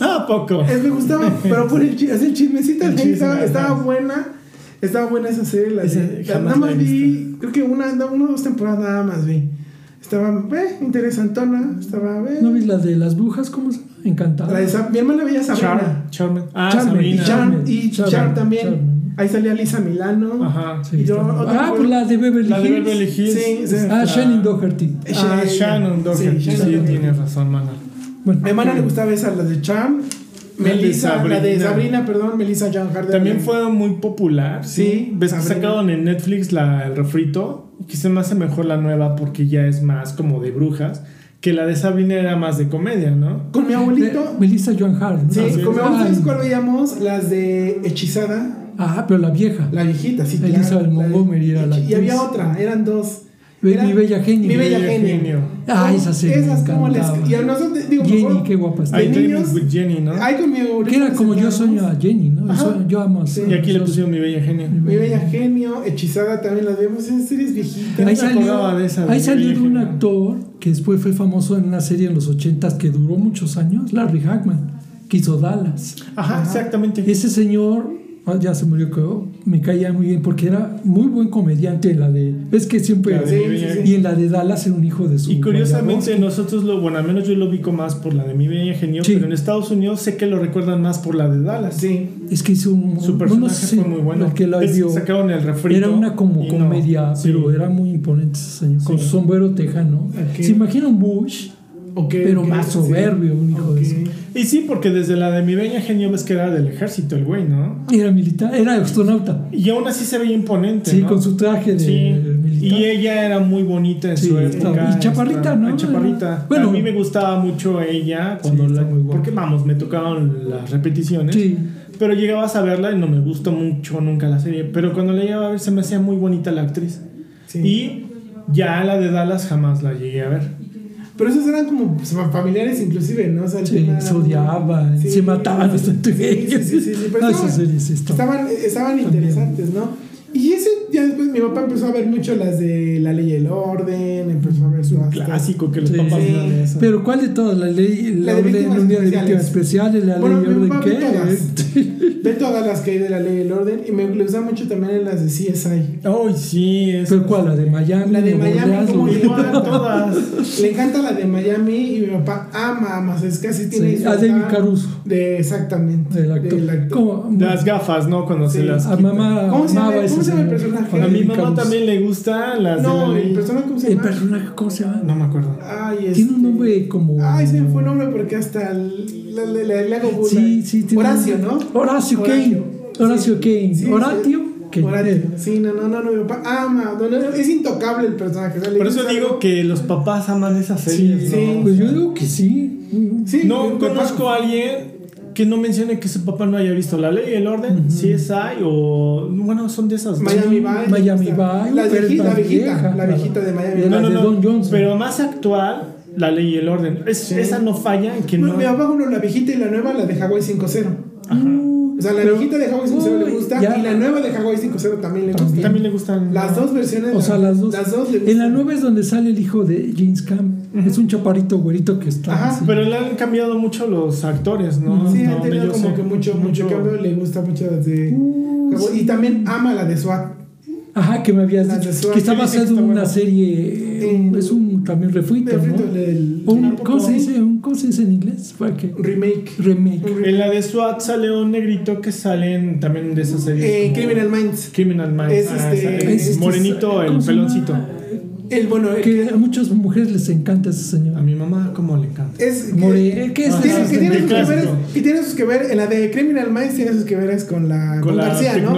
Ah, ¿a poco. Es, me gustaba, pero por el, así el chismecito, El chisme, estaba, estaba buena. Estaba buena esa serie. La de- la- nada más vi, creo que una, una o dos temporadas nada más vi. Estaba, ve, interesantona. Estaba, ve. ¿No vis la de las brujas? ¿Cómo se llama? Encantada. La de Sa- mi hermana veía Sabrina. Charm. Charm. Ah, Charm, Sabrina. y Charm, Charm, y Charm también. Charm. Ahí salía Lisa Milano. Ajá. Sí, y yo- ah, pues la de Beverly La de Hills. Beverly Hills. Sí, sí. Ah, Shannon Doherty. Ah, Sh- Shannon Doherty. sí, Sí, Doherty. tienes razón, mana. Bueno, Mi hermana le gustaba esa, la de de Melissa, la de Sabrina. Perdón, Melissa John Harder. También fue muy popular. Sí, Ves que sacaron en Netflix la, el refrito. Que se me hace mejor la nueva porque ya es más como de brujas. Que la de Sabrina era más de comedia, ¿no? Con mi abuelito. de Melissa Joan Hart. ¿no? Sí, sí, con mi abuelito, ¿sabes cuál veíamos? Las de Hechizada. Ah, pero la vieja. La viejita, sí, Elizabeth claro. Montgomery era la Y había otra, eran dos. Era- Mi Bella Genio. Mi Bella Bella Genio. Genio. Ah, esa serie Esas como les. Y a nosotros, digo, Jenny, mejor- qué guapa está. I niños- with Jenny, ¿no? Ay, con mi abuelito. Que era como yo sueño a Jenny, ¿no? Ajá. Yo- Yo amo a Sí. Y aquí le pusieron mi bella genio. Mi Bella Genio, Hechizada también las vemos en series viejitas. no Ahí me salió, acordaba de esa, de ahí salió Bella de un Genio. actor que después fue famoso en una serie en los ochentas que duró muchos años, Larry Hagman, que hizo Dallas. Ajá, exactamente. Ese señor ya se murió, creo, me caía muy bien porque era muy buen comediante en la de. Es que siempre. Y en la de Dallas era un hijo de su. Y curiosamente nosotros lo, bueno, al menos yo lo ubico más por la de Mi Bella Genio, Sí. pero en Estados Unidos sé que lo recuerdan más por la de Dallas. Sí. Es que hizo un. Su personaje no sé, fue muy bueno. el que la Es- vio. sacaron el refrito. Era una como no, comedia, sí. pero era muy imponente ese señor, con sombrero tejano. Se imagina un Bush, Ok, pero más sí. soberbio, un hijo de su. Y sí, porque desde la de Mi Bella Genio ves que era del ejército el güey, ¿no? Era militar, era astronauta. Y aún así se veía imponente. Sí, ¿no? con su traje de Sí, militar. y ella era muy bonita en Sí, su época. y chaparrita, esta- ¿no? Chaparrita. Bueno. a mí me gustaba mucho ella cuando Sí, la- muy porque vamos, me tocaban las repeticiones. Sí, Pero llegabas a verla y no me gustó mucho nunca la serie. Pero cuando la llegaba a ver se me hacía muy bonita la actriz. Sí. Y ya la de Dallas jamás la llegué a ver. Pero esos eran como pues, familiares inclusive, ¿no? O sea, el sí, tema se odiaban, Sí, se mataban hasta sí, sí, sí, sí, sí, pero No, estaban- esas series sí están- Estaban, estaban interesantes, ¿no? Y ese, ya después mi papá empezó a ver mucho las de La Ley y el Orden, empezó a ver su Clásico que los Sí. papás Sí. vean eso. Pero ¿cuál de todas? La ley, la, La de orden- víctimas unidad de especiales. víctimas especiales, la Bueno, ley mi orden qué? ve todas. De todas las que hay de La Ley y el Orden, y me gusta mucho también en las de CSI. Ay, sí, es. Pero cuál, la de Miami, La de Miami, Orleans, ¿cómo o- le Igual encanta? todas. Le encanta la de Miami y mi papá ama, ama, es casi tiene Sí, su a David Caruso, De exactamente. el actor. del actor. ¿Cómo? Las gafas, ¿no? Cuando se las. A mamá ¿Cómo se llama- el señor. Personaje? A mi mamá también le gustan las No, de la el personaje, ¿cómo se El llama? personaje, ¿cómo se llama? No me acuerdo. Ay, Tiene un este- nombre como. Ay, se me fue el nombre porque hasta el- le, hago burla. Sí, sí, tiene un Horacio, ¿no? Horacio Kane. Horacio Kane. Sí, Horatio sí. Sí, no, no, no, no, mi papá ama. no, no, no, es intocable el personaje. o sea, le Por eso gusta digo que los papás aman esas Sí, series. sí. ¿no? Pues yo digo que sí. Sí, No conozco a alguien que no mencione que su papá no haya visto La Ley y el Orden, CSI o. Bueno, son de esas. Miami Vice. Miami me. Vice, La, pero es viejita, la más viejita, la viejita de Miami De No, no, no. Don Johnson. Pero más actual, La Ley y el Orden. Es- Sí. Esa no falla en que Mi- no. Mi papá, uno, la viejita y la nueva, la de Hawaii 5.0. O sea, la Pero- viejita de Hawaii 5.0 le gusta ya. y la nueva de Hawaii 5.0 también le gusta. También le gustan. Las dos versiones. O sea, las dos. Las dos le En la nueva es donde sale el hijo de James Cam. Es un chaparrito güerito que está. Ajá, así. Pero le han cambiado mucho los actores, ¿no? Sí, donde tenido como sé. que mucho, mucho cambio. Le gusta mucho de. Y también ama la de SWAT. Ajá, que me habías dicho. Que dicen basado en una bueno. serie. En- Es un también refrito, ¿no? Un-. ¿Cómo se dice? Un- ¿Cómo se dice en inglés? ¿Para qué? remake. Remake. En la de SWAT sale un negrito que salen también de esas series. Eh, Criminal Minds. Criminal Minds. Es Ah, este- esa- es este- morenito, el peloncito. El bueno, el Que a muchas mujeres les encanta ese A señor. mi mamá, como le encanta. Es que, More- ¿qué es Ah, tiene, que tiene sus que que tiene sus que ver, en la de Criminal Minds tiene sus que veres con la con, Con la García, ¿no?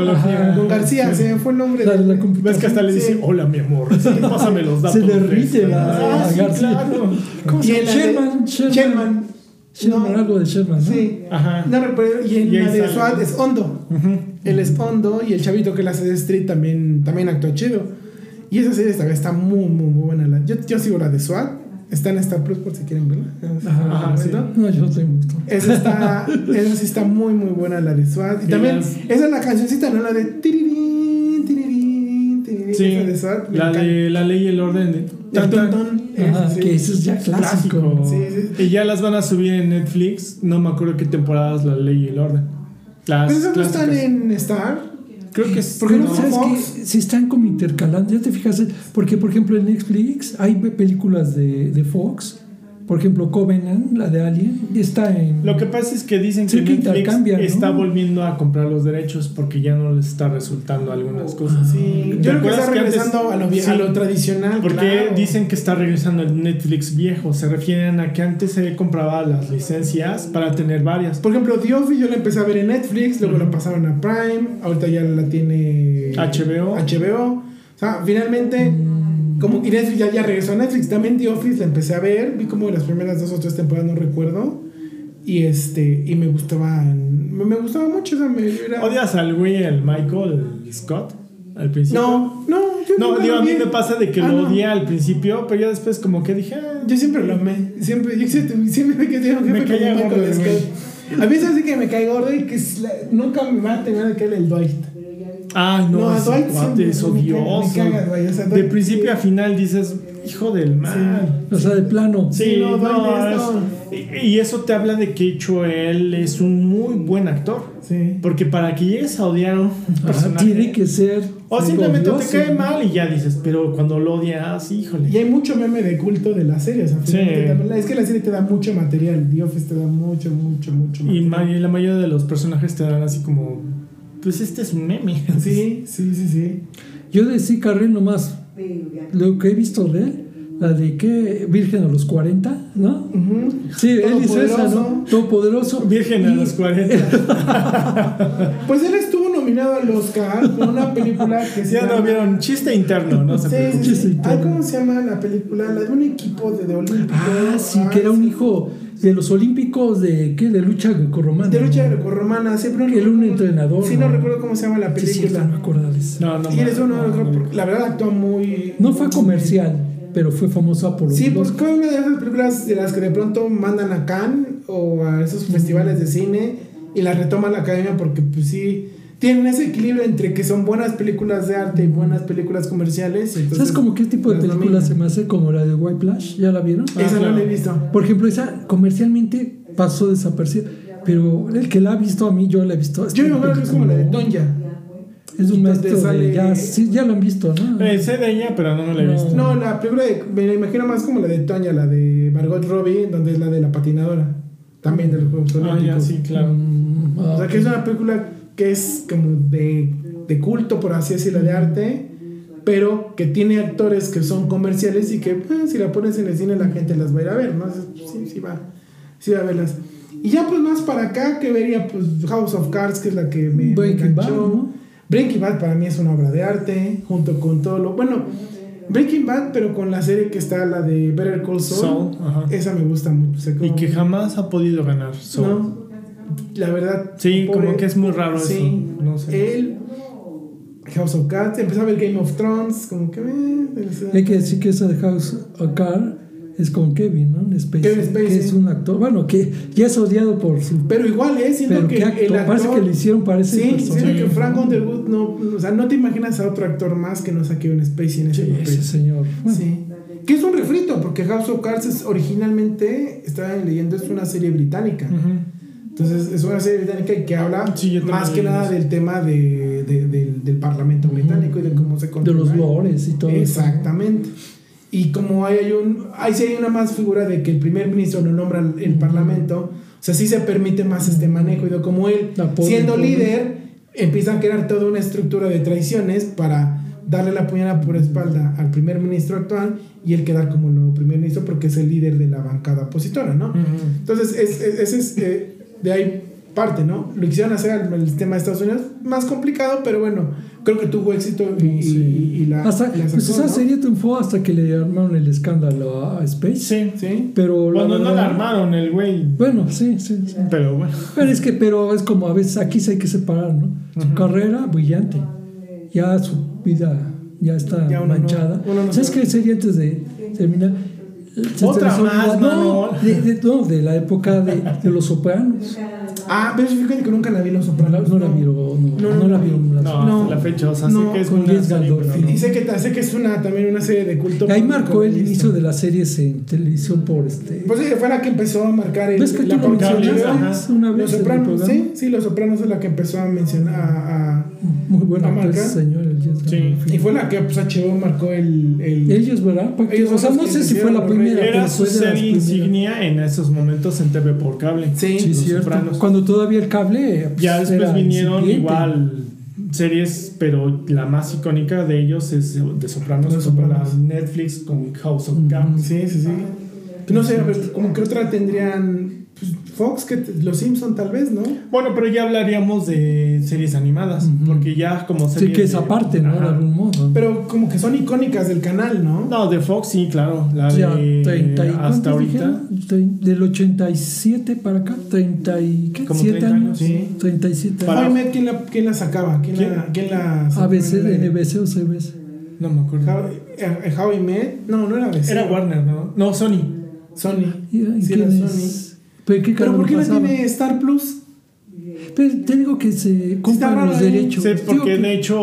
Con García, se me fue el nombre. La de la. Ves que hasta le dice, Sí. hola mi amor, pásame los datos. Se derrite la, Ah, la sí, García. claro. ¿Cómo se Y llama? Sherman. Sherman. Sherman. Sherman, No. algo de Sherman, ¿no? Sí. Ajá. No. Y en Y la de. SWAT es Hondo. Él es Hondo y el chavito que la hace de Street también, también actuó chido. Y esa serie también está muy, muy, muy buena. Yo, yo sigo la de SWAT. Está en Star Plus por si quieren verla. Ajá, sí. ¿no? Yo no tengo gusto. Esa está, esa sí está muy, muy buena la de SWAT. Y también, esa es la cancioncita, ¿no? La de tirirín, tirirín, tirirín. Sí, esa de SWAT. la de la ley y el orden. de- El ton, ton, Ajá, sí. que eso es ya clásico. Clásico. Sí, sí. Y ya las van a subir en Netflix. No me acuerdo qué temporadas la ley y el orden. Las Pero esas no están en Star. Creo que es. ¿Por qué no ¿Sabes que Si están como intercalando, ya te fijas, porque por ejemplo en Netflix hay películas de, de Fox, por ejemplo Covenant, la de Alien, y está en... Lo que pasa es que dicen Sí, que Netflix ¿no? está volviendo a comprar los derechos porque ya no les está resultando algunas cosas. Sí, ¿Te yo creo que está que antes- regresando a, lo, vie- Sí. a lo tradicional. Porque claro. dicen que está regresando el Netflix viejo. Se refieren a que antes se compraba las licencias para tener varias. Por ejemplo, The Office yo la empecé a ver en Netflix, luego la pasaron a Prime, ahorita ya la tiene HBO. HBO. O sea, finalmente, como y Netflix ya, ya regresó a Netflix. También The Office la empecé a ver, vi como las primeras dos o tres temporadas, no recuerdo. Y este, y me gustaba, me, me gustaba mucho. O sea, me, era- ¿Odias al güey, el Michael Scott? Al principio. No, no, yo No, digo, a mí me pasa de que Ah, lo no. odié al principio, pero ya después como que dije... ah, Yo siempre lo amé. Siempre, yo siempre, siempre me quedé un Me caía Michael Scott. A mí se hace que me cae gordo y que es la- nunca me va a de caer el Dwight. Ay, no, No, a ese Dwight cuate es siempre me caga- me odioso. caga Dwight, o sea, de principio sí. a final dices, hijo del mal. O sea, de plano. Sí, Sí, no, no, Dwight es- y- eso te habla de que hecho él es un muy buen actor. Sí. Porque para que llegues a odiar a un personaje. tiene que ser. O simplemente odioso. te cae mal y ya dices, pero cuando lo odias, híjole. Y hay mucho meme de culto de la serie. O sea, Sí. es que la serie te da mucho material. The Office te da mucho, mucho, mucho Y material. ma- y la mayoría de los personajes te dan así como, pues este es un meme. Sí, sí, sí, sí. Yo de sí, Carril, nomás lo que he visto de él, la de que Virgen a los 40, ¿no? Sí, él hizo esa, Todopoderoso. ¿no? Todopoderoso. Virgen a los 40. Pues él estuvo nominado al Oscar por una película que se ya llama... no vieron chiste interno, ¿no? Se Sí, Ay, todo. ¿Cómo se llama la película? La de un equipo de, de olímpicos. Ah, sí, Ah, que era un hijo de los olímpicos de, ¿qué? De lucha grecorromana. De lucha ¿no? grecorromana. Siempre Que era un entrenador, Sí, no ¿no? recuerdo cómo se llama la Sí, sí, película. no me acuerdo de eso. No, no. y eres no, uno, no, no. la verdad actúa muy... No fue comercial, pero fue famosa por los Sí, dos. pues fue una de esas películas de las que de pronto mandan a Cannes o a esos festivales de cine y las retoma la academia porque pues sí tienen ese equilibrio entre que son buenas películas de arte y buenas películas comerciales. ¿Sabes como qué tipo de película se me hace como la de White Flash? ¿Ya la vieron? Esa Ah, no la he visto. Por ejemplo, esa comercialmente pasó desaparecida. Pero el que la ha visto a mí, yo la he visto. Yo me acuerdo que es como la de Tonya. Es un maestro sale- de jazz. Sí, ya lo han visto, ¿no? Eh, sé de ella, pero no me la he No. visto. No, la película de, me la imagino más como la de Tonya, la de Margot Robbie, donde es la de la patinadora. También de los Juegos Ah, ya, Olímpicos. sí, claro. Mm, ah, O sea que es una película que es como de, de culto, por así decirlo, de arte, pero que tiene actores que son comerciales y que eh, si la pones en el cine la gente las va a ir a ver, ¿no? Entonces, Sí, sí va, sí va a verlas. Y ya pues más para acá que vería pues House of Cards, que es la que me, me Breaking Bad. ¿no? Breaking Bad para mí es una obra de arte, junto con todo lo... Bueno, Breaking Bad, pero con la serie que está, la de Better Call Saul, ajá. esa me gusta mucho. o sea, Y que jamás ha podido ganar. Saul. no, la verdad. Sí, pobre- como que es muy raro Sí, eso. No sé. él, House of Cards, empezó a ver Game of Thrones, como que. eh, Hay que decir que esa de House of Cards es con Kevin, ¿no? En Spacey, Kevin Spacey. Que es un actor, bueno, que ya es odiado por su. Pero igual, ¿eh? Siento Pero que actor, el actor. parece que le hicieron parece Sí, siento que Frank Underwood no. O sea, no te imaginas a otro actor más que no saque un Spacey en ese Sí, papel. ese señor. Bueno, Sí. Que es un refrito, porque House of Cards es originalmente, estaba leyendo, es una serie británica. Ujú. Entonces es una serie británica que habla Sí, más que nada eso. del tema de, de- del, del Parlamento británico y de cómo se de controla. los lores y todo eso. Exactamente. Y como hay, hay un, ahí sí hay una más figura de que el primer ministro lo nombra el, Parlamento, o sea, sí se permite más este manejo y de como él, siendo líder, empieza a crear toda una estructura de traiciones para darle la puñalada por espalda al primer ministro actual y él quedar como nuevo primer ministro porque es el líder de la bancada opositora, ¿no? Ujú. Entonces, es- es- ese es, eh, de ahí parte, ¿no? Lo quisieron hacer el tema de Estados Unidos, más complicado, pero bueno, creo que tuvo éxito y, y- y la, Hasta, y la pues sacó, esa ¿no? serie triunfó hasta que le armaron el escándalo a Space. Sí. Sí. Pero la Cuando no la armaron el güey. Bueno, sí, sí, sí. Pero bueno. Pero es que, pero es como a veces aquí sí hay que separar, ¿no? Su carrera brillante, ya su vida ya está Ya manchada. no ¿Sabes sabe. qué sería antes de terminar? Otra más, no, de- no, de la época de, de los sopranos. Ah, pero fíjate que nunca la vi Los Sopranos. No, la vieron, no, No, no, no, la las- No, la fecha. O sea, No, sé que es con Liz Gandolfini. Y sé que, sé que es una, también una serie de culto. Ahí marcó el inicio de las series en televisión por este. Pues sí, fue la que empezó a marcar el, ¿Ves que la tú una vez Los Sopranos, sí, sí, Los Sopranos es la que empezó a mencionar a, a- Muy buena ¿La actor ese marca? señor, el Sí. Y fue la que pues, HBO marcó el, el Ellos, ¿verdad? Porque, Ellos o sea, no sé si fue la primera, Era pero su serie insignia en esos momentos en TV por cable. Sí, Sí, Los cierto. Sopranos. Cuando todavía el cable. pues, Ya después era vinieron incipiente. igual series, pero la más icónica de ellos es de Sopranos, como la Sopranos. Netflix con House of Cards. Sí, sí, sí. No sé, a ver, como que otra tendrían pues, Fox, que los Simpson tal vez, ¿no? Bueno, pero ya hablaríamos de series animadas, Ujú. porque ya como Sí, series que es de- aparte, ¿no? De Ajá. algún modo. Pero como que son icónicas del canal, ¿no? No, de Fox sí, claro. La Ya, de 30 y, hasta ¿cuántos ahorita. dijeron? Del 87 para acá, 30 y ¿qué? Como 7 30 años. años, sí. 37 Para- How I Met, ¿quién la, quién la sacaba? ¿Quién, ¿Quién? la, quién la ABC? NBC o CBS. No me acuerdo. How, eh, How I Met. No, no era ABC. Era Warner, ¿no? No, Sony. Sony. ¿Y, y Sí, era es? Sony. ¿Pero qué ¿Pero canal por qué no pasaba? tiene Star Plus? Pero te digo que se compran los ahí. derechos. Sí, porque que- de hecho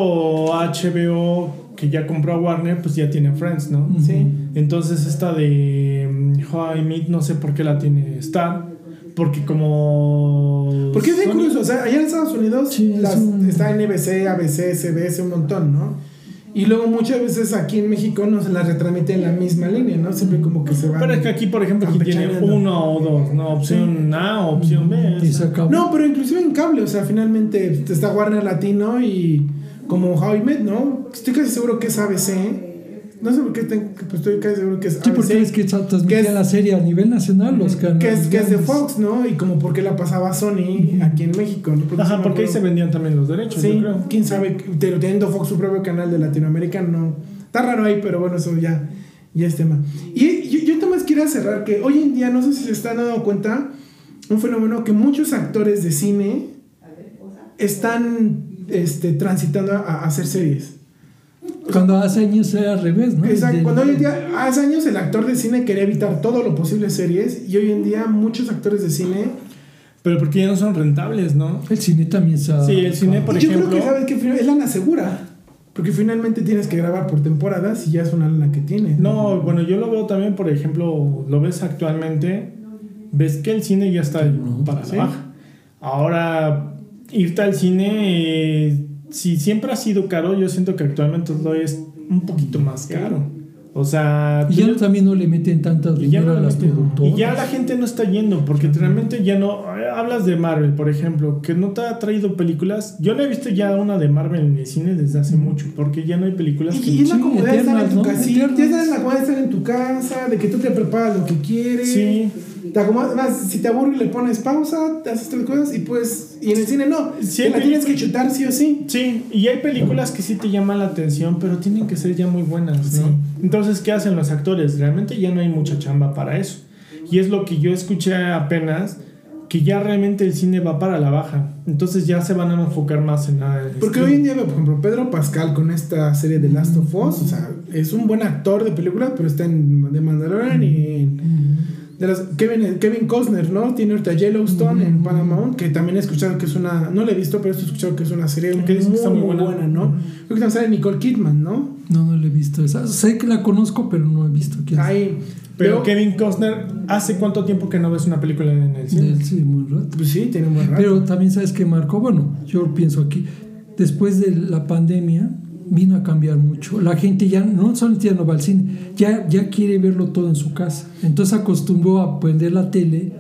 HBO, que ya compró a Warner, pues ya tiene Friends, ¿no? Sí. Entonces esta de mm, How I Meet, no sé por qué la tiene Star. Porque como... Porque es bien curioso, o sea, allá en Estados Unidos Sí, es las- un- está NBC, ABC, CBS, un montón, ¿no? Y luego muchas veces aquí en México no se las retransmite en la misma línea, ¿no? Siempre como que se van. Pero es que aquí, por ejemplo, aquí tiene uno o dos, ¿no? Opción A o opción B. Y o se sea. acabó. No, pero inclusive en cable, o sea, finalmente está Warner Latino y como How I Met, ¿no? Estoy casi seguro que es ABC. No sé por qué tengo, pues estoy casi seguro que es Sí, porque ABC. es que transmitía la serie a nivel nacional, los canales. que es, que es de. Fox, ¿no? Y como por qué la pasaba Sony aquí en México, ¿no? Porque Ajá, porque ahí se vendían también los derechos, Sí, yo creo. quién sabe, pero teniendo Fox su propio canal de Latinoamérica, no. Está raro ahí, pero bueno, eso ya, ya es tema. Y yo, yo también quería cerrar que hoy en día, no sé si se están dando cuenta, un fenómeno que muchos actores de cine están este, transitando a, a hacer series. Cuando hace años era al revés, ¿no? Exacto. Cuando hoy en día, hace años el actor de cine quería evitar todo lo posible series y hoy en día muchos actores de cine... Pero porque ya no son rentables, ¿no? El cine también se ha- Sí, el cine, por yo ejemplo. creo que, ¿sabes que Es lana segura. Porque finalmente tienes que grabar por temporadas y ya es una lana que tienes. No, bueno, yo lo veo también, por ejemplo, lo ves actualmente, ves que el cine ya está para Sí. la baja. Ahora, irte al cine, eh, si siempre ha sido caro, yo siento que actualmente lo es un poquito más caro. O sea, Y ya también no le meten ya, dinero no a las productoras. y ya la gente no está yendo porque realmente ya no eh, hablas de Marvel por ejemplo que no te ha traído películas yo no he visto ya una de Marvel en el cine desde hace mucho porque ya no hay películas Y, que y es la Sí, comodidad de estar en eternas, tu ¿no? casita. Eternas. Ya sabes la comodidad de estar en tu casa, de que tú te preparas lo que quieres. Sí. Te acomodas, más, si te aburres le pones pausa, te haces tres cosas y pues. Y en el cine no. Sí, te la tienes que chutar sí o sí. Sí, y hay películas que sí te llaman la atención, pero tienen que ser ya muy buenas, ¿no? Sí. Entonces, ¿qué hacen los actores? Realmente ya no hay mucha chamba para eso. Y es lo que yo escuché apenas, que ya realmente el cine va para la baja. Entonces ya se van a enfocar más en nada. Porque hoy en día, por ejemplo, Pedro Pascal con esta serie de Last of Us, o sea, es un buen actor de películas, pero está en The Mandalorian y en. De las, Kevin, Kevin Costner, ¿no? Tiene ahorita Yellowstone en Paramount, que también he escuchado que es una. No la he visto, pero he escuchado que es una serie Que muy, dicen que está muy buena, buena. ¿no? Creo que también sale Nicole Kidman, ¿no? No, no le he visto esa. Sé que la conozco, pero no he visto quién es. Ahí. Pero Pero, Kevin Costner, ¿hace cuánto tiempo que no ves una película en el cine? Sí, muy rato. Pues sí, tiene un buen rato. Pero también sabes que marcó, bueno, yo pienso aquí, después de la pandemia vino a cambiar mucho. La gente ya no solo ya no va al cine, ya, ya quiere verlo todo en su casa. Entonces acostumbró a prender la tele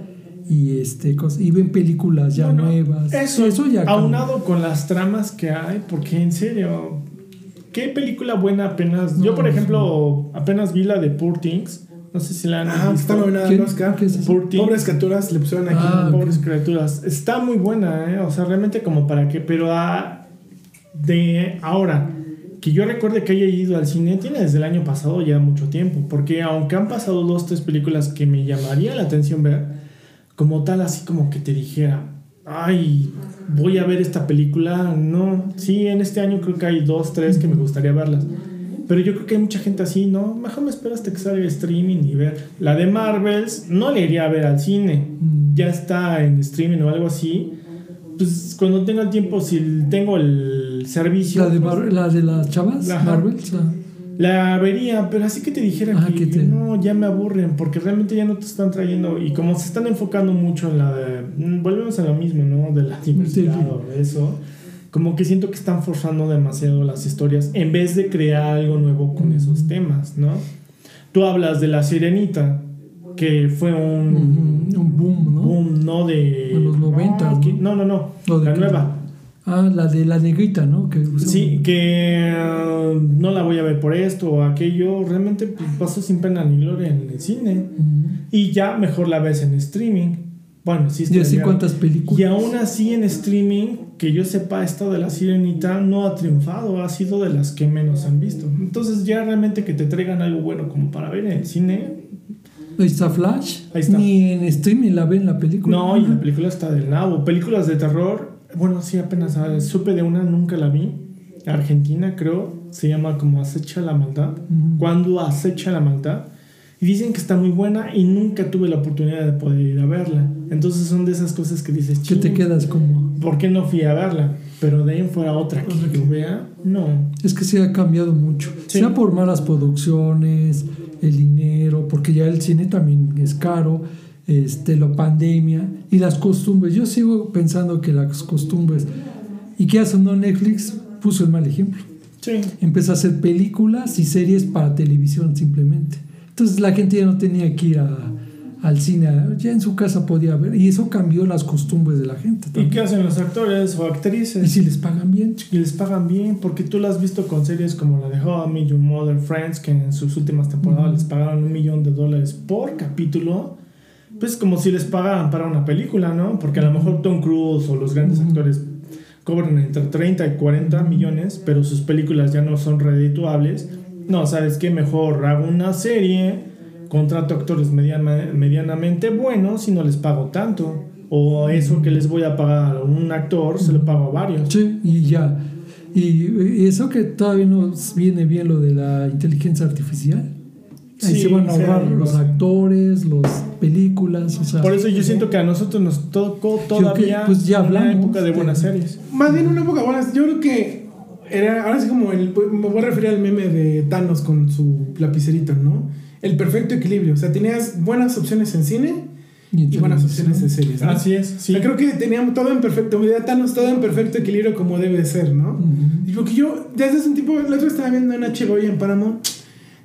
y este y ven películas ya Bueno, nuevas. Eso, eso ya cambió. aunado con las tramas que hay, porque en serio, ¿qué película buena apenas? yo, por no ejemplo, apenas vi la de Poor Things. No sé si la han Ah, visto. está nominada ¿Quién- al Oscar. qué es. Pobres criaturas le pusieron aquí. Ah, Pobres criaturas. Está muy buena, ¿eh? O sea, realmente como para que... Pero ah, de ahora, que yo recuerde que haya ido al cine, tiene desde el año pasado ya mucho tiempo. Porque aunque han pasado dos, tres películas que me llamaría la atención ver, como tal, así como que te dijera, ay, voy a ver esta película. No, sí, en este año creo que hay dos, tres que me gustaría verlas. Pero yo creo que hay mucha gente así, ¿no? Mejor me espero hasta que salga el streaming y ver. La de Marvels no le iría a ver al cine. Ya está en streaming o algo así. Pues cuando tenga el tiempo, si tengo el servicio, La de, pues, Mar- la de las chavas, Ajá. Marvel. la vería. Pero así que te dijera Ah, que, que te- no, ya me aburren, porque realmente ya no te están trayendo. Y como se están enfocando mucho en la de. mm, Volvemos a lo mismo, ¿no? De la diversidad Sí. o de eso. Como que siento que están forzando demasiado las historias en vez de crear algo nuevo con esos temas, ¿no? Tú hablas de la sirenita, que fue un, boom, ¿no? boom, ¿no? De. En los 90, no, ¿no? no, no, no. ¿O de la nueva. Ah, la de la negrita, ¿no? Que Sí, que uh, no la voy a ver por esto o aquello. Realmente pues, pasó sin pena ni gloria en el cine. Ujú. Y ya mejor la ves en streaming. Bueno, sí, Y así cuántas películas. Y aún así en streaming, que yo sepa, esta de la sirenita no ha triunfado, ha sido de las que menos han visto. Entonces ya realmente que te traigan algo bueno como para ver en el cine. Ahí está Flash. Ahí está. Ni en streaming la ven la película. No, y la película está del nabo. Películas de terror, bueno, sí, apenas ah, supe de una, nunca la vi. Argentina, creo, se llama como Acecha la Maldad. Ujú. Cuando acecha la maldad, Y dicen que está muy buena y nunca tuve la oportunidad de poder ir a verla. Entonces son de esas cosas que dices, Que te "Chin, quedas como... ¿por qué no fui a verla? Pero de ahí fuera otra que que- yo vea, no. Es que sí ha cambiado mucho. Sí. Sea por malas producciones, el dinero, porque ya el cine también es caro, este, la pandemia y las costumbres. Yo sigo pensando que las costumbres. ¿Y qué hace no Netflix? Puso el mal ejemplo. Sí. Empezó a hacer películas y series para televisión simplemente. Entonces la gente ya no tenía que ir a- al cine, ya en su casa podía ver. Y eso cambió las costumbres de la gente ¿Y también. qué hacen los actores o Y actrices? si les pagan bien. Y les pagan bien, porque tú lo has visto con series como la de How I Met Your Mother, Friends, que en sus últimas temporadas Ujú. les pagaron un millón de dólares por capítulo. Pues como si les pagaran para una película, ¿no? Porque a lo mejor Tom Cruise o los grandes actores cobran entre 30 y 40 millones, pero sus películas ya no son redituables. No, ¿sabes qué? Mejor hago una serie, contrato actores mediana- medianamente buenos y no les pago tanto. O eso que les voy a pagar a un actor, se lo pago a varios. Sí, y ya. Y y eso que todavía nos viene bien lo de la inteligencia artificial. Ahí Sí, se van a sí, ahorrar algo los actores, las películas, o sea. Por eso yo siento que a nosotros nos tocó todavía pues ya una hablamos época de de- buenas series. Más bien una época buena. Yo creo que era, ahora sí como el, me voy a referir al meme de Thanos con su lapicerito, ¿no? El perfecto equilibrio. O sea, tenías buenas opciones en cine y buenas opciones en series. ¿no? Así es, sí. sea, creo que teníamos todo en perfecto, Thanos todo en perfecto equilibrio como debe de ser, ¿no? Ujú. Y porque yo, desde hace un tiempo, el otro estaba viendo en HBO y en Paramount,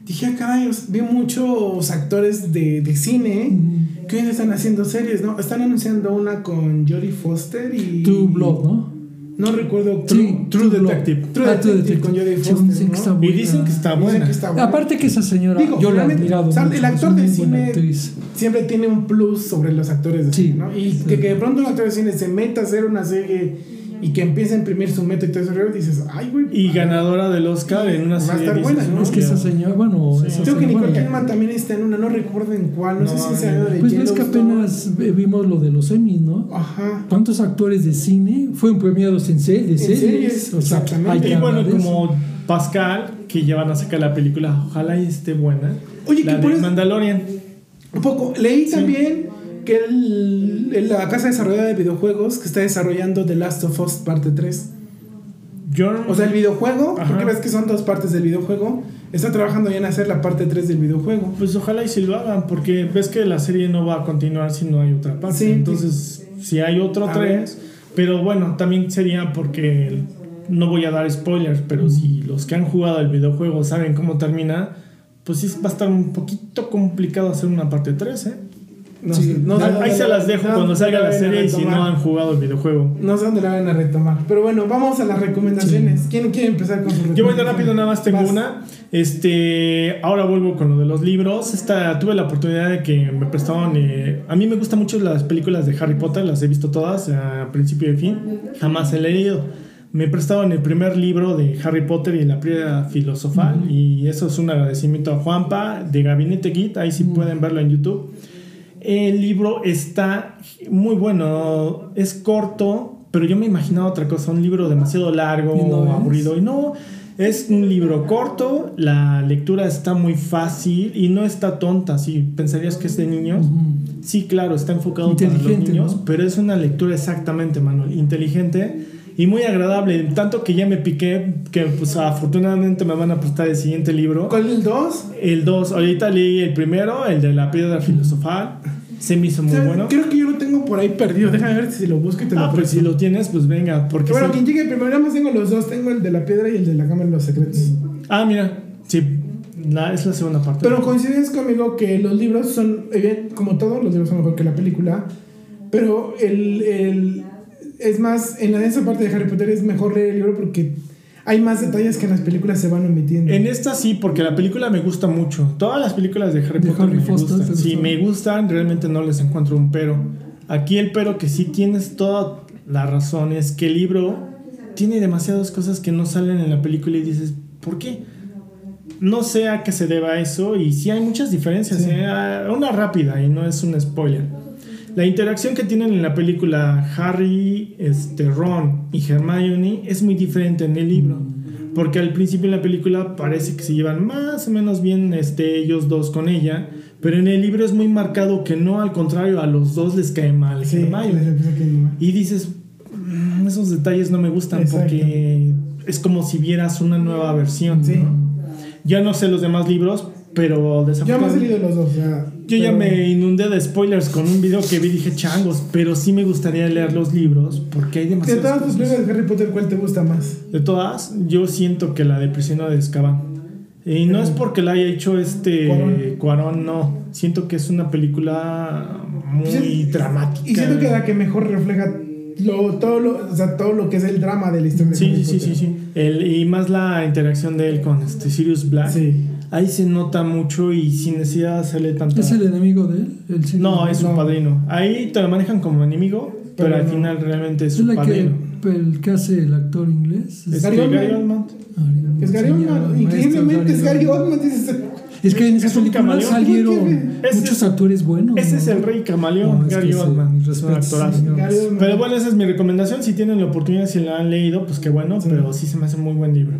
dije, ah, caray, vi muchos actores de, de cine que hoy están haciendo series, ¿no? Están anunciando una con Jodie Foster y... True Blood, ¿no? No recuerdo. Sí, True. Detective. True Ah, True Detective con Jodie Foster, Y dicen que está buena. que está buena. Aparte que esa señora, Digo, yo la he realmente, admirado o sea, mucho, el actor de cine actriz. siempre tiene un plus sobre los actores de Sí. cine, ¿no? Y Sí. que, que de pronto un actor de cine se meta a hacer una serie y que empiece a imprimir su método y todo eso, dices, ay, güey. Y ganadora del Oscar en una Va a serie. estar buena, ¿no? Es que esa señora, bueno, Sí. esa Creo que Nicole Kidman también está en una, no recuerdo en cuál, no, sé si se no. de Pues ves que apenas vimos lo de los Emmys, ¿no? Ajá. ¿Cuántos actores de cine fueron premiados en series? En series, O sea, exactamente. Y bueno, de como Pascal, que ya van a sacar la película, ojalá y esté buena. Oye, la que de Mandalorian. Un poco. Leí Sí. también que el- la casa desarrolladora de videojuegos que está desarrollando The Last of Us parte 3. Yo, O sea, el videojuego, Ajá. porque ves que son dos partes del videojuego, está trabajando ya en hacer la parte 3 del videojuego. pues ojalá y si lo hagan, porque ves que la serie no va a continuar si no hay otra parte. Sí, Entonces, si hay otro A tres, pero bueno, también sería porque no voy a dar spoilers, pero si los que han jugado el videojuego saben cómo termina, pues sí va a estar un poquito complicado hacer una parte 3, ¿eh? No Sí, sé, no sé Ahí se la- las dejo no, cuando salga la serie y si no han jugado el videojuego. No sé dónde la van a retomar. Pero bueno, vamos a las recomendaciones. ¿Quién quiere empezar con su Yo voy de rápido, nada más tengo Vas. una. Este, ahora vuelvo con lo de los libros. Esta, tuve la oportunidad de que me prestaban. eh, a mí me gustan mucho las películas de Harry Potter, las he visto todas a principio y fin. Jamás he leído. Me prestaban el primer libro de Harry Potter y la piedra filosofal. Y eso es un agradecimiento a Juanpa de Gabinete Git. Ahí sí pueden verlo en YouTube. El libro está muy bueno. Es corto, pero yo me imaginaba otra cosa. Un libro demasiado largo, ¿Y no es? aburrido. Y no, es un libro corto. La lectura está muy fácil y no está tonta. Si pensarías que es de niños. Sí, claro, está enfocado para los niños, ¿no? pero es una lectura exactamente, Manuel, inteligente y muy agradable. Tanto que ya me piqué, que pues afortunadamente me van a prestar el siguiente libro. ¿Cuál es el 2? El 2, ahorita leí el primero, el de la piedra filosofal. Se me hizo muy bueno. Creo que yo lo tengo por ahí perdido. Déjame ver si lo busco y te lo Ah, pues si lo tienes, pues venga. Porque Bueno, sí- quien llegue primero, nada más tengo los dos. Tengo el de la piedra y el de la cámara de los secretos. Ah, mira, sí, la- es la segunda parte. Pero coincides conmigo que los libros son, eh, como todo, los libros son mejor que la película. Pero el, el- es más, en la esa parte de Harry Potter es mejor leer el libro porque hay más detalles que en las películas se van omitiendo. En esta sí, porque la película me gusta mucho. Todas las películas de Harry De Potter Harry me Foster, gustan. ¿te Sí, gustan? me gustan, realmente no les encuentro un pero. Aquí el pero que sí tienes toda la razón es que el libro tiene demasiadas cosas que no salen en la película y dices, ¿por qué? No sé a qué se deba eso y sí hay muchas diferencias. Sí. ¿eh? Ah, Una rápida y no es un spoiler. La interacción que tienen en la película Harry, este, Ron y Hermione es muy diferente en el libro. Porque al principio en la película parece que se llevan más o menos bien este, ellos dos con ella, pero en el libro es muy marcado que no, al contrario, a los dos les cae mal Sí, Hermione. Y dices, "Mm, esos detalles no me gustan Exacto. porque es como si vieras una nueva versión. Sí. ¿no? Ya no sé los demás libros, pero Yo más he desafortunadamente... leído los dos. o sea, Yo ya me inundé de spoilers con un video que vi y dije changos, pero sí me gustaría leer los libros porque hay De demasiadas todas tus libros de Harry Potter, ¿cuál te gusta más? De todas, yo siento que la de Prisionero de Azkaban. Y no es porque la haya hecho este Cuarón. Cuarón, no. Siento que es una película muy dramática. Y siento que es la que mejor refleja lo, todo, lo, o sea, todo lo que es el drama de la historia de Sí, Harry sí, sí, sí, sí. El- y más la interacción de él con este Sirius Black. Sí. Ahí se nota mucho y sin necesidad de hacerle tanto. ¿Es el enemigo de él? El No, es su No. padrino. Ahí te lo manejan como enemigo, pero, Pero al no. final realmente es ¿Es su la que, padrino. el que hace el actor inglés? Este, Gary Oldman. Gary Oldman. Ari- Es Gary Oldman. Increíblemente es Gary Oldman. dices, Es que en esa Es un película camaleón. salieron Ese muchos es- actores buenos. Ese ¿no? es el rey camaleón, No, es Es. Gary Oldman. Pero bueno, esa es mi recomendación. Si tienen la oportunidad, si la han leído, pues qué bueno. Sí. Pero sí se me hace muy buen libro.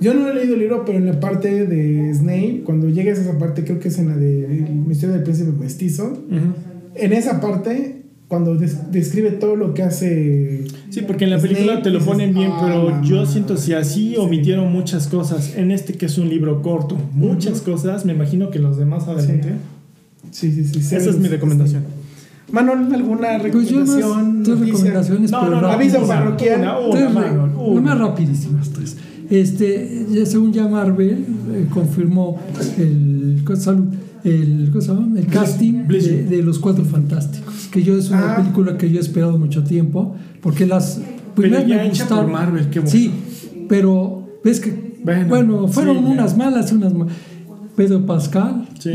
Yo no he leído el libro, pero en la parte de Snape, cuando llegues a esa parte, creo que es en la de El misterio del príncipe mestizo. Ujú. En esa parte, cuando des- describe todo lo que hace. Sí, porque en la Snape, película te lo dices, ponen bien, "Ah, pero mamá". yo siento si así omitieron muchas cosas en este que es un libro corto, muchas cosas, me imagino que los demás adelante. Sí, sí, sí. Esa es mi recomendación. Manuel, ¿alguna Pues yo más recomendación? tres recomendaciones, No, pero no, no, aviso una, parroquial. una, una, una. más rapidísimas tres. Este, según ya Marvel eh, confirmó el, ¿cómo se llama? el, el casting de, de Los Cuatro Fantásticos, que yo es una Ah. película que yo he esperado mucho tiempo, porque las primeras ya me gustaron. por Marvel, qué. Sí, pero ves que, Bueno, bueno, fueron sí, unas malas, unas malas. Pedro Pascal, Sí.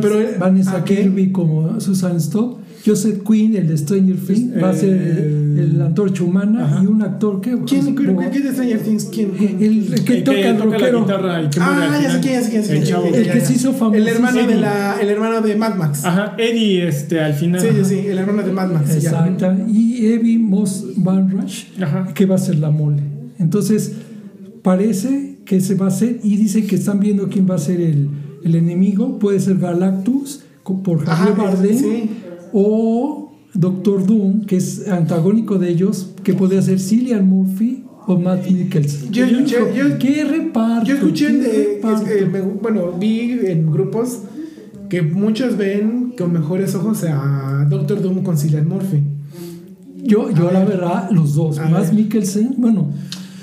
Pero, eh, Vanessa ¿a qué? Kirby como Susan Stowe, Joseph Quinn, el de Stranger Things, va a ser el, el antorcha humana Ajá. y un actor que ¿Quién, quién, de Stranger Things? ¿Quién? el, el que El toca el la rockero, guitarra y que Ah, ya sé quién, ya sé quién. El que ya. se hizo famoso. El hermano, de la, el hermano de Mad Max. Ajá, Eddie este, al final. Sí, sí, sí, el hermano de Mad Max. ya. Exacto. Y Evie Moss Van Rush, Ajá. que va a ser la mole. Entonces, parece que se va a hacer, y dice que están viendo quién va a ser el, el enemigo. Puede ser Galactus, por Javier Ajá, Bardem, sí. O Doctor Doom, que es antagónico de ellos, que podría ser Cillian Murphy o Matt Mikkelsen. Yo escuché- Hijo, yo- ¿Qué reparto? Yo escuché qué de, reparto. eh, me- bueno, vi en grupos que muchos ven con mejores ojos a Doctor Doom con Cillian Murphy. Yo, yo A la ver. verdad, los dos, A más ver. Mikkelsen, bueno,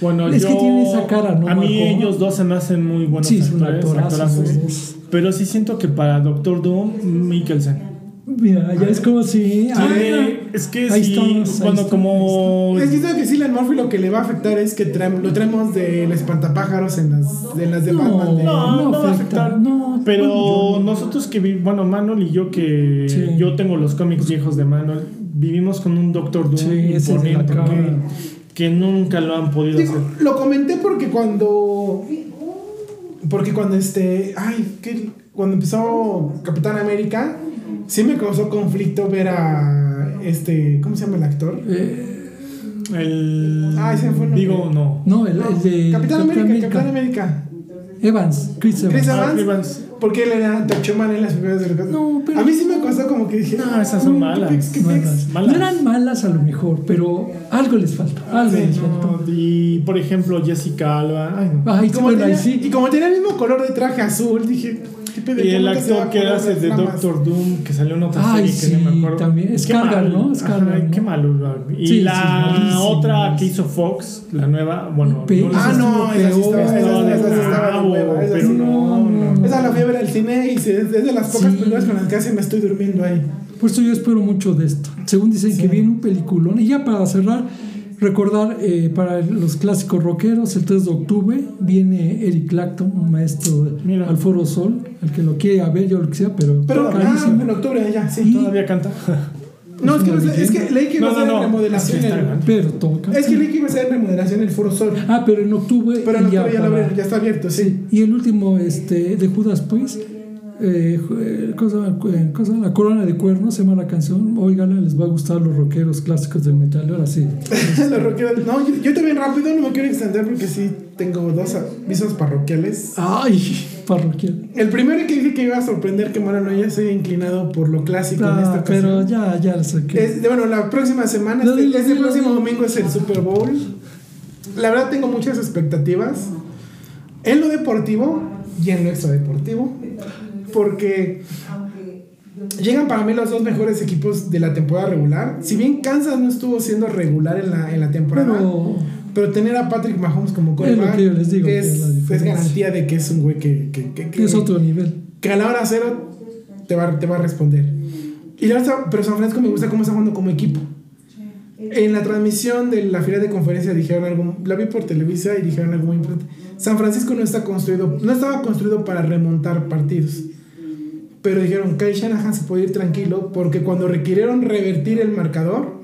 Bueno, Es yo- que tiene esa cara, ¿no, A mí Marco? ellos dos se me hacen muy buenos Sí, actores, actorazos actorazos. Pero sí siento que para Doctor Doom, Mikkelsen. Mira, ya es como si. ah, Tiene- es que ahí sí, estamos, ahí cuando está, como... Es que siento que Cillian Murphy lo que le va a afectar es que traem- lo traemos del espantapájaros en las, de las de No, Batman. de- No, no, no va a afecta, afectar. no, pero bueno, yo- nosotros que vi, bueno, Manuel y yo que Sí. yo tengo los cómics viejos de Manuel, vivimos con un Doctor Doom Sí, ese es de la que, que nunca lo han podido Digo, hacer. lo comenté porque cuando. Porque cuando este. Ay, que cuando empezó Capitán América, sí me causó conflicto ver a este. ¿Cómo se llama el actor? eh, El Ah, ese fue el digo no. no, el, el de. Capitán América, Capitán América. Evans, Chris Evans. Chris Ah, Evans. Evans. Porque él era Tachoman en las primeras de los No, pero- A mí sí me costó como que dije. No, esas son "Mm, malas. qué pex, qué pex". Malas. Malas. No eran malas a lo mejor, pero algo les falta. Algo Sí, les faltó. No, y por ejemplo Jessica Alba. Ay, no. Ay, Y como, bueno, tenía, sí. y como tenía el mismo color de traje azul, dije. ¿Qué pedo? Y el ¿Cómo se va actor que hace de? Doctor Doom, que salió en otra Ay, serie que no me acuerdo. también. Es mal. ¿no? Es Ajá, Scargan, Qué ¿no? malo. Y Sí, la otra que hizo Fox, la nueva, bueno. Pe- no Ah, no, esa sí estaba- esa- esa sí estaba de bravo, hueva, esa pero sí. no, no, no. Esa la fui a ver al cine y es de las pocas Sí. películas con las que casi me estoy durmiendo ahí. Por eso yo espero mucho de esto. Según dicen Sí. que viene un peliculón. Y ya para cerrar, recordar eh, para los clásicos rockeros, el 3 de octubre viene Eric Clapton, un maestro Mira. al Foro Sol, el que lo quiera ver, yo lo que sea, pero, Pero ah, en octubre ya, sí. Y- Todavía canta. No, es que, no es que leí que iba No, a ser no, remodelación. Está, el- pero toca. es que leí que iba a ser remodelación el Foro Sol. Ah, pero en octubre. Pero en ya octubre ya, para- abrieron, ya está abierto, sí. Sí. Y el último, este, de Judas Priest, eh, eh, cosa, eh, cosa, la corona de cuernos se llama la canción. Óigala, les va a gustar los rockeros clásicos del metal. Ahora sí. los rockeros, no, yo, yo, también rápido, no me quiero extender porque sí tengo dos avisos parroquiales. Ay, parroquial. El primero que dije que iba a sorprender que Mara no ya soy inclinado por lo clásico ah, en esta ocasión. Pero ya, ya lo saqué. Es, bueno, la próxima semana, este, dilo, este dilo, próximo domingo es el Super Bowl. La verdad tengo muchas expectativas en lo deportivo y en lo extradeportivo. Porque llegan para mí los dos mejores equipos de la temporada regular. Si bien Kansas no estuvo siendo regular en la, en la temporada, pero, pero tener a Patrick Mahomes como quarterback es, es, es, garantía de que es un güey que, que, que, que, es otro nivel. Que a la hora cero te va, te va a responder. Y la pero San Francisco me gusta cómo está jugando como equipo. En la transmisión de la final de conferencia dijeron algo, la vi por Televisa y dijeron algo muy importante. San Francisco no está construido, no estaba construido para remontar partidos. Pero dijeron, Kyle Shanahan se puede ir tranquilo porque cuando requirieron revertir el marcador,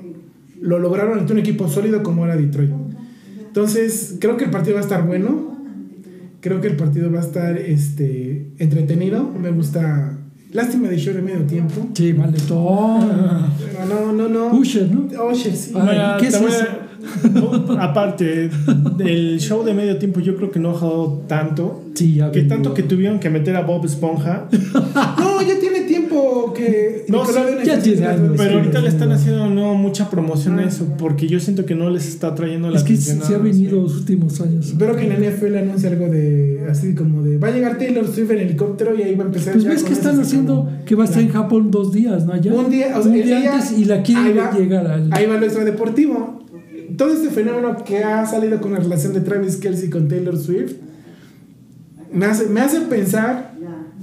lo lograron ante un equipo sólido como era Detroit. Entonces, creo que el partido va a estar bueno. Creo que el partido va a estar este, entretenido. Me gusta. Lástima de show de medio tiempo. Sí, vale todo. No, no, no. Usher, ¿no? Usher, sí. Ay, ¿Qué es eso? aparte del show de medio tiempo, yo creo que no ha jugado tanto. Sí, ya que tanto que tuvieron que meter a Bob Esponja. no, ya tiene tiempo que. No, sí, ya tiene años, Pero sí, ahorita sí, le están sí. haciendo no, mucha promoción a eso, porque yo siento que no les está trayendo la Es que atención. se ha venido los últimos años. Espero que en la NFL anuncie algo de. Así como de. Va a llegar Taylor Swift en helicóptero y ahí va a empezar. Pues ya ves que están haciendo como- que va a estar en. Japón dos días, ¿no? Allá. Un día, o sea, Un el día día- antes y la quiere ahí va- llegar al. Ahí va lo extradeportivo. Todo este fenómeno que ha salido con la relación de Travis Kelsey con Taylor Swift me hace, me hace pensar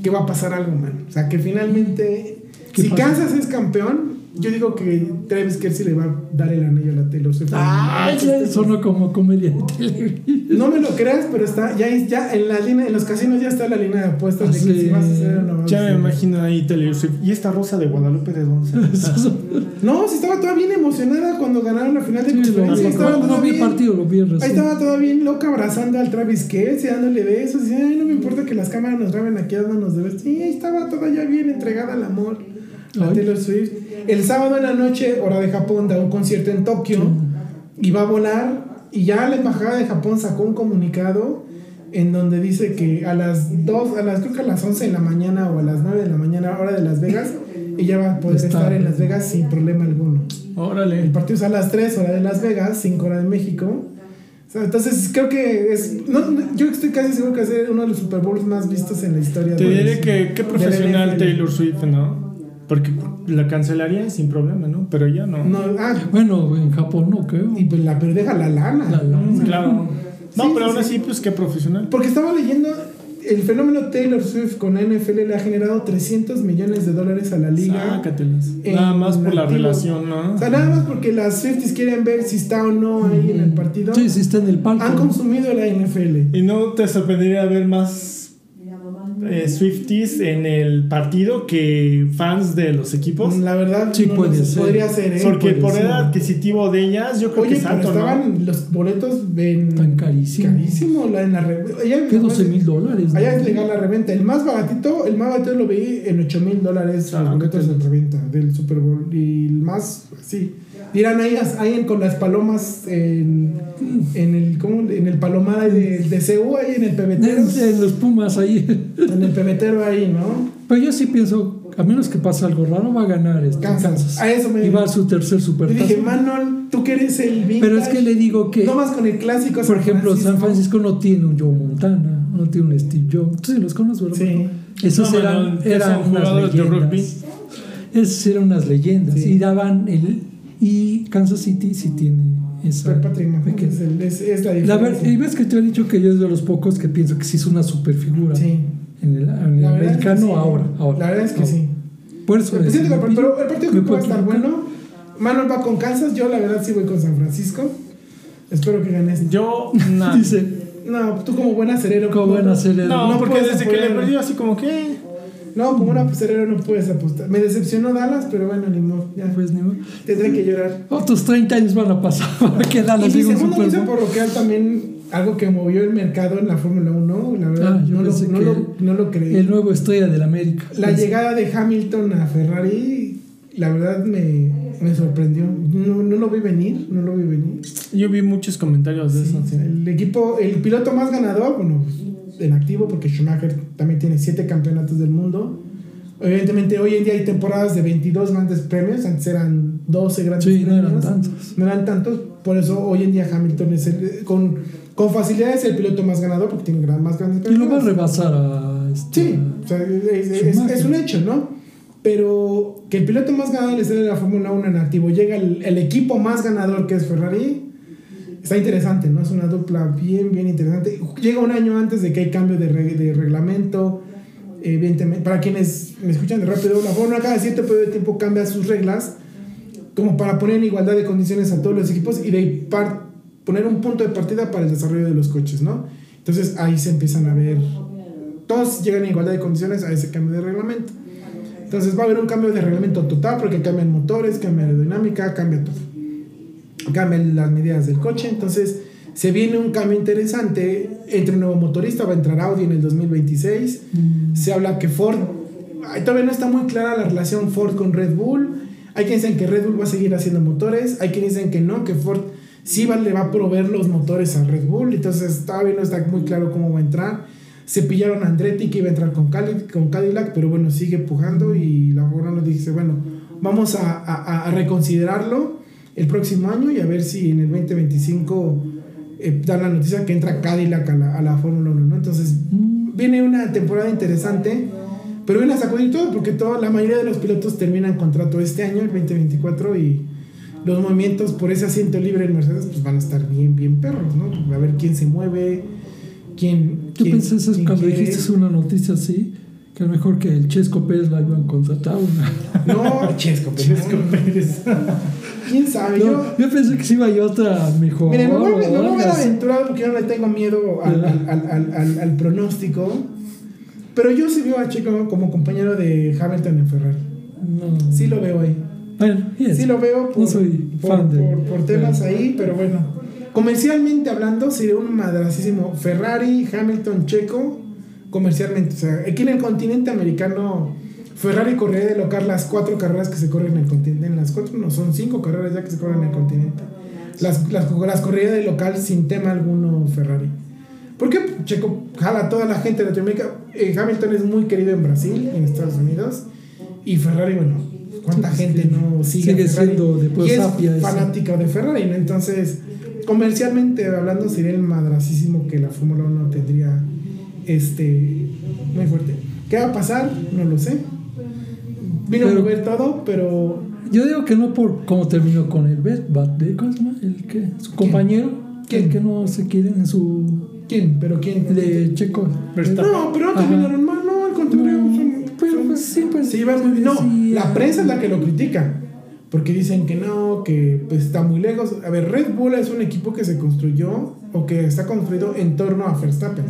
que va a pasar algo, man. O sea, que finalmente, ¿Qué si pasa? Kansas es campeón, yo digo que Travis Kelsey le va a dar el anillo a la Taylor Swift. Ah, ya sonó como comedia de televisión. No me lo creas, pero está ya, ya en la línea, en los casinos ya está la línea de apuestas Ah, de que sí. si vas a hacer o no Ya me imagino ahí Taylor Swift. ¿Y esta rosa de Guadalupe de dónde? No, si estaba toda bien emocionada cuando ganaron la final de Sí, conferencia. estaba no, toda no vi el bien- partido, lo vi en Ahí estaba toda bien loca abrazando al Travis Kelsey, dándole besos. Y, ay, no me importa que las cámaras nos graben aquí dándonos de besos. Sí, ahí estaba toda ya bien entregada al amor. A Ay. Taylor Swift. El sábado en la noche, hora de Japón, da un concierto en Tokio. Y va a volar. Y ya la embajada de Japón sacó un comunicado en donde dice que a las 2, a las, creo que a las 11 de la mañana o a las 9 de la mañana, hora de Las Vegas, ella va a poder Está. estar en Las Vegas sin problema alguno. El Órale. partido es a las 3 hora de Las Vegas, 5 hora de México. O sea, entonces creo que es. no, no, yo estoy casi seguro que es uno de los Super Bowls más vistos en la historia Te diré que qué la profesional. Taylor Swift, ¿no? Porque la cancelaría sin problema, ¿no? Pero ya no. No, ah, Bueno, en Japón no creo. y pues la, pero deja la lana. La lana. Mm, Claro. No, Sí, pero sí, aún sí. así, pues qué profesional. Porque estaba leyendo. El fenómeno Taylor Swift con la NFL le ha generado 300 millones de dólares a la liga. Nada más por la activo. relación, ¿no? O sea, nada más porque las Swifties quieren ver si está o no ahí en el partido. Sí, sí está en el palco. Han consumido la NFL. Y no te sorprendería ver más eh, Swifties en el partido que fans de los equipos. La verdad, Sí, no puede ser. podría ser, ¿eh? Porque el puede poder ser. adquisitivo de ellas, yo creo Oye, que es pero alto, ¿no? estaban los boletos en Tan carísimo. carísimo la, en la ¿Qué 12 mil dólares? Allá es legal la reventa. El más baratito, el más barato lo vi en 8 mil dólares Ah, los boletos ¿qué de reventa del Super Bowl. Y el más, sí. Dirán ahí, ahí en- con las palomas en, en el ¿cómo? en el palomar de, de CU, ahí en el pebetero. En, en los Pumas ahí. En el pebetero ahí, ¿no? Pero yo sí pienso, a menos que pase algo raro, va a ganar este Kansas. Kansas. A eso me Y va a su tercer Yo super dije, Manuel, tú que eres el vintage, Pero es que le digo que, No más con el clásico. por ejemplo, San Francisco no tiene un Joe Montana, no tiene un Steve Jobs. Tú sí los conoces, ¿verdad? Sí. Esos No, eran, Manuel, eran unas de leyendas. rugby. Esos eran unas leyendas. Sí. Y daban el. Y Kansas City sí tiene esa. Patrick Mahomes pequeña- es, el- es- es la La diferencia. ver- y ves que te he dicho que yo es de los pocos que pienso que sí es una super figura Sí. en el, en el La verdad es que americano sí. ahora, ahora. La verdad es que ahora. sí. Por eso Pero, es- pero el partido creo que va a estar bueno. Manuel va con Kansas, yo la verdad sí voy con San Francisco. Espero que ganes. Yo, nada. Dice, No, tú como buen acerero. como buen acelero. No, No porque desde que le perdió así como que... No, como un acerero no puedes apostar. Me decepcionó Dallas, pero bueno, ni modo. Ya. Pues ni modo. Tendré que llorar. Otros 30 años van a pasar para que Y Dallas mi a un segundo Super aviso Bowl. parroquial también algo que movió el mercado en la Fórmula 1, la verdad, Ah, yo no, lo, no, que lo, no lo creí. El nuevo estrella del América. La Pensé- llegada de Hamilton a Ferrari, la verdad me, me sorprendió. No, no lo vi venir, no lo vi venir. Yo vi muchos comentarios de eso. sí. El equipo, el piloto más ganador, bueno, en activo, porque Schumacher también tiene siete campeonatos del mundo. Evidentemente, hoy en día hay temporadas de 22 grandes premios, antes eran 12 grandes Sí, no premios. eran tantos. No eran tantos, por eso hoy en día Hamilton es el, con, con facilidad es el piloto más ganador, porque tiene más grandes Y lo va a premios. rebasar a. Este, Sí, o sea, es, es- es un hecho, ¿no? Pero que el piloto más ganador historia de la Fórmula 1 en activo llega el, el equipo más ganador que es Ferrari, está interesante, ¿no? Es una dupla bien, bien interesante. Llega un año antes de que hay cambio de, re- de reglamento. Evidentemente, para quienes me escuchan de rápido, la Fórmula cada cierto periodo de tiempo cambia sus reglas como para poner en igualdad de condiciones a todos los equipos y de poner un punto de partida para el desarrollo de los coches, ¿no? Entonces ahí se empiezan a ver, todos llegan a igualdad de condiciones a ese cambio de reglamento. Entonces va a haber un cambio de reglamento total porque cambian motores, cambia aerodinámica, cambia todo. Cambian las medidas del coche, entonces se viene un cambio interesante entre un nuevo motorista, va a entrar Audi en el 2026. mm, Se habla que Ford, todavía no está muy clara la relación Ford con Red Bull. Hay quienes dicen que Red Bull va a seguir haciendo motores, hay quienes dicen que no, que Ford sí va, le va a proveer los motores a Red Bull. Entonces todavía no está muy claro cómo va a entrar. Se pillaron a Andretti que iba a entrar con, Cali- con Cadillac, pero bueno, sigue pujando y la Fórmula nos dice, bueno, vamos a, a- a reconsiderarlo el próximo año y a ver si en el 2025 eh, dan la noticia que entra Cadillac a la, a la Fórmula 1, ¿no? Entonces mm, viene una temporada interesante, pero viene a sacudir todo porque toda, la mayoría de los pilotos terminan contrato este año, el 2024, y los movimientos por ese asiento libre en Mercedes pues van a estar bien, bien perros, ¿no? A ver quién se mueve, quién... Yo quién- pensé eso quién cuando quiere. dijiste una noticia así, que a lo mejor que el Chesco Pérez la iban a contratar. Una. No, Chesco, pero Chesco no. Pérez. ¿Quién sabe? No, yo, yo pensé que sí iba a ir otra mejor. Mire, me voy, me voy a aventurar porque yo no le tengo miedo al, al, al, al, pronóstico. Pero yo sí veo a Checo como compañero de Hamilton en Ferrari. No. Sí lo veo ahí. Bueno, yes. Sí lo veo por, No soy por, fan de- por- por temas ahí, pero bueno. Comercialmente hablando, sería un madrasísimo Ferrari, Hamilton, Checo, comercialmente. O sea, aquí en el continente americano, Ferrari correría de local las cuatro carreras que se corren en el continente. En las cuatro, no, son cinco carreras ya que se corren en el continente. Las, las, las correría de local sin tema alguno Ferrari. Porque Checo jala a toda la gente de Latinoamérica. Eh, Hamilton es muy querido en Brasil, en Estados Unidos. Y Ferrari, bueno, ¿cuánta gente no sigue, sigue siendo y es eso. fanática de Ferrari, ¿no? Entonces, comercialmente hablando, sería el madrasísimo que la Fórmula 1 tendría este, muy fuerte. ¿Qué va a pasar? No lo sé. Vino a Pero- mover todo, pero Yo digo que no por cómo terminó con el Bet, Bat, ¿cómo se llama? El que, su compañero, ¿Quién? el que no se quiere en su. ¿quién? ¿Pero quién? de Checo. Verstappen. No, pero no terminaron mal, no, al contrario. No, son- pero son- pues sí, pues. muy bien. No, sí, la prensa es la que lo critica. Porque dicen que no, que pues, está muy lejos. A ver, Red Bull es un equipo que se construyó o que está construido en torno a Verstappen.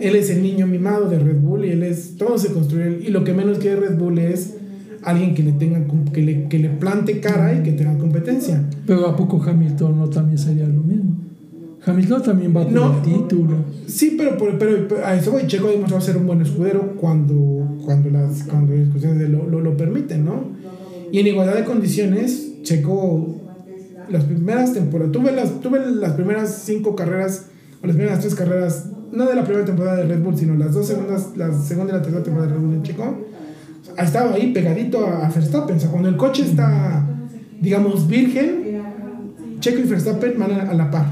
Él es el niño mimado de Red Bull y él es. Todo se construye. Y lo que menos quiere Red Bull es alguien que le tenga que le, que le plante cara y que tenga competencia. Pero ¿a poco Hamilton no también sería lo mismo? Hamilton también va por No. el título. Sí, pero, pero, pero- a eso voy. Checo ha demostrado ser un buen escudero cuando, cuando las cuando las condiciones lo, lo, lo permiten, ¿no? Y en igualdad de condiciones, Checo, las primeras temporadas, tuve las, tuve las primeras cinco carreras, o las primeras tres carreras, no de la primera temporada de Red Bull, sino las dos segundas, la segunda y la tercera temporada de Red Bull en Checo, ha estado ahí pegadito a, Verstappen. O sea, cuando el coche está, digamos, virgen, Checo y Verstappen van a, a la par.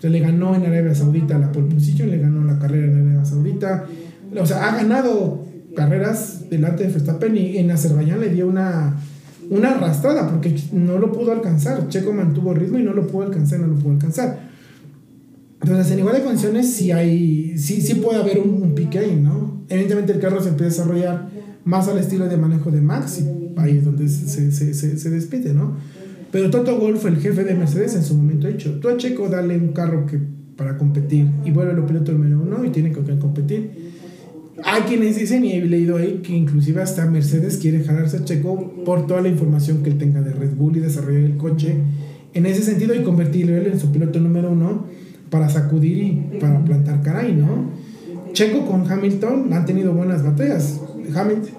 Se le ganó en Arabia Saudita la pole position, le ganó la carrera en Arabia Saudita. O sea, ha ganado carreras delante de Verstappen y en Azerbaiyán le dio una, una arrastrada porque no lo pudo alcanzar. Checo mantuvo ritmo y no lo pudo alcanzar, no lo pudo alcanzar. Entonces, en igual de condiciones, sí, hay, sí, sí puede haber un, un pique ahí, ¿no? Evidentemente, el carro se empieza a desarrollar más al estilo de manejo de Max y ahí es donde se, se, se, se despide, ¿no? Pero Toto Wolff, el jefe de Mercedes, en su momento ha dicho: Tú a Checo dale un carro que para competir y vuelve el piloto número uno y tiene qué competir. Hay quienes dicen, y he leído ahí, que inclusive hasta Mercedes quiere jalarse a Checo por toda la información que él tenga de Red Bull y desarrollar el coche en ese sentido y convertirlo en su piloto número uno para sacudir y para plantar caray, ¿no? Checo con Hamilton han tenido buenas batallas. Hamilton,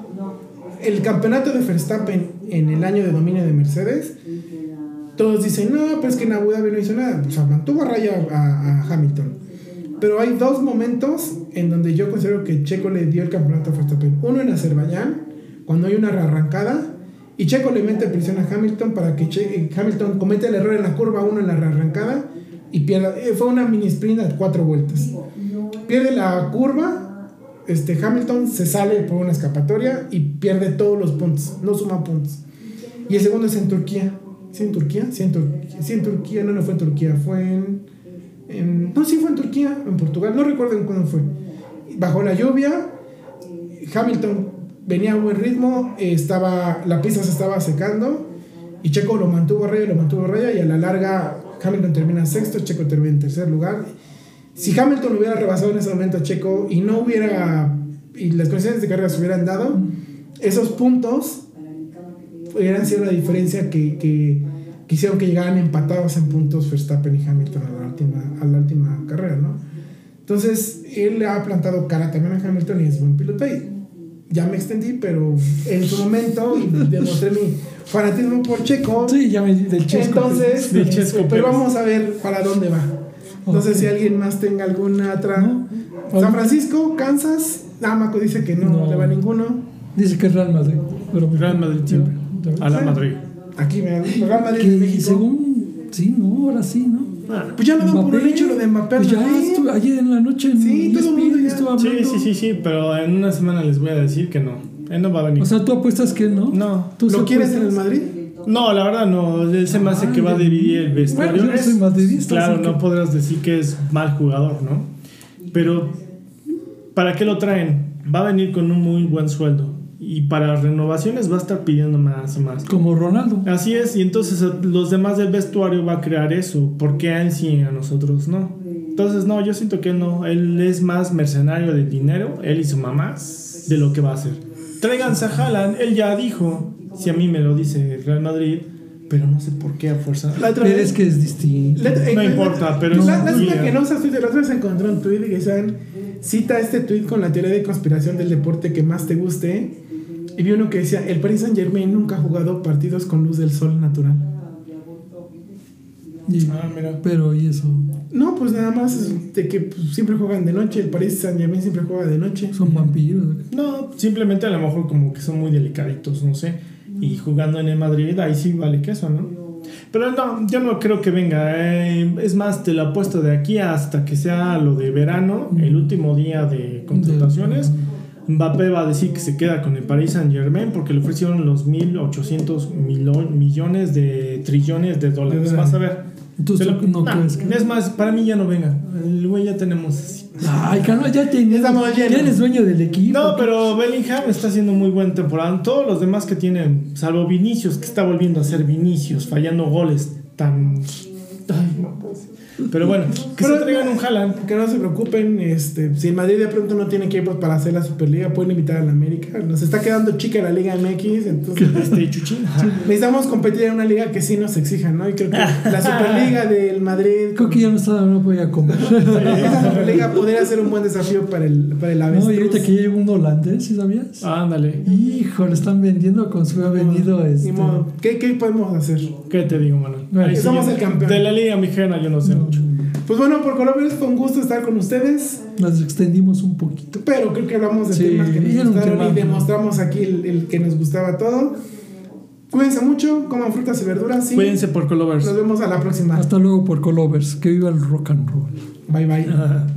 el campeonato de Verstappen en el año de dominio de Mercedes, todos dicen, no, pero es que en Abu Dhabi no hizo nada. O sea, mantuvo a raya a, a Hamilton. Pero hay dos momentos en donde yo considero que Checo le dio el campeonato a Verstappen. Uno en Azerbaiyán, cuando hay una arrancada, y Checo le mete presión a Hamilton para que Che- Hamilton cometa el error en la curva 1 en la arrancada y pierda. eh, Fue una mini sprint a cuatro vueltas. Pierde la curva, este, Hamilton se sale por una escapatoria y pierde todos los puntos, no suma puntos. Y el segundo es en Turquía. ¿Sí en Turquía? Sí en Turquía. Sí en Turquía, no, no fue en Turquía, fue en, en- No, sí fue en Turquía, en Portugal, no recuerdo en cuándo fue. Bajo la lluvia, Hamilton venía a buen ritmo, estaba, la pista se estaba secando y Checo lo mantuvo a raya, lo mantuvo a raya y a la larga Hamilton termina sexto, Checo termina en tercer lugar. Si Hamilton hubiera rebasado en ese momento a Checo y no hubiera, y las condiciones de carrera se hubieran dado, esos puntos hubieran sido la diferencia que, que, que hicieron que llegaran empatados en puntos Verstappen y Hamilton a la última, a la última carrera, ¿no? Entonces, él ha plantado cara también a Hamilton y es buen piloto. Ya me extendí, pero en su momento y demostré mi fanatismo por Checo. Sí, ya me di del chesco. Entonces, Del este, Chesco pero Pérez. vamos a ver para dónde va. No sé si alguien más tenga alguna otra. No. San Francisco, Kansas. Namaco dice que no, No. le va a ninguno. Dice que es Real Madrid. Pero Real Madrid siempre. Pero- A la Madrid. Aquí me Real Madrid de Que México. según. Sí, no, ahora sí, ¿no? Pues ya lo dan por un Mbappé, hecho lo de Mbappé. Pues ya estuvo ayer en la noche en Sí, todo el mundo ya- estuvo Sí, hablando. sí, sí, sí, pero en una semana les voy a decir que no. Él no va a venir. O sea, tú apuestas que no. No. ¿Tú ¿Lo sí quieres en el? Madrid? No, la verdad no. Él se me hace que va a dividir el vestuario. Bueno, yo no soy madridista, Claro, no que- podrás decir que es mal jugador, ¿no? Pero, ¿para qué lo traen? Va a venir con un muy buen sueldo. Y para renovaciones va a estar pidiendo más y más. Como Ronaldo. Así es, y entonces eh, los demás del vestuario va a crear eso. ¿Por qué a él sí y a nosotros no? Entonces, no, yo siento que él no. Él es más mercenario del dinero, él y su mamá, de lo que va a hacer. Tráiganse a Haaland, él ya dijo, si a mí me lo dice Real Madrid, pero no sé por qué a fuerza. La otra vez- es que es distinto. La- No importa, pero la, es- yeah. que no usas Twitter. La otra vez encontré un tweet que decían, cita este tweet con la teoría de conspiración del deporte que más te guste. Y vi uno que decía, el Paris Saint Germain nunca ha jugado partidos con luz del sol natural. Y- Ah, mira. pero y eso. No, pues nada más de que pues, siempre juegan de noche. El Paris Saint Germain siempre juega de noche. Son vampiros. No, simplemente a lo mejor como que son muy delicaditos, no sé. Y jugando en el Madrid, ahí sí vale queso, ¿no? Pero no, yo no creo que venga. eh, es más, te lo apuesto de aquí hasta que sea lo de verano, el último día de contrataciones. Mbappé va a decir que se queda con el Paris Saint Germain porque le ofrecieron los 1.800 milo- millones de trillones de dólares. Vas a ver. Entonces, lo- ¿no nah, crees que- Es más, para mí ya no venga. El güey ya tenemos así. Ay, calma, ya tienes. Ya eres dueño del equipo. No, pero Bellingham está haciendo muy buena temporada. Todos los demás que tienen, salvo Vinicius, que está volviendo a ser Vinicius, fallando goles tan. Ay, no puedo decir. Pero bueno, que Pero- se traigan un Haaland. Que no se preocupen, este, si el Madrid de pronto no tiene equipos para hacer la Superliga, pueden invitar a la América. Nos está quedando chica la Liga MX, entonces Este Chuchín. necesitamos competir en una liga que sí nos exija, ¿no? Y creo que la Superliga del Madrid, Creo que ya no, estaba, no podía comer. esa Superliga podría ser un buen desafío para el, para el no, Avestruz. y ahorita que llega un holandés, ¿sí sabías? Ándale. Hijo, lo están vendiendo con su ha venido Ni este. modo. ¿Qué, ¿Qué podemos hacer? ¿Qué te digo, Manuel? Bueno, Ahí sí somos el campeón. De la Liga Mexicana yo no sé mucho. Pues bueno, por Colombia fue un gusto estar con ustedes, Nos extendimos un poquito. pero creo que hablamos de Sí, temas que nos gustaron tema- y demostramos aquí el, el que nos gustaba todo. Cuídense mucho, coman frutas y verduras Cuídense por Colovers. nos vemos a la próxima. Hasta luego por Colovers. Que viva el rock and roll. Bye bye. Ajá.